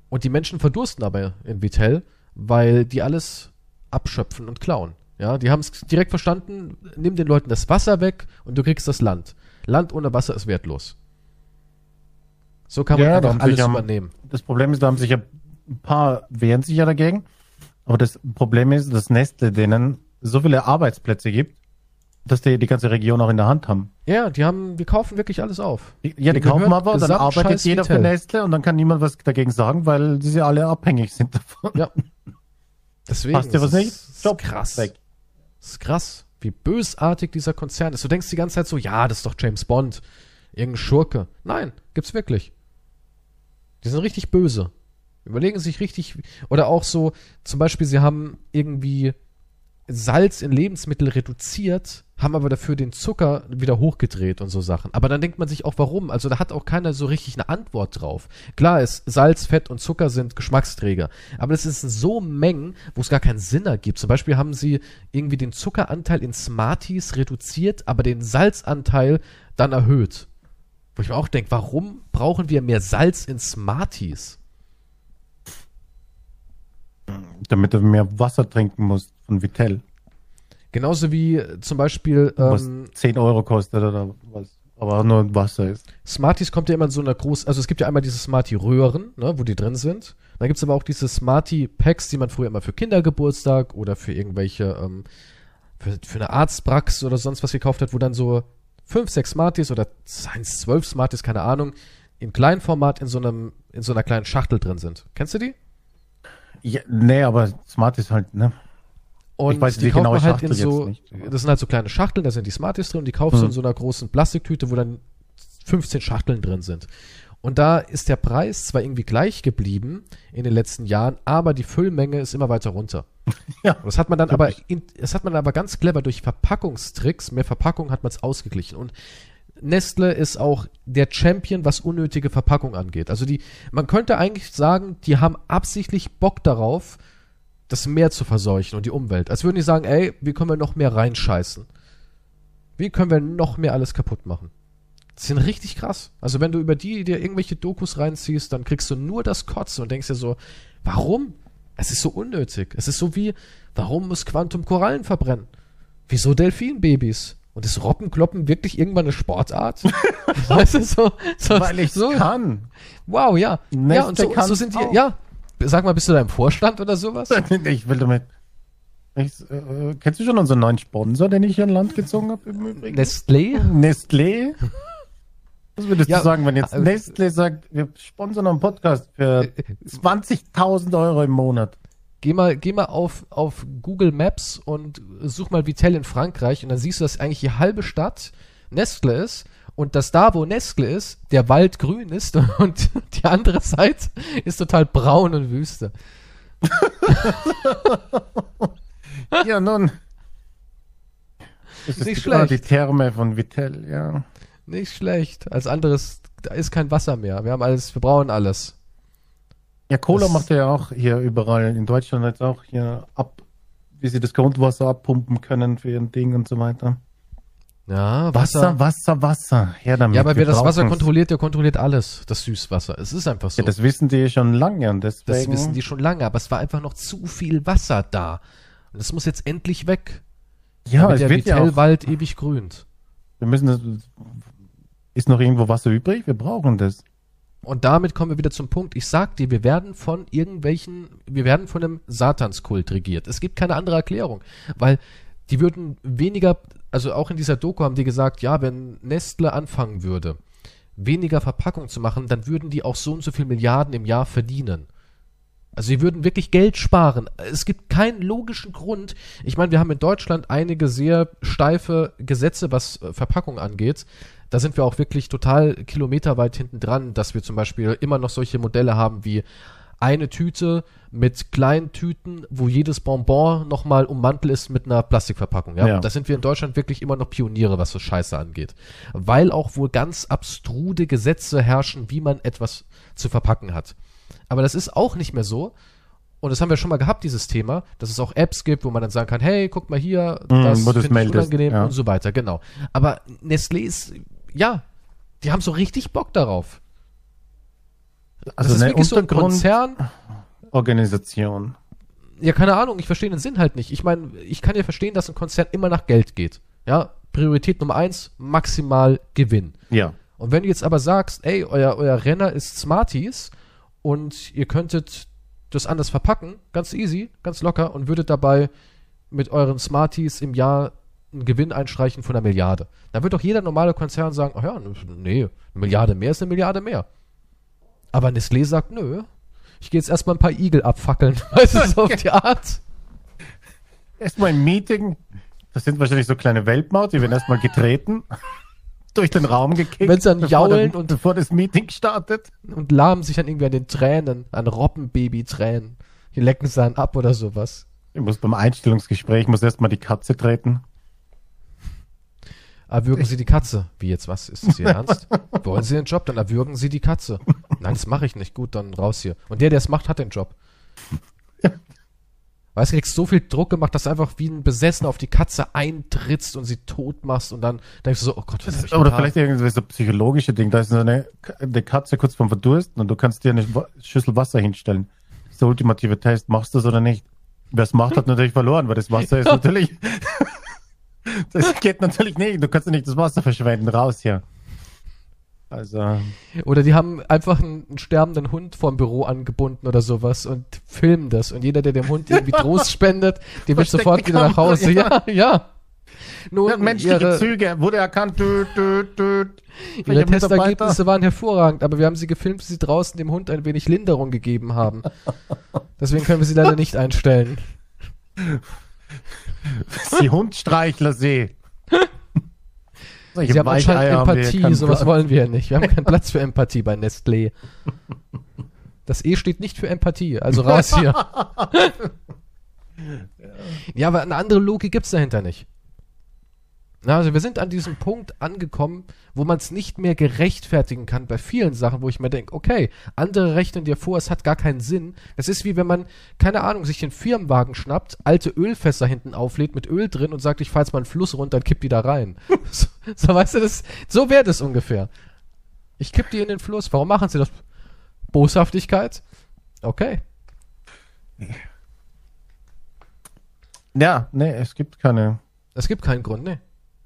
Und die Menschen verdursten aber in Vitell, weil die alles abschöpfen und klauen. Ja, die haben es direkt verstanden, nimm den Leuten das Wasser weg und du kriegst das Land. Land ohne Wasser ist wertlos. So kann man Ja, einfach haben alles am- übernehmen. Das Problem ist, da haben sich ja ein paar wehren sich ja dagegen. Aber das Problem ist, dass Nestle denen so viele Arbeitsplätze gibt, dass die die ganze Region auch in der Hand haben. Ja, die haben, die kaufen wirklich alles auf. Ja, die Die kaufen aber, dann arbeitet scheiß jeder für. Nestle und dann kann niemand was dagegen sagen, weil sie alle abhängig sind davon. Ja. Deswegen. Passt dir was das nicht? Job krass. weg. Das ist krass, wie bösartig dieser Konzern ist. Du denkst die ganze Zeit so, ja, das ist doch James Bond. Irgendein Schurke. Nein, gibt's wirklich. Die sind richtig böse. Überlegen sich richtig, oder auch so, zum Beispiel, sie haben irgendwie Salz in Lebensmittel reduziert, haben aber dafür den Zucker wieder hochgedreht und so Sachen. Aber dann denkt man sich auch, warum? Also da hat auch keiner so richtig eine Antwort drauf. Klar ist, Salz, Fett und Zucker sind Geschmacksträger. Aber das ist so Mengen, wo es gar keinen Sinn ergibt. Zum Beispiel haben sie irgendwie den Zuckeranteil in Smarties reduziert, aber den Salzanteil dann erhöht. Wo ich mir auch denke, warum brauchen wir mehr Salz in Smarties? Damit du mehr Wasser trinken musst von Vitell, Genauso wie äh, zum Beispiel was ähm, 10 Euro kostet oder was. Aber auch nur Wasser ist. Smarties kommt ja immer in so einer großen, also es gibt ja einmal diese Smartie-Röhren, ne, wo die drin sind. Dann gibt's aber auch diese Smartie-Packs, die man früher immer für Kindergeburtstag oder für irgendwelche, ähm, für, für eine Arztpraxis oder sonst was gekauft hat, wo dann so fünf, sechs Smarties oder eins, zwölf Smarties, keine Ahnung, in Kleinformat in so einem, in so einer kleinen Schachtel drin sind. Kennst du die? Ja, nee, aber Smart ist halt, ne? Und Ich weiß die genaue man halt in Schachtel so, jetzt nicht. das sind halt so kleine Schachteln, da sind die Smarties drin und die kaufst du Hm. in so einer großen Plastiktüte, wo dann 15 Schachteln drin sind. Und da ist der Preis zwar irgendwie gleich geblieben in den letzten Jahren, aber die Füllmenge ist immer weiter runter. Ja. Das hat man dann aber, Wirklich. in, das hat man aber ganz clever durch Verpackungstricks, mehr Verpackung hat man es ausgeglichen. Und Nestle ist auch der Champion, was unnötige Verpackung angeht. Also die, man könnte eigentlich sagen, die haben absichtlich Bock darauf, das Meer zu verseuchen und die Umwelt. Als würden die sagen, ey, wie können wir noch mehr reinscheißen? Wie können wir noch mehr alles kaputt machen? Das sind richtig krass. Also wenn du über die dir irgendwelche Dokus reinziehst, dann kriegst du nur das Kotzen und denkst dir so, warum? Es ist so unnötig. Es ist so wie, warum muss Quantum Korallen verbrennen? Wieso Delfinbabys? Und ist Robbenkloppen wirklich irgendwann eine Sportart? weißt du, so, so, Weil ich so kann. Wow, ja. ja, Nestle und so, so sind die, auch. ja. Sag mal, bist du da im Vorstand oder sowas? Ich will damit. Ich, äh, kennst du schon unseren neuen Sponsor, den ich hier an Land gezogen habe im Übrigen? Nestlé? Nestlé? Was würdest Ja, du sagen, wenn jetzt äh, Nestlé sagt, wir sponsern einen Podcast für 20.000 Euro im Monat? Geh mal, geh mal auf, auf Google Maps und such mal Vitell in Frankreich und dann siehst du, dass eigentlich die halbe Stadt Nestle ist und dass da, wo Nestle ist, der Wald grün ist und die andere Seite ist total braun und Wüste. Ja, nun. Das ist Nicht ah, schlecht. die Therme von Vitell, ja. Nicht schlecht. Als anderes, da ist kein Wasser mehr. Wir haben alles, wir brauchen alles. Ja, Cola Das- macht er ja auch hier überall in Deutschland jetzt auch hier ab, wie sie das Grundwasser abpumpen können für ihren Ding und so weiter. Ja, Wasser, Wasser, Wasser. Her damit. Ja, aber wer das Wasser kontrolliert, der kontrolliert alles. Das Süßwasser. Es ist einfach so. Ja, das wissen die schon lange und Das deswegen. wissen die schon lange, aber es war einfach noch zu viel Wasser da. Und das muss jetzt endlich weg. ja, es der wird ja auch, Vitellwald ewig grünt. wir müssen das, ist noch irgendwo Wasser übrig? Wir brauchen das. Und damit kommen wir wieder zum Punkt. Ich sag dir, wir werden von irgendwelchen, wir werden von einem Satanskult regiert. Es gibt keine andere Erklärung, weil die würden weniger, also auch in dieser Doku haben die gesagt, ja, wenn Nestle anfangen würde, weniger Verpackung zu machen, dann würden die auch so und so viel Milliarden im Jahr verdienen. Also sie würden wirklich Geld sparen. Es gibt keinen logischen Grund. Ich meine, wir haben in Deutschland einige sehr steife Gesetze, was äh, Verpackung angeht. Da sind wir auch wirklich total kilometerweit hinten dran, dass wir zum Beispiel immer noch solche Modelle haben wie eine Tüte mit kleinen Tüten, wo jedes Bonbon nochmal ummantelt ist mit einer Plastikverpackung. Ja? Ja. Da sind wir in Deutschland wirklich immer noch Pioniere, was so Scheiße angeht. Weil auch wohl ganz abstrude Gesetze herrschen, wie man etwas zu verpacken hat. Aber das ist auch nicht mehr so. Und das haben wir schon mal gehabt, dieses Thema, dass es auch Apps gibt, wo man dann sagen kann, hey, guck mal hier, Mm, das du's finde ich unangenehm ja. und so weiter, genau. Aber Nestlé ist, ja, die haben so richtig Bock darauf. Also das ist wirklich so ein Konzern. Untergrundorganisation. Ja, keine Ahnung, ich verstehe den Sinn halt nicht. Ich meine, ich kann ja verstehen, dass ein Konzern immer nach Geld geht. Ja, Priorität Nummer eins, maximal Gewinn. Ja. Und wenn du jetzt aber sagst, ey, euer, euer Renner ist Smarties und ihr könntet das anders verpacken, ganz easy, ganz locker und würdet dabei mit euren Smarties im Jahr einen Gewinn einstreichen von einer Milliarde. Dann wird doch jeder normale Konzern sagen, ach ja, nee, eine Milliarde mehr ist eine Milliarde mehr. Aber Nestlé sagt, nö, ich gehe jetzt erstmal ein paar Igel abfackeln. Weißt du, so auf die Art. Erstmal im Meeting. Das sind wahrscheinlich so kleine Weltmaut, die werden erstmal getreten, durch den Raum gekickt. Wenn sie dann bevor jaulen der- und- bevor das Meeting startet. Und lahmen sich dann irgendwie an den Tränen, an Robbenbaby-Tränen. Die lecken sie dann ab oder sowas. Ich muss beim Einstellungsgespräch, muss erstmal die Katze treten. Erwürgen Sie die Katze. Wie jetzt, was? Ist das Ihr Ernst? Wollen Sie den Job? Dann erwürgen Sie die Katze. Nein, das mache ich nicht. Gut, dann raus hier. Und der, der es macht, hat den Job. Weißt du, du kriegst so viel Druck gemacht, dass du einfach wie ein Besessener auf die Katze eintrittst und sie tot machst und dann denkst du so, oh Gott, was hab ich Oder vielleicht irgendwie so psychologische Ding. Da ist so eine, eine Katze kurz vorm Verdursten und du kannst dir eine Schüssel Wasser hinstellen. Das ist der ultimative Test. Machst du es oder nicht? Wer es macht, hat natürlich verloren, weil das Wasser ist natürlich. das geht natürlich nicht. Du kannst ja nicht das Wasser verschwenden. Raus hier. Also. Oder die haben einfach einen, einen sterbenden Hund vorm Büro angebunden oder sowas und filmen das. Und jeder, der dem Hund irgendwie Trost spendet, der Versteckt sofort wieder nach Hause. Ja, ja. Nun, Ja, menschliche ihre, Züge wurde erkannt. Düt, düt, düt. ihre? Testergebnisse waren hervorragend, aber wir haben sie gefilmt, wie sie draußen dem Hund ein wenig Linderung gegeben haben. Deswegen können wir sie leider nicht einstellen. Die Hundstreichlersee. Sie haben anscheinend Empathie, sowas wollen wir nicht. Wir haben keinen Platz für Empathie bei Nestlé. Das E steht nicht für Empathie, also raus hier. ja, aber eine andere Logik gibt's dahinter nicht. Na, also wir sind an diesem Punkt angekommen, wo man es nicht mehr gerechtfertigen kann bei vielen Sachen, wo ich mir denke, okay, andere rechnen dir vor, es hat gar keinen Sinn. Das ist wie wenn man, keine Ahnung, sich den Firmenwagen schnappt, alte Ölfässer hinten auflädt mit Öl drin und sagt, ich fahr jetzt mal einen Fluss runter und kipp die da rein. so, so, weißt du, das, so wäre das ungefähr. Ich kipp die in den Fluss. Warum machen sie das? Boshaftigkeit? Okay. Ja, nee, es gibt keine. Es gibt keinen Grund, ne?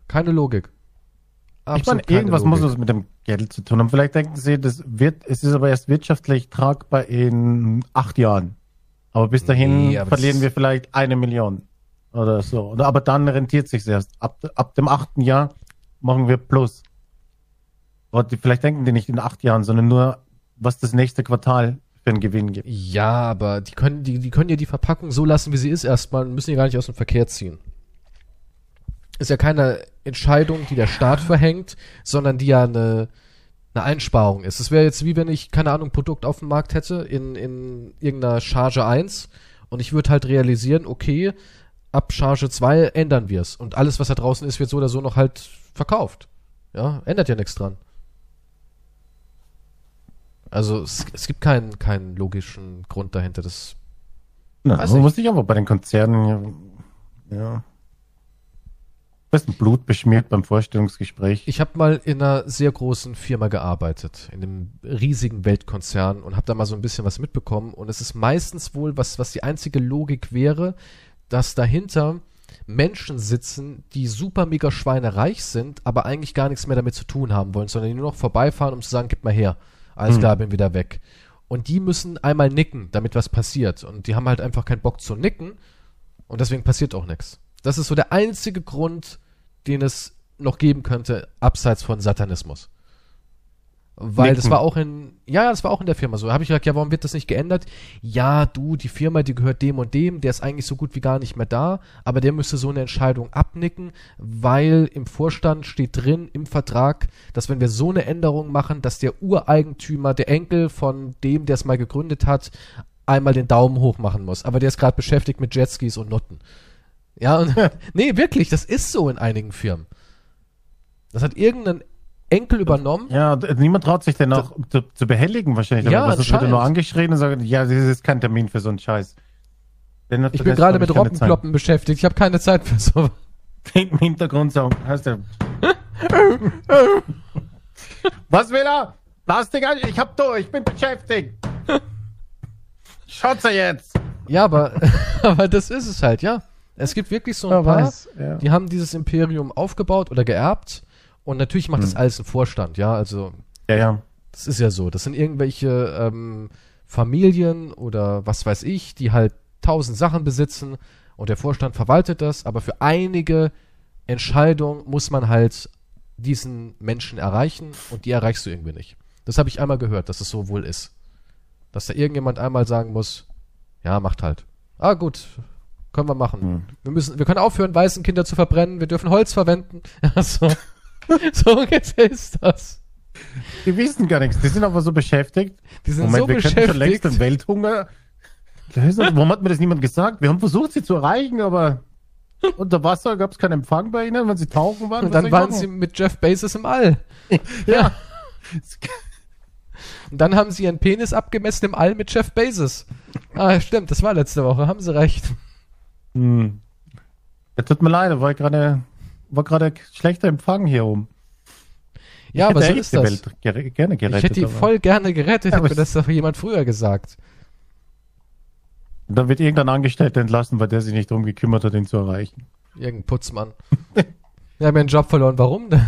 Keine Logik. ich meine, Absolut irgendwas Logik. muss es mit dem Geld zu tun haben. Vielleicht denken Sie, das wird, es ist aber erst wirtschaftlich tragbar in acht Jahren. Aber bis dahin Nee, aber verlieren das- wir vielleicht eine Million oder so. Aber dann rentiert sich erst. Ab, ab dem achten Jahr machen wir Plus. Und die, vielleicht denken die nicht in acht Jahren, sondern nur, was das nächste Quartal für einen Gewinn gibt. Ja, aber die können, die, die können ja die Verpackung so lassen, wie sie ist erstmal und müssen die gar nicht aus dem Verkehr ziehen. Ist ja keine Entscheidung, die der Staat verhängt, sondern die ja eine, eine Einsparung ist. Es wäre jetzt wie wenn ich, keine Ahnung, Produkt auf dem Markt hätte in, in irgendeiner Charge 1 und ich würde halt realisieren, okay, ab Charge 2 ändern wir es. Und alles, was da draußen ist, wird so oder so noch halt verkauft. Ja, ändert ja nichts dran. Also es, es gibt keinen, keinen logischen Grund dahinter. Das Na, man ich. muss sich aber bei den Konzernen ja. ja. Besten Blut beschmiert beim Vorstellungsgespräch. Ich habe mal in einer sehr großen Firma gearbeitet, in einem riesigen Weltkonzern und habe da mal so ein bisschen was mitbekommen. Und es ist meistens wohl, was, was die einzige Logik wäre, dass dahinter Menschen sitzen, die super mega schweinereich sind, aber eigentlich gar nichts mehr damit zu tun haben wollen, sondern die nur noch vorbeifahren, um zu sagen, gib mal her. Alles Hm. klar, bin wieder weg. Und die müssen einmal nicken, damit was passiert. Und die haben halt einfach keinen Bock zu nicken und deswegen passiert auch nichts. Das ist so der einzige Grund, den es noch geben könnte, abseits von Satanismus. Weil das Nicken. war auch in, ja, das war auch in der Firma so. Da habe ich gesagt, ja, warum wird das nicht geändert? Ja, du, die Firma, die gehört dem und dem, der ist eigentlich so gut wie gar nicht mehr da, aber der müsste so eine Entscheidung abnicken, weil im Vorstand steht drin, im Vertrag, dass wenn wir so eine Änderung machen, dass der Ureigentümer, der Enkel von dem, der es mal gegründet hat, einmal den Daumen hoch machen muss. Aber der ist gerade beschäftigt mit Jetskis und Nutten. Ja, und, nee, wirklich, das ist so in einigen Firmen. Das hat irgendein Enkel übernommen. Ja, niemand traut sich denn auch zu, zu behelligen wahrscheinlich. Ja, was wird nur angeschrien und sagt, ja, das ist kein Termin für so einen Scheiß. Den hat Ich bin gerade mit. Robbenkloppen beschäftigt. Ich habe keine Zeit für so. Im Hintergrund so, heißt der. Was will er? Lass dich an, ich hab du, ich bin beschäftigt. Schaut's er jetzt. Ja, aber, aber das ist es halt, ja. Es gibt wirklich so ein Ja, paar, weiß, ja. die haben dieses Imperium aufgebaut oder geerbt. Und natürlich macht das Hm. alles ein Vorstand, ja. Also, Ja, ja. das ist ja so. Das sind irgendwelche ähm, Familien oder was weiß ich, die halt tausend Sachen besitzen und der Vorstand verwaltet das. Aber für einige Entscheidungen muss man halt diesen Menschen erreichen und die erreichst du irgendwie nicht. Das habe ich einmal gehört, dass es so wohl ist. Dass da irgendjemand einmal sagen muss, ja, macht halt. Ah, gut, können wir machen. Hm. Wir müssen, wir können aufhören, weißen Kinder zu verbrennen, wir dürfen Holz verwenden. Ja, so, ungefähr ist das. Die wissen gar nichts, die sind aber so beschäftigt. Die sind Moment, so wir könnten schon längst beschäftigt. den Welthunger lösen. Warum hat mir das niemand gesagt? Wir haben versucht, sie zu erreichen, aber unter Wasser gab es keinen Empfang bei ihnen, wenn sie tauchen waren. Und dann waren sie mit Jeff Bezos im All. Ja. Und dann haben sie ihren Penis abgemessen im All mit Jeff Bezos. Ah, stimmt, das war letzte Woche, haben sie recht. Hm. Ja, tut mir leid, war gerade war gerade schlechter Empfang hier oben. Ja, Ich aber hätte so ist die das. Welt ger- gerne gerettet. Ich hätte die aber- voll gerne gerettet, Ja, hätte aber mir das doch jemand früher gesagt. Da wird irgendein Angestellter entlassen, weil der sich nicht darum gekümmert hat, ihn zu erreichen. Irgendein Putzmann. Wir haben ja einen Job verloren, warum denn?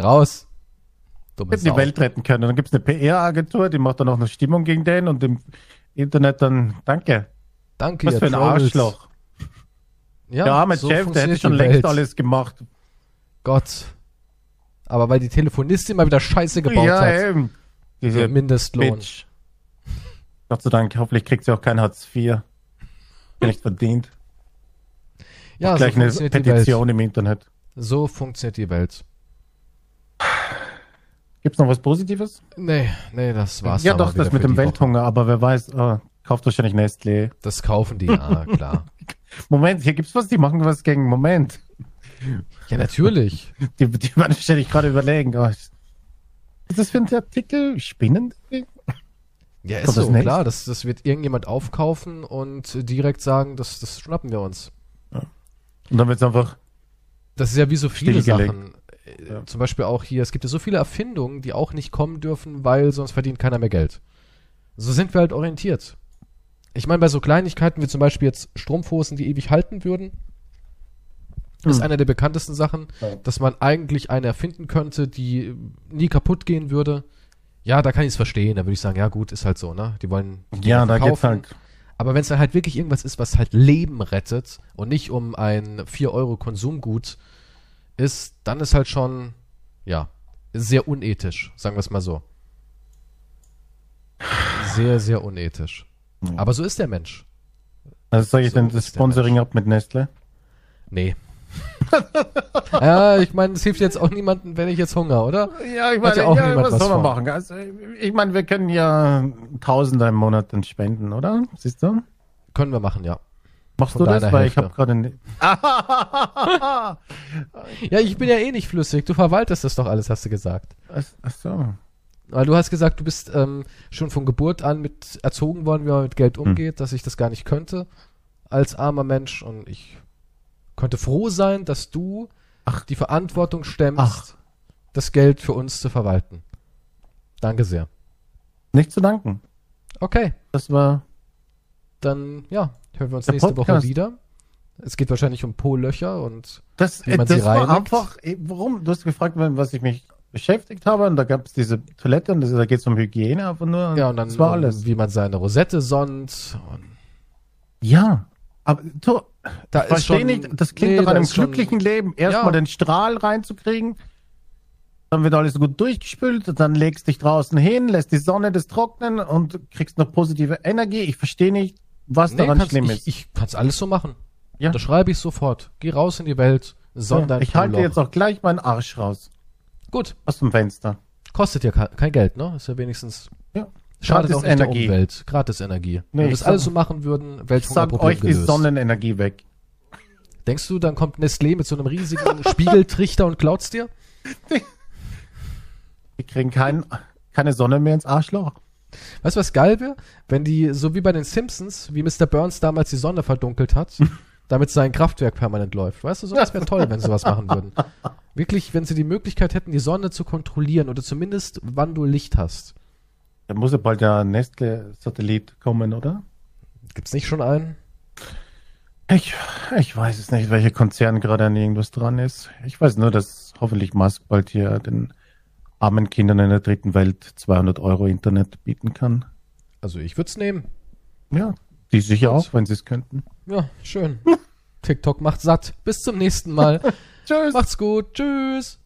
Raus. Dumme Hätten die. Welt retten können. Dann gibt es eine PR-Agentur, die macht dann auch eine Stimmung gegen den und im Internet dann, danke. Danke, Was für ein Trolls. Arschloch. Ja, der arme so Jeff, der hätte schon längst Welt. alles gemacht. Gott. Aber weil die Telefonistin mal wieder Scheiße gebaut ja, hat. eben. Diese Der Mindestlohn. Bitch. Gott sei Dank, hoffentlich kriegt sie auch kein Hartz IV. Nicht verdient. Ja, so Gleich eine funktioniert die Welt. Petition im Internet. So funktioniert die Welt. Gibt's noch was Positives? Nee, nee, das war's. ja, doch, das mit dem die Woche. Welthunger, aber wer weiß, ah, kauft wahrscheinlich Nestlé. Das kaufen die, ja, klar. Moment, hier gibt's was, die machen was gegen Moment. Ja, natürlich. Die, die werden ständig gerade überlegen. Oh, was ist das für ein Artikel? Spinnen? Ja, ist Kommt das so, nächste? klar. Das, das wird irgendjemand aufkaufen und direkt sagen, das, das schnappen wir uns. Und dann wird's einfach, Das ist ja wie so viele. Sachen. Äh, Ja. Zum Beispiel auch hier, es gibt ja so viele Erfindungen, die auch nicht kommen dürfen, weil sonst verdient keiner mehr Geld. So sind wir halt orientiert. Ich meine, bei so Kleinigkeiten wie zum Beispiel jetzt Strumpfhosen, die ewig halten würden, ist Hm. einer der bekanntesten Sachen, Ja. dass man eigentlich eine erfinden könnte, die nie kaputt gehen würde. Ja, da kann ich es verstehen. Da würde ich sagen, ja gut, ist halt so, ne? Die wollen die ja, da geht's halt. Aber wenn es dann halt wirklich irgendwas ist, was halt Leben rettet und nicht um ein 4 Euro Konsumgut ist, dann ist halt schon, ja, sehr unethisch, sagen wir es mal so. Sehr, sehr unethisch. Ja. Aber so ist der Mensch. Also sage ich So denn das Sponsoring ab mit Nestle? Nee. ja, ich meine, es hilft jetzt auch niemandem, wenn ich jetzt Hunger, oder? Ja, ich Hat ja auch niemand was was soll man machen? Also, ich meine, wir können ja Tausender im Monat dann spenden, oder? Siehst du? Können wir machen, ja. Machst Von du das? Weil ich habe gerade. ne- Ja, ich bin ja eh nicht flüssig. Du verwaltest das doch alles, hast du gesagt. Ach, ach so. Weil du hast gesagt, du bist ähm, schon von Geburt an mit erzogen worden, wie man mit Geld umgeht, dass ich das gar nicht könnte als armer Mensch. Und ich könnte froh sein, dass du Ach. die Verantwortung stemmst, Ach. das Geld für uns zu verwalten. Danke sehr. Nicht zu danken. Okay, Das war. dann ja, hören wir uns nächste Woche Podcast. wieder. Es geht wahrscheinlich um Po-Löcher und Das, Wie man das sie war reinigt? einfach. eh, Warum? Du hast gefragt, was ich mich beschäftigt habe. Und da gab es diese Toilette und das, da geht es um Hygiene einfach nur. ja, und dann Das war alles. wie man seine Rosette sonnt. Ja. Aber du, da ich verstehe nicht, das klingt nee, nach da einem ist schon- glücklichen Leben. Erstmal Ja. den Strahl reinzukriegen, dann wird alles gut durchgespült, dann legst dich draußen hin, lässt die Sonne das trocknen und kriegst noch positive Energie. Ich verstehe nicht, was Nee, daran schlimm ich, ist. ich kann's alles so machen. Ja. Das schreibe ich sofort. Geh raus in die Welt, sondern ich halte jetzt auch gleich meinen Arsch raus. Gut, Aus dem Fenster. kostet ja ke- kein Geld, ne? Ist ja wenigstens Ja. schadet Gratis auch nicht Energie. der Umwelt. Gratis Energie. Nee, Wenn wir das alles so machen würden, Ich sag Welthungerproblem euch die. Sonnenenergie weg. Denkst du, dann kommt Nestlé mit so einem riesigen Spiegeltrichter und klaut's dir? Die kriegen kein, keine Sonne mehr ins Arschloch. Weißt du, was geil wäre? Wenn die, so wie bei den Simpsons, wie Mr. Burns damals die Sonne verdunkelt hat, damit sein Kraftwerk permanent läuft. Weißt du, so, das wäre toll, wenn sie sowas machen würden. Wirklich, wenn sie die Möglichkeit hätten, die Sonne zu kontrollieren oder zumindest, wann du Licht hast. Da muss ja bald der Nestle-Satellit kommen, oder? Gibt's nicht schon einen? Ich, ich weiß es nicht, welcher Konzern gerade an irgendwas dran ist. Ich weiß nur, dass hoffentlich Musk bald hier den armen Kindern in der dritten Welt 200 Euro Internet bieten kann. Also ich würde es nehmen. Ja, die sicher auch, wenn sie es könnten. Ja, schön. TikTok macht satt. Bis zum nächsten Mal. Tschüss. Macht's gut. Tschüss.